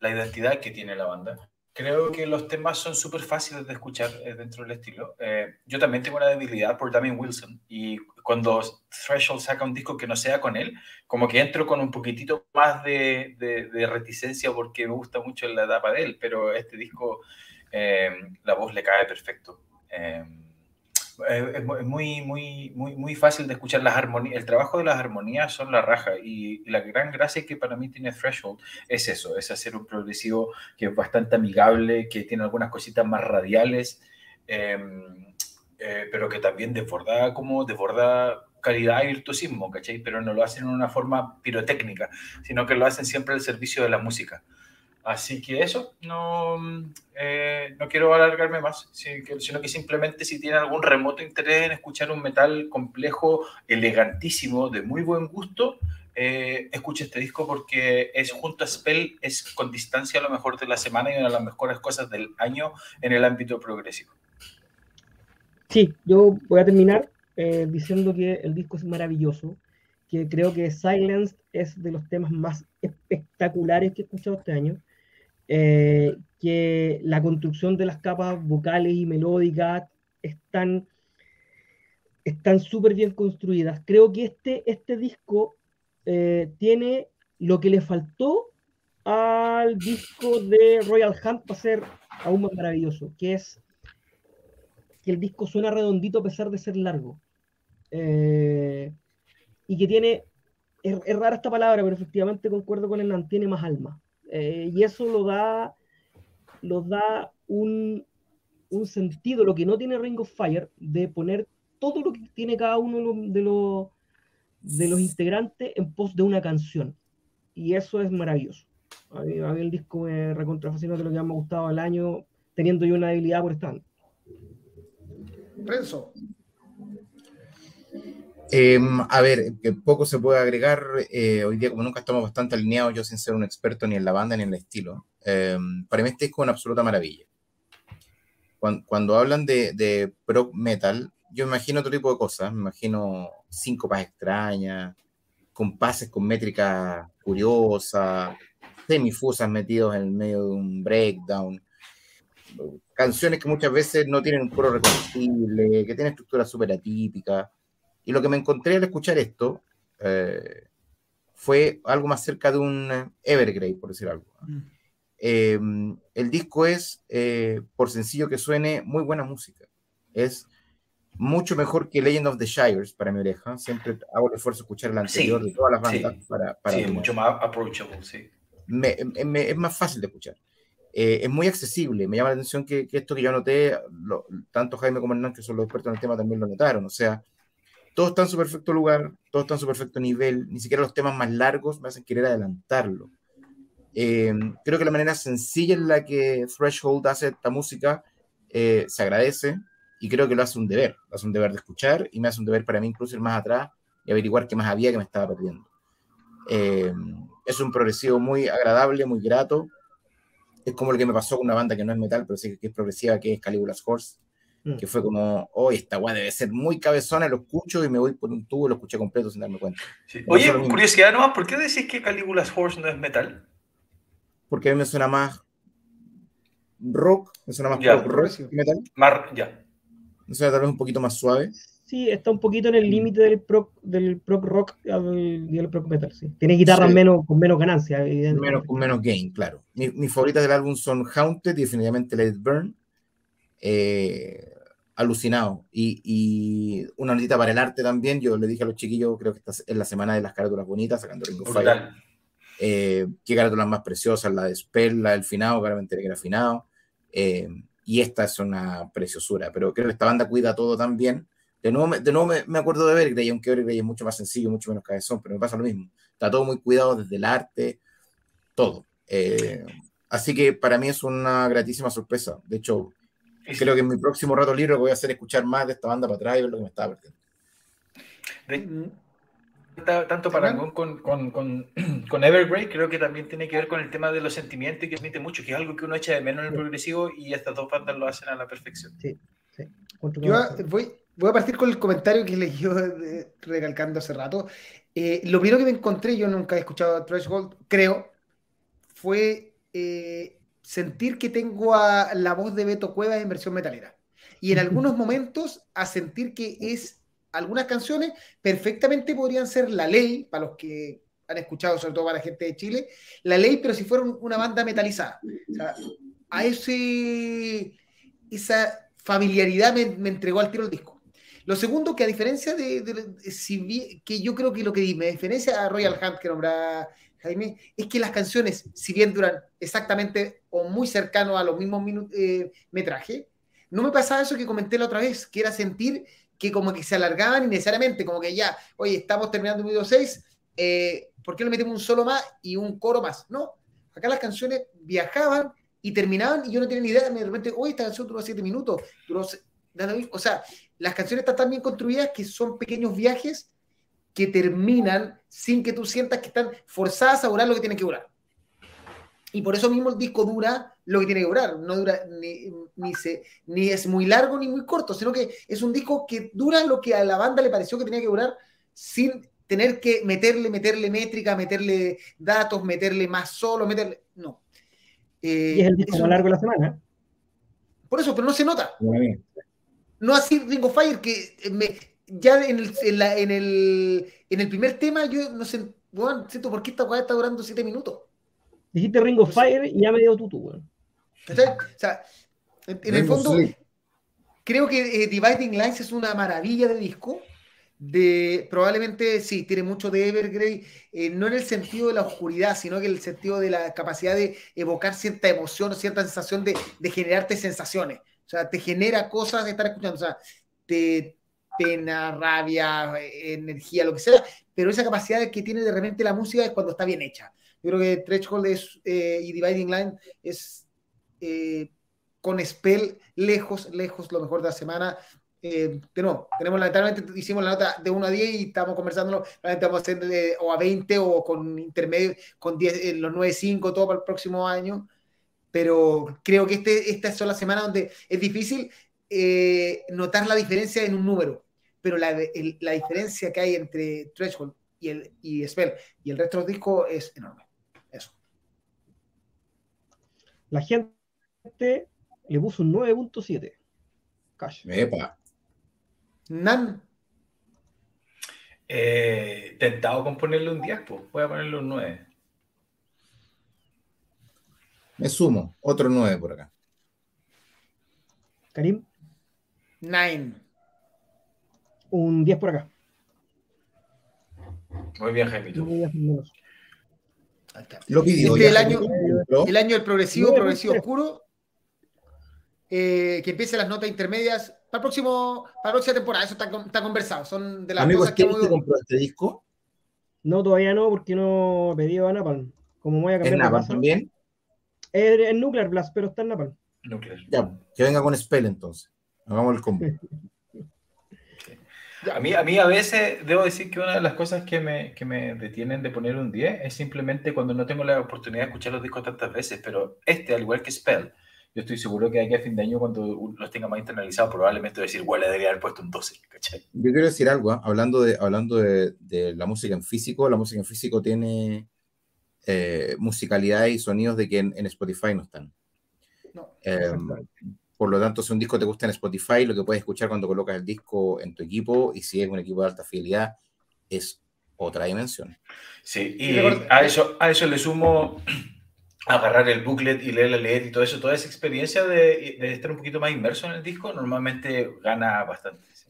la, identidad que tiene la banda. Creo que los temas son súper fáciles de escuchar dentro del estilo. yo también tengo una debilidad por Damien Wilson y cuando Threshold saca un disco que no sea con él, como que entro con un poquitito más de, de, reticencia porque me gusta mucho la etapa de él, pero este disco la voz le cae perfecto es muy, muy, muy, muy fácil de escuchar las armonías. El trabajo de las armonías son la raja y la gran gracia que para mí tiene Threshold es eso, es hacer un progresivo que es bastante amigable, que tiene algunas cositas más radiales, em, eh, pero que también desborda como desborda calidad y virtuosismo, ¿cachai? Pero no lo hacen en una forma pirotécnica, sino que lo hacen siempre al servicio de la música. Así que eso, no, eh, no quiero alargarme más, sino que simplemente si tiene algún remoto interés en escuchar un metal complejo, elegantísimo, de muy buen gusto, eh, escuche este disco porque es junto a Spell, es con distancia lo mejor de la semana y una de las mejores cosas del año en el ámbito progresivo. Sí, yo voy a terminar eh, diciendo que el disco es maravilloso, que creo que Silence es de los temas más espectaculares que he escuchado este año eh, que la construcción de las capas vocales y melódicas están están súper bien construidas. Creo que este, este disco eh, tiene lo que le faltó al disco de Royal Hunt para ser aún más maravilloso, que es que el disco suena redondito a pesar de ser largo. Eh, y que tiene, es, rara esta palabra, pero efectivamente concuerdo con el tiene más alma. Eh, y eso lo da, lo da un, un, sentido, lo que no tiene Ring of Fire, de poner todo lo que tiene cada uno de los, de los integrantes en pos de una canción. Y eso es maravilloso. A mí, el disco me recontrafascinó de lo que me ha gustado el año, teniendo yo una debilidad por estar. Renzo. Em, a ver, que poco se puede agregar. Eh, hoy día, como nunca estamos bastante alineados, yo sin ser un experto ni en la banda ni en el estilo, em, para mí este disco es una absoluta maravilla. Cuando, hablan de, de metal, yo imagino otro tipo de cosas. Me imagino síncopas extrañas, compases con métrica curiosa, semifusas metidos en el medio de un breakdown, canciones que muchas veces no tienen un coro reconocible, que tienen estructuras súper atípicas y lo que me encontré al escuchar esto eh, fue algo más cerca de un Evergrey, por decir algo. Mm. Eh, el disco es, eh, por sencillo que suene, muy buena música. Es mucho mejor que Legend of the Shires para mi oreja. Siempre hago el esfuerzo de escuchar el anterior de todas las bandas. Sí, para, para sí mucho más approachable, sí. es más fácil de escuchar. Es muy accesible. Me llama la atención que, esto que yo noté, tanto Jaime como Hernán, que son los expertos en el tema, también lo notaron. O sea, todo está en su perfecto lugar, todo está en su perfecto nivel, ni siquiera los temas más largos me hacen querer adelantarlo. Eh, creo que la manera sencilla en la que Threshold hace esta música eh, se agradece y creo que lo hace un deber, lo hace un deber de escuchar y me hace un deber para mí incluso ir más atrás y averiguar qué más había que me estaba perdiendo. Eh, es un progresivo muy agradable, muy grato. Es como el que me pasó con una banda que no es metal, pero sí que es progresiva, que es Caligula's Horse, mm. que fue como, oh, esta weá debe ser muy cabezona, lo escucho y me voy por un tubo y lo escuché completo sin darme cuenta. Oye, curiosidad nomás, ¿por qué decís que Caligula's Horse no es metal? Porque a mí me suena más rock, me suena más rock, rock metal. Mar, ya. Me suena tal vez un poquito más suave. Sí, está un poquito en el límite del prog, del prog rock y del prog metal, sí. Tiene guitarras menos, con menos ganancia, Menos, con menos gain, claro. mis favoritas del álbum son Haunted y definitivamente Let It Burn. Eh, alucinado. Y, y, una notita para el arte también. Yo le dije a los chiquillos, creo que esta es la semana de las carátulas bonitas, sacando Ring of Fire. Eh, qué carátulas más preciosas, la de Spell, la del finado, claramente que era finado. Eh, y esta es una preciosura, pero creo que esta banda cuida todo también de nuevo, de nuevo me, acuerdo de Evergrey, aunque Evergrey es mucho más sencillo, mucho menos cabezón, pero me pasa lo mismo. Está todo muy cuidado desde el arte, todo. Eh, así que para mí es una gratísima sorpresa. De hecho, creo que en mi próximo rato libre voy a hacer escuchar más de esta banda para atrás y ver lo que me estaba perdiendo. tanto para con, con, con, con, Evergrey, creo que también tiene que ver con el tema de los sentimientos y que transmite mucho, que es algo que uno echa de menos en el progresivo y estas dos bandas lo hacen a la perfección. Sí, sí. Yo voy, voy a partir con el comentario que leí yo recalcando hace rato. Eh, lo primero que me encontré, yo nunca he escuchado a Threshold, creo, fue eh, sentir que tengo a la voz de Beto Cuevas en versión metalera. Y en algunos momentos a sentir que es algunas canciones perfectamente podrían ser La Ley, para los que han escuchado, sobre todo para la gente de Chile, La Ley, pero si fuera una banda metalizada. O sea, a ese, esa familiaridad me, me entregó al tiro el disco. Lo segundo, que a diferencia de, si que yo creo que lo que me diferencia a Royal Hunt que nombra Jaime, es que las canciones, si bien duran exactamente o muy cercano a los mismos eh, metraje, no me pasaba eso que comenté la otra vez, que era sentir que como que se alargaban innecesariamente, como que ya, oye, estamos terminando un video 6, eh, ¿por qué no metemos un solo más y un coro más? No, acá las canciones viajaban y terminaban y yo no tenía ni idea, de repente, oye, esta canción duró 7 minutos, duró o sea, las canciones están tan bien construidas que son pequeños viajes que terminan sin que tú sientas que están forzadas a durar lo que tienen que durar. Y por eso mismo el disco dura lo que tiene que durar. No dura ni, ni, se, ni es muy largo ni muy corto, sino que es un disco que dura lo que a la banda le pareció que tenía que durar sin tener que meterle, meterle métrica, meterle datos, meterle más solo, meterle. No. y es el disco más largo de la semana. Por eso, pero no se nota. No así Ring of Fire, que me, ya en el, en, el, en el primer tema yo no sé, bueno, siento por qué esta weá está durando siete minutos. Dijiste Ring of Fire y ya me dio tutu, weón. O sea, en, el fondo, creo que eh, Dividing Lines es una maravilla de disco. De, probablemente sí, tiene mucho de Evergrey, eh, no en el sentido de la oscuridad, sino que en el sentido de la capacidad de evocar cierta emoción o cierta sensación de, de generarte sensaciones. O sea, te genera cosas de estar escuchando. O sea, te pena, rabia, energía, lo que sea, pero esa capacidad que tiene de repente la música es cuando está bien hecha. Yo creo que Threshold es, eh, y Dividing Line es eh, con Spell lejos, lejos lo mejor de la semana. Eh, de no, tenemos lamentablemente hicimos la nota de 1 a 10 y estamos conversando, vamos a hacer o a 20 o con intermedio, con 10, los 9, 5, todo para el próximo año pero creo que este, estas son las semanas donde es difícil eh, notar la diferencia en un número, pero la, la diferencia que hay entre Threshold y, el, y Spell y el resto del disco es enorme. Eso. La gente le puso un 9.7. Cash. Epa. Nan. Eh, tentado con ponerle un 10, pues voy a ponerle un 9. Me sumo, otro 9 por acá. Karim. 9. Un 10 por acá. Muy bien, Jaime. Lo pidió. Este el, año, el año del progresivo, progresivo oscuro. Eh, que empiece las notas intermedias para el próximo, para la próxima temporada. Eso está, está conversado. Son de las Amigos, cosas que compró este disco? No, todavía no, porque no he pedido a Napalm. Como voy a cambiar ¿En de Napalm también? Es, es Nuclear Blast, pero está en Napalm. Nuclear. Ya, que venga con Spell entonces. Hagamos el combo. A mí, a mí a veces debo decir que una de las cosas que me, que me detienen de poner un 10 es simplemente cuando no tengo la oportunidad de escuchar los discos tantas veces, pero este, al igual que Spell, yo estoy seguro que aquí a fin de año cuando los tenga más internalizados probablemente voy a decir, bueno, le debería haber puesto un 12, ¿cachai? Yo quiero decir algo, ¿ah? hablando, de, hablando de, de la música en físico, la música en físico tiene eh, musicalidad y sonidos de que en, en Spotify no están. No, Eh, por lo tanto, si un disco te gusta en Spotify, lo que puedes escuchar cuando colocas el disco en tu equipo, y si es un equipo de alta fidelidad, es otra dimensión. Sí, Y a eso, a eso le sumo agarrar el booklet y leer la leer y todo eso, toda esa experiencia de, de estar un poquito más inmerso en el disco, normalmente gana bastante. sí.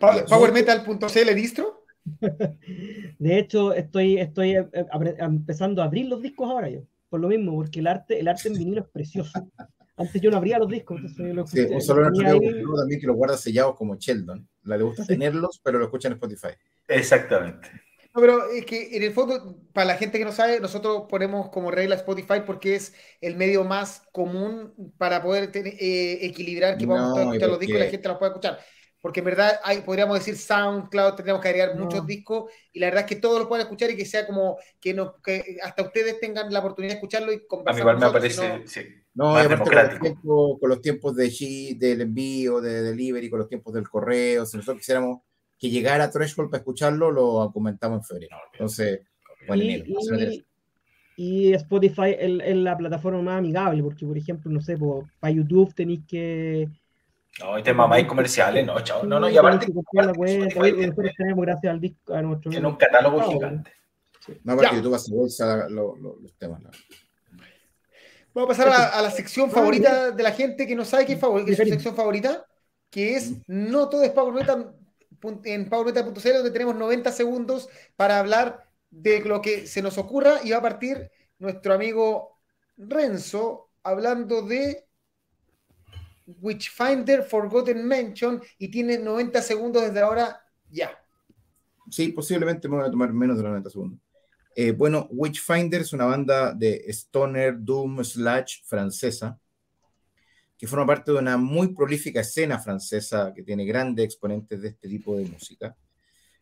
Pa- Powermetal.cl distro. De hecho, estoy, estoy eh, eh, empezando a abrir los discos ahora yo, por lo mismo, porque el arte, el arte en vinilo es precioso. Antes yo no abría los discos, entonces lo Sí, escuché- un solo amigo también que lo guarda sellados como Sheldon. La le gusta Sí. tenerlos, pero lo escucha en Spotify. Exactamente. No, pero es que en el fondo, para la gente que no sabe, nosotros ponemos como regla Spotify porque es el medio más común para poder tener- eh, equilibrar que No, escuchar y los porque- discos y la gente los pueda escuchar. Porque en verdad hay, podríamos decir SoundCloud, tendríamos que agregar No. muchos discos y la verdad es que todos los puedan escuchar y que sea como que, no, que hasta ustedes tengan la oportunidad de escucharlo y A mí conversar igual me parece, no- sí, No, Más y aparte con los, tiempos, con los tiempos de G, del envío, de delivery, con los tiempos del correo, si nosotros quisiéramos que llegara a Threshold para escucharlo, lo comentamos en febrero. Entonces, bueno, Y, enero, Spotify es, es la plataforma más amigable, porque por ejemplo, no sé, para YouTube tenéis que... No, y temas más comerciales, no, chao. No, no, y Sí, aparte, que tenemos gracias al disco, a nuestro tiene un catálogo Ah, gigante. No, aparte Ya. YouTube hace bolsa lo- lo- los temas. Vamos a pasar a la, a la sección favorita de la gente que no sabe qué es, favor- qué es su sección favorita, que es No todo es Power Metal pun- en PowerMetal.cl, donde tenemos 90 segundos para hablar de lo que se nos ocurra y va a partir nuestro amigo Renzo hablando de Witchfinder Forgotten Mention y tiene 90 segundos desde ahora ya. Sí, posiblemente me voy a tomar menos de los 90 segundos. Eh, bueno, Witchfinder es una banda de stoner, doom, slash francesa, que forma parte de una muy prolífica escena francesa que tiene grandes exponentes de este tipo de música.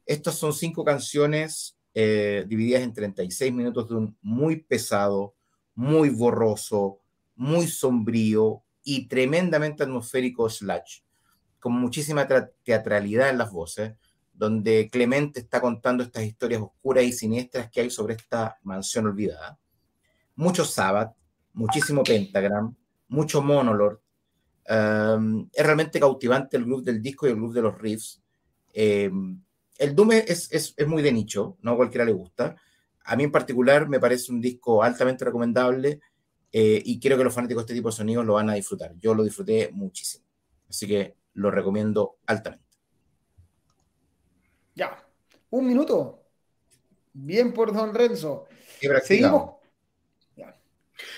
Estas son cinco canciones eh, divididas en 36 minutos de un muy pesado, muy borroso, muy sombrío y tremendamente atmosférico slash, con muchísima tra- teatralidad en las voces donde Clemente está contando estas historias oscuras y siniestras que hay sobre esta mansión olvidada. Mucho Sabbath, muchísimo Pentagram, mucho Monolord. Um, es realmente cautivante el groove del disco y el groove de los riffs. Um, el Doom es, es, es, muy de nicho, no a cualquiera le gusta. A mí en particular me parece un disco altamente recomendable eh, y creo que los fanáticos de este tipo de sonidos lo van a disfrutar. Yo lo disfruté muchísimo. Así que lo recomiendo altamente. Ya, un minuto. Bien por Don Renzo. Seguimos.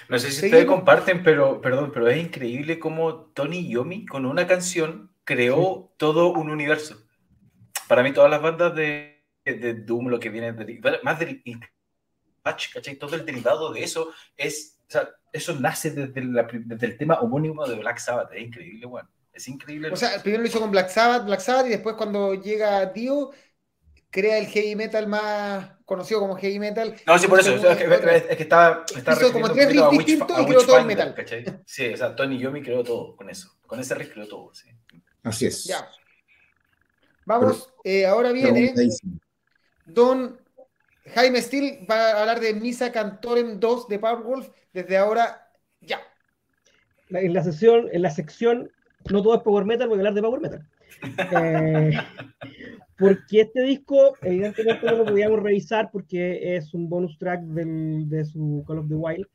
No sé si Seguimos. ustedes comparten, pero perdón, pero es increíble cómo Tony Yomi con una canción creó todo un universo. Para mí todas las bandas de, de Doom, lo que viene de, más del Patch, ¿cachai? Todo el derivado de eso es, o sea, eso nace desde, la, desde, el tema homónimo de Black Sabbath. Es increíble, bueno. Es increíble. O sea, primero lo hizo con Black Sabbath, Black Sabbath, y después cuando llega Dio, crea el heavy metal más conocido como heavy metal. No, sí, por eso. Es, que, es, que, estaba. estaba hizo como tres riffs distintos y creó todo el metal. ¿cachai? Sí, o sea, Tony Yomi creó todo con eso. Con ese riff creó todo, sí. Así es. Ya. Vamos, Pero, eh, ahora viene Don Jaime Steele va a hablar de Misa Cantorem 2 de Powerwolf desde ahora ya. En la sesión, en la sección, no todo es Power Metal, voy a hablar de Power Metal. eh, porque este disco, evidentemente, no lo podíamos revisar porque es un bonus track del, de su Call of the Wild.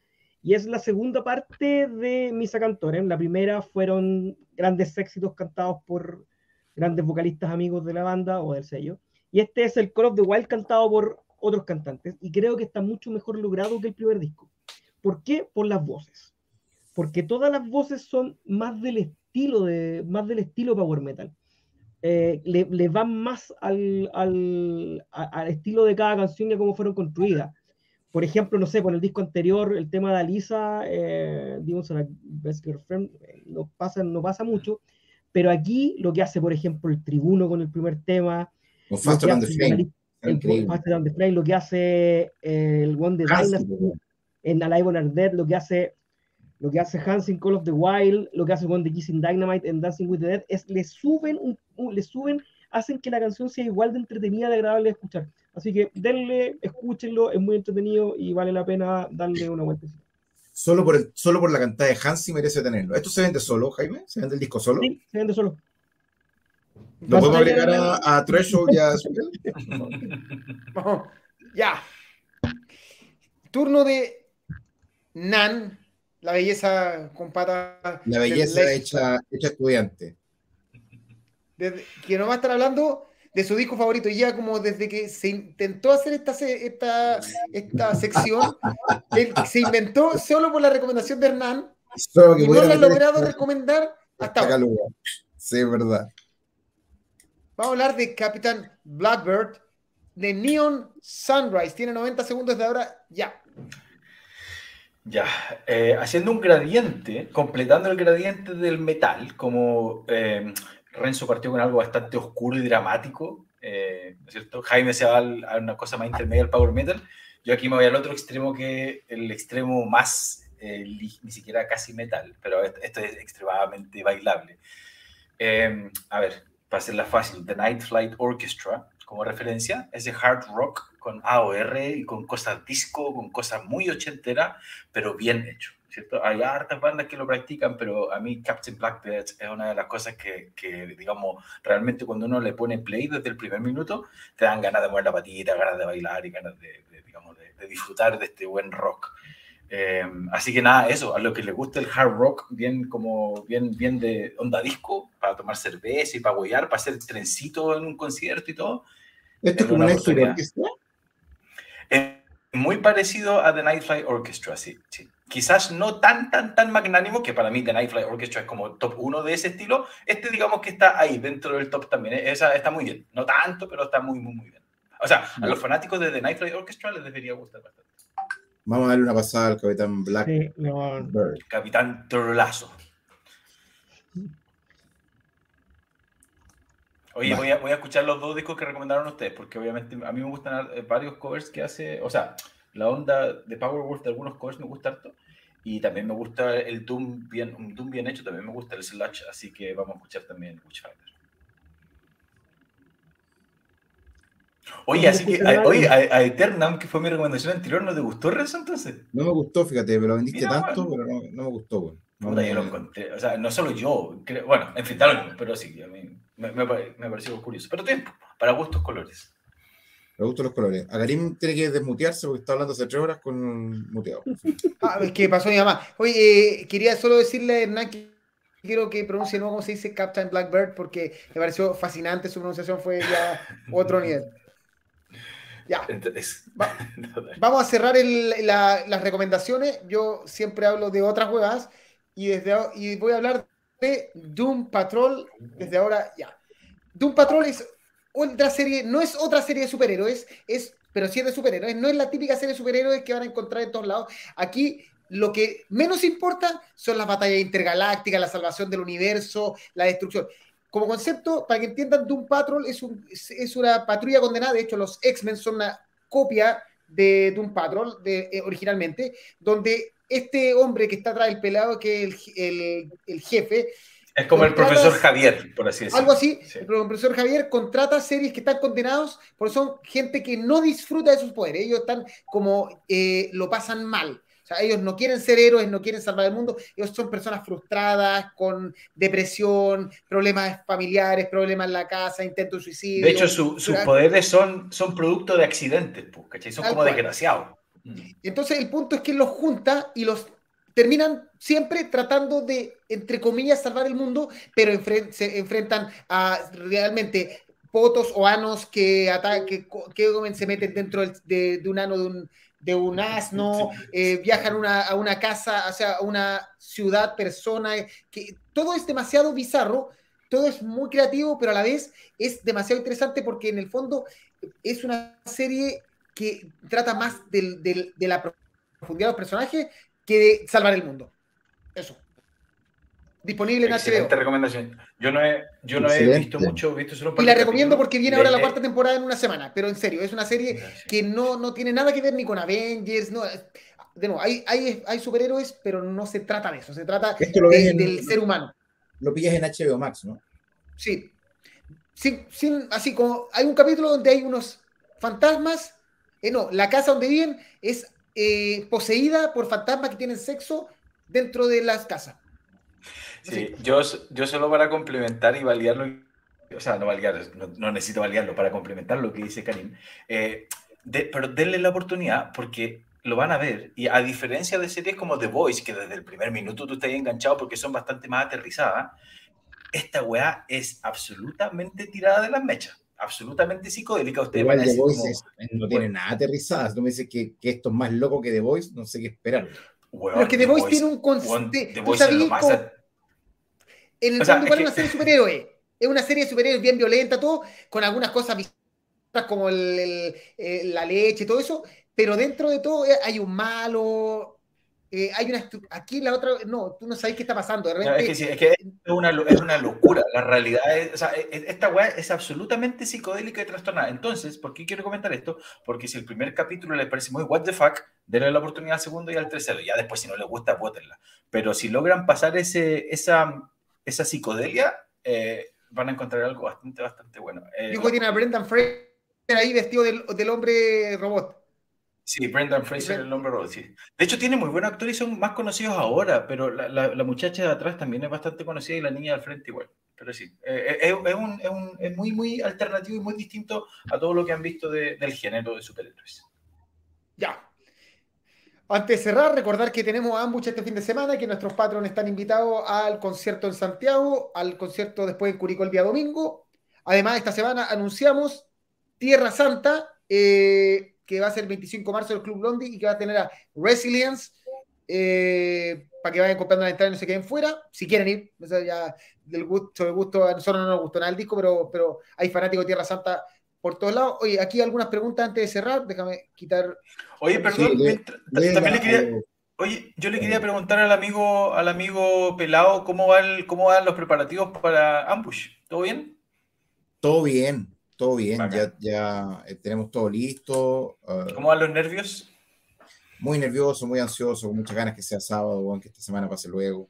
Y es la segunda parte de Misa Cantorem. La primera fueron grandes éxitos cantados por grandes vocalistas amigos de la banda o del sello. Y este es el Call of the Wild cantado por otros cantantes. Y creo que está mucho mejor logrado que el primer disco. ¿Por qué? Por las voces. Porque todas las voces son más del estilo de más del estilo power metal. Eh, le, le, van más al, al, al, estilo de cada canción y a cómo fueron construidas. por ejemplo, no sé, con el disco anterior, el tema de Alisa, eh, Demons a Best Girlfriend, eh, no pasa, no pasa mucho, pero aquí lo que hace, por ejemplo, el Tribuno con el primer tema, Con Faster than the Increíble. The lo que hace eh, el One the Hansi, Dynasty en Alive on Our Dead, lo que hace lo que hace Hans en Call of the Wild, lo que hace One the Kissing Dynamite en Dancing with the Dead, es le suben, un- un- le suben, hacen que la canción sea igual de entretenida, de agradable de escuchar. Así que denle, escúchenlo, es muy entretenido y vale la pena darle una vuelta. Solo por, el, solo por la cantada de Hansi merece tenerlo. ¿Esto se vende solo, Jaime? ¿Se vende el disco solo? Sí, se vende solo. ¿Lo podemos agregar a, a Threshold y a Spell? Vamos, ya. Turno de Nan, la belleza con patas. La belleza hecha, hecha estudiante. desde- que nos va a estar hablando de su disco favorito. Y ya como desde que se intentó hacer esta, esta, esta sección, él se inventó solo por la recomendación de Hernán Solo que y no lo ha logrado recomendar hasta ahora. Sí, es verdad. Vamos a hablar de Capitán Blackbird de Neon Sunrise. Tiene 90 segundos de ahora. Ya. Ya, eh, haciendo un gradiente, completando el gradiente del metal, como eh, Renzo partió con algo bastante oscuro y dramático, eh, ¿no es cierto? Jaime se va a una cosa más intermedia al power metal, yo aquí me voy al otro extremo que el extremo más, ni siquiera casi metal, pero esto, es extremadamente bailable. A ver, para hacerla fácil, The Night Flight Orchestra, como referencia, es de hard rock con AOR y con cosas disco, con cosas muy ochenteras, pero bien hecho, ¿cierto? Hay hartas bandas que lo practican, pero a mí Captain Blackbird es una de las cosas que, que, digamos, realmente cuando uno le pone play desde el primer minuto, te dan ganas de mover la patita, ganas de bailar y ganas de, de, digamos, de, de disfrutar de este buen rock. Eh, así que nada, eso, a lo que le gusta el hard rock, bien como bien, bien de onda disco, para tomar cerveza y para huellar, para hacer trencito en un concierto y todo, Esto Es como una orquesta. es muy parecido a The Nightfly Orchestra, sí, sí. Quizás no tan, tan, tan magnánimo, que para mí The Nightfly Orchestra es como top 1 de ese estilo. Este, digamos que está ahí, dentro del top también. ¿eh? Esa está muy bien. No tanto, pero está muy, muy, muy bien. O sea, a los fanáticos de The Nightfly Orchestra les debería gustar bastante. Vamos a darle una pasada al Capitán. Sí, no, Capitán Trolazo. Oye, voy a, voy a escuchar los dos discos que recomendaron ustedes, porque obviamente a mí me gustan eh, varios covers que hace, o sea, la onda de Powerwolf de algunos covers me gusta harto, y también me gusta el Doom bien, un Doom bien hecho, también me gusta el Slash, así que vamos a escuchar también Witchfinder. Oye, así que, a, oye, a, a Eternam, que fue mi recomendación anterior, ¿no te gustó Renzo entonces? No me gustó, fíjate, me lo vendiste Mira, tanto, bueno. pero no, no me gustó, güey. No Puta, me- yo lo encontré, o sea, no solo yo, creo- bueno, en fin, mismo, pero sí, a mí me, me, me pareció curioso. Pero tiempo, para gustos colores. Me gustan los colores. A Karim tiene que desmutearse porque está hablando hace tres horas con un muteado. Ah, es que pasó mi mamá. Oye, eh, quería solo decirle a Hernán que quiero que pronuncie de nuevo cómo se dice Captain Blackbird porque me pareció fascinante. Su pronunciación fue ya otro nivel. Ya. Entonces, Va- Vamos a cerrar el- la- las recomendaciones. Yo siempre hablo de otras huevas y, desde, y voy a hablar de Doom Patrol desde ahora ya. Doom Patrol es otra serie, no es otra serie de superhéroes, es, pero sí es de superhéroes. No es la típica serie de superhéroes que van a encontrar en todos lados. Aquí lo que menos importa son las batallas intergalácticas, la salvación del universo, la destrucción. Como concepto, para que entiendan, Doom Patrol es, un- es- una patrulla condenada. De hecho, los X-Men son una copia de Doom Patrol de, eh, originalmente, donde este hombre que está atrás del pelado, que es el, el- el jefe, es como el profesor Javier, por así decirlo. algo así, Sí. el profesor Javier contrata series que están condenados porque son gente que no disfruta de sus poderes. Ellos están como, eh, lo pasan mal. O sea, ellos no quieren ser héroes, no quieren salvar el mundo. Ellos son personas frustradas, con depresión, problemas familiares, problemas en la casa, intentos de suicidio. De hecho, su- sus poderes son, son producto de accidentes, pues, ¿cachai? Son como cual. desgraciados. Mm. Entonces el punto es que los junta y los terminan siempre tratando de, entre comillas, salvar el mundo, pero enfren- se enfrentan a realmente potos o anos que, que, que se meten dentro de, de un ano de un, de un asno, eh, viajan una- a una casa, o sea, a una ciudad, persona, eh, que todo es demasiado bizarro, todo es muy creativo, pero a la vez es demasiado interesante porque en el fondo es una serie que trata más del, del, de la profundidad de los personajes que de salvar el mundo. Eso. Disponible en Excelente HBO. recomendación. Yo no he, yo no he visto mucho, he visto solo Y la recomiendo porque viene ahora la cuarta temporada en una semana, pero en serio, es una serie Gracias. que no, no tiene nada que ver ni con Avengers, no, de nuevo, hay, hay, hay superhéroes, pero no se trata de eso, se trata Esto lo de- ves en- del ser humano. Lo pillas en HBO Max, ¿no? Sí. Sin, sin- así como hay un capítulo donde hay unos fantasmas, eh, no, la casa donde viven es eh, poseída por fantasmas que tienen sexo dentro de las casas. Sí, yo, yo solo para complementar y validarlo, o sea, no validar, no, no necesito validarlo, para complementar lo que dice Karim, eh, de- pero denle la oportunidad porque lo van a ver. Y a diferencia de series como The Voice, que desde el primer minuto tú estás ahí enganchado porque son bastante más aterrizadas, esta weá es absolutamente tirada de las mechas, absolutamente psicodélica. Ustedes Igual The Voice como, es- no tiene nada aterrizada. Si tú me dices que, que esto es más loco que The Voice, no sé qué esperar. "Weón, Pero es que The Voice tiene un concepto. The ¿Tú Voice es lo más En el O sea, fondo, es igual que- es una serie de superhéroes. Es una serie de superhéroes bien violenta, todo, con algunas cosas como el- el- eh, la leche y todo eso, pero dentro de todo eh, hay un malo. eh, hay una aquí la otra no tú no sabes qué está pasando de No, es que sí, es que es una, es una locura. La realidad es, o sea, e- e- esta weá es absolutamente psicodélica y trastornada. Entonces, ¿por qué quiero comentar esto? Porque si el primer capítulo les parece muy what the fuck, denle la oportunidad al segundo y al tercero. Ya después, si no les gusta, bótenla. Pero si logran pasar ese, esa, esa psicodelia, eh, van a encontrar algo bastante, bastante bueno. Eh, que tiene a Brendan Fraser ahí vestido del, del hombre robot Sí, Brendan Fraser, el nombre robot, sí. De hecho, tiene muy buenos actores y son más conocidos ahora, pero la, la- la muchacha de atrás también es bastante conocida y la niña del frente igual. Pero sí, eh, es, es un- es un- es muy, muy alternativo y muy distinto a todo lo que han visto de- del género de superhéroes. ya antes de cerrar, recordar que tenemos ambos este fin de semana, que nuestros patrones están invitados al concierto en Santiago, al concierto después en Curicó el día domingo. Además, esta semana anunciamos Tierra Santa, eh, que va a ser el 25 de marzo del Club Blondie y que va a tener a Resilience, eh, para que vayan comprando la entrada y no se queden fuera, si quieren ir. Ya del gusto, del gusto, a nosotros no nos gustó nada el disco, pero, pero hay fanáticos de Tierra Santa por todos lados. Oye, aquí algunas preguntas antes de cerrar, déjame quitar Oye, Sí, perdón, le- también le quería, eh, oye, yo le quería preguntar al amigo, al amigo Pelado cómo, va el- cómo van los preparativos para Ambush. ¿Todo bien? todo bien, todo bien. Ya, Bacán. ya eh, tenemos todo listo. ah, ¿Cómo van los nervios? muy nervioso, muy ansioso, con muchas ganas que sea sábado, que esta semana pase luego.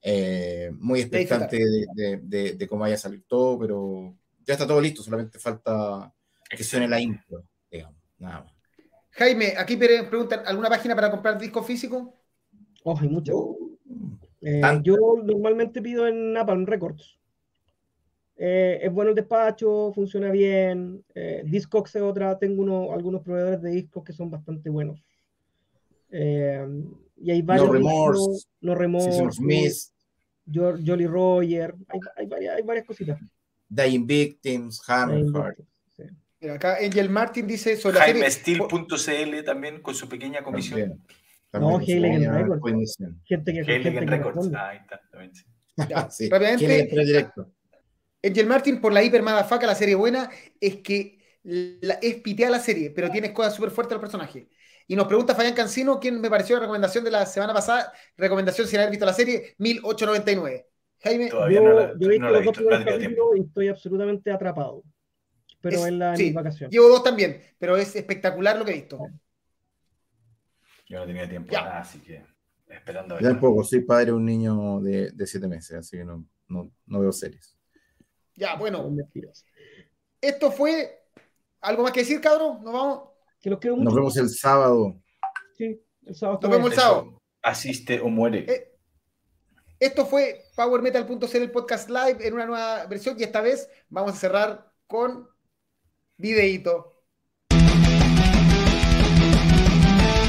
Eh, muy expectante de, de- de- de cómo vaya a salir todo, pero ya está todo listo, solamente falta que suene la intro, digamos, nada más. Jaime, aquí pre- preguntan, ¿alguna página para comprar disco físico? Oh, hay muchas. Eh, Tanto. yo normalmente pido en Napalm Records. Eh, es bueno el despacho, funciona bien. Eh, Discogs es otra, tengo uno- algunos proveedores de discos que son bastante buenos. Eh, y hay varios. Remorse, discos, no remorse, Mist, Jo- Jolly Roger, hay, hay varias, hay varias cositas. Dying Victims, Hammerheart. Sí. Mira, acá Angel Martin dice sobre la serie. JaimeSteel.cl también con su pequeña comisión. También, también No, con su Heiligen pequeña Records. comisión. Gente que, gente que Records. Ah, ahí está, también, sí. Ya, Sí, rápidamente. directo. Angel Martin, por la hiper madafaca, la serie buena, es que la, es piteada la serie, pero tiene cosas súper fuertes al personaje. Y nos pregunta Fabián Cancino, ¿quién me pareció la recomendación de la semana pasada? Recomendación sin haber visto la serie, 1899. Jaime, Todavía Yo, no la, yo he visto los dos primeros capítulos y estoy absolutamente atrapado. Pero Es- en la en sí, vacaciones. llevo dos también, pero es espectacular lo que he visto. Yo no tenía tiempo Ya. nada, así que esperando a ver. tampoco, soy padre de un niño de, de siete meses, así que no, no, no veo series. Ya, bueno, esto fue. ¿Algo más que decir, cabrón? ¿Nos vamos? Que los quiero mucho. Nos vemos el sábado. Sí, el sábado. Nos vemos el sábado. Asiste o muere. Eh, Esto fue PowerMetal.cl el podcast live en una nueva versión y esta vez vamos a cerrar con videíto.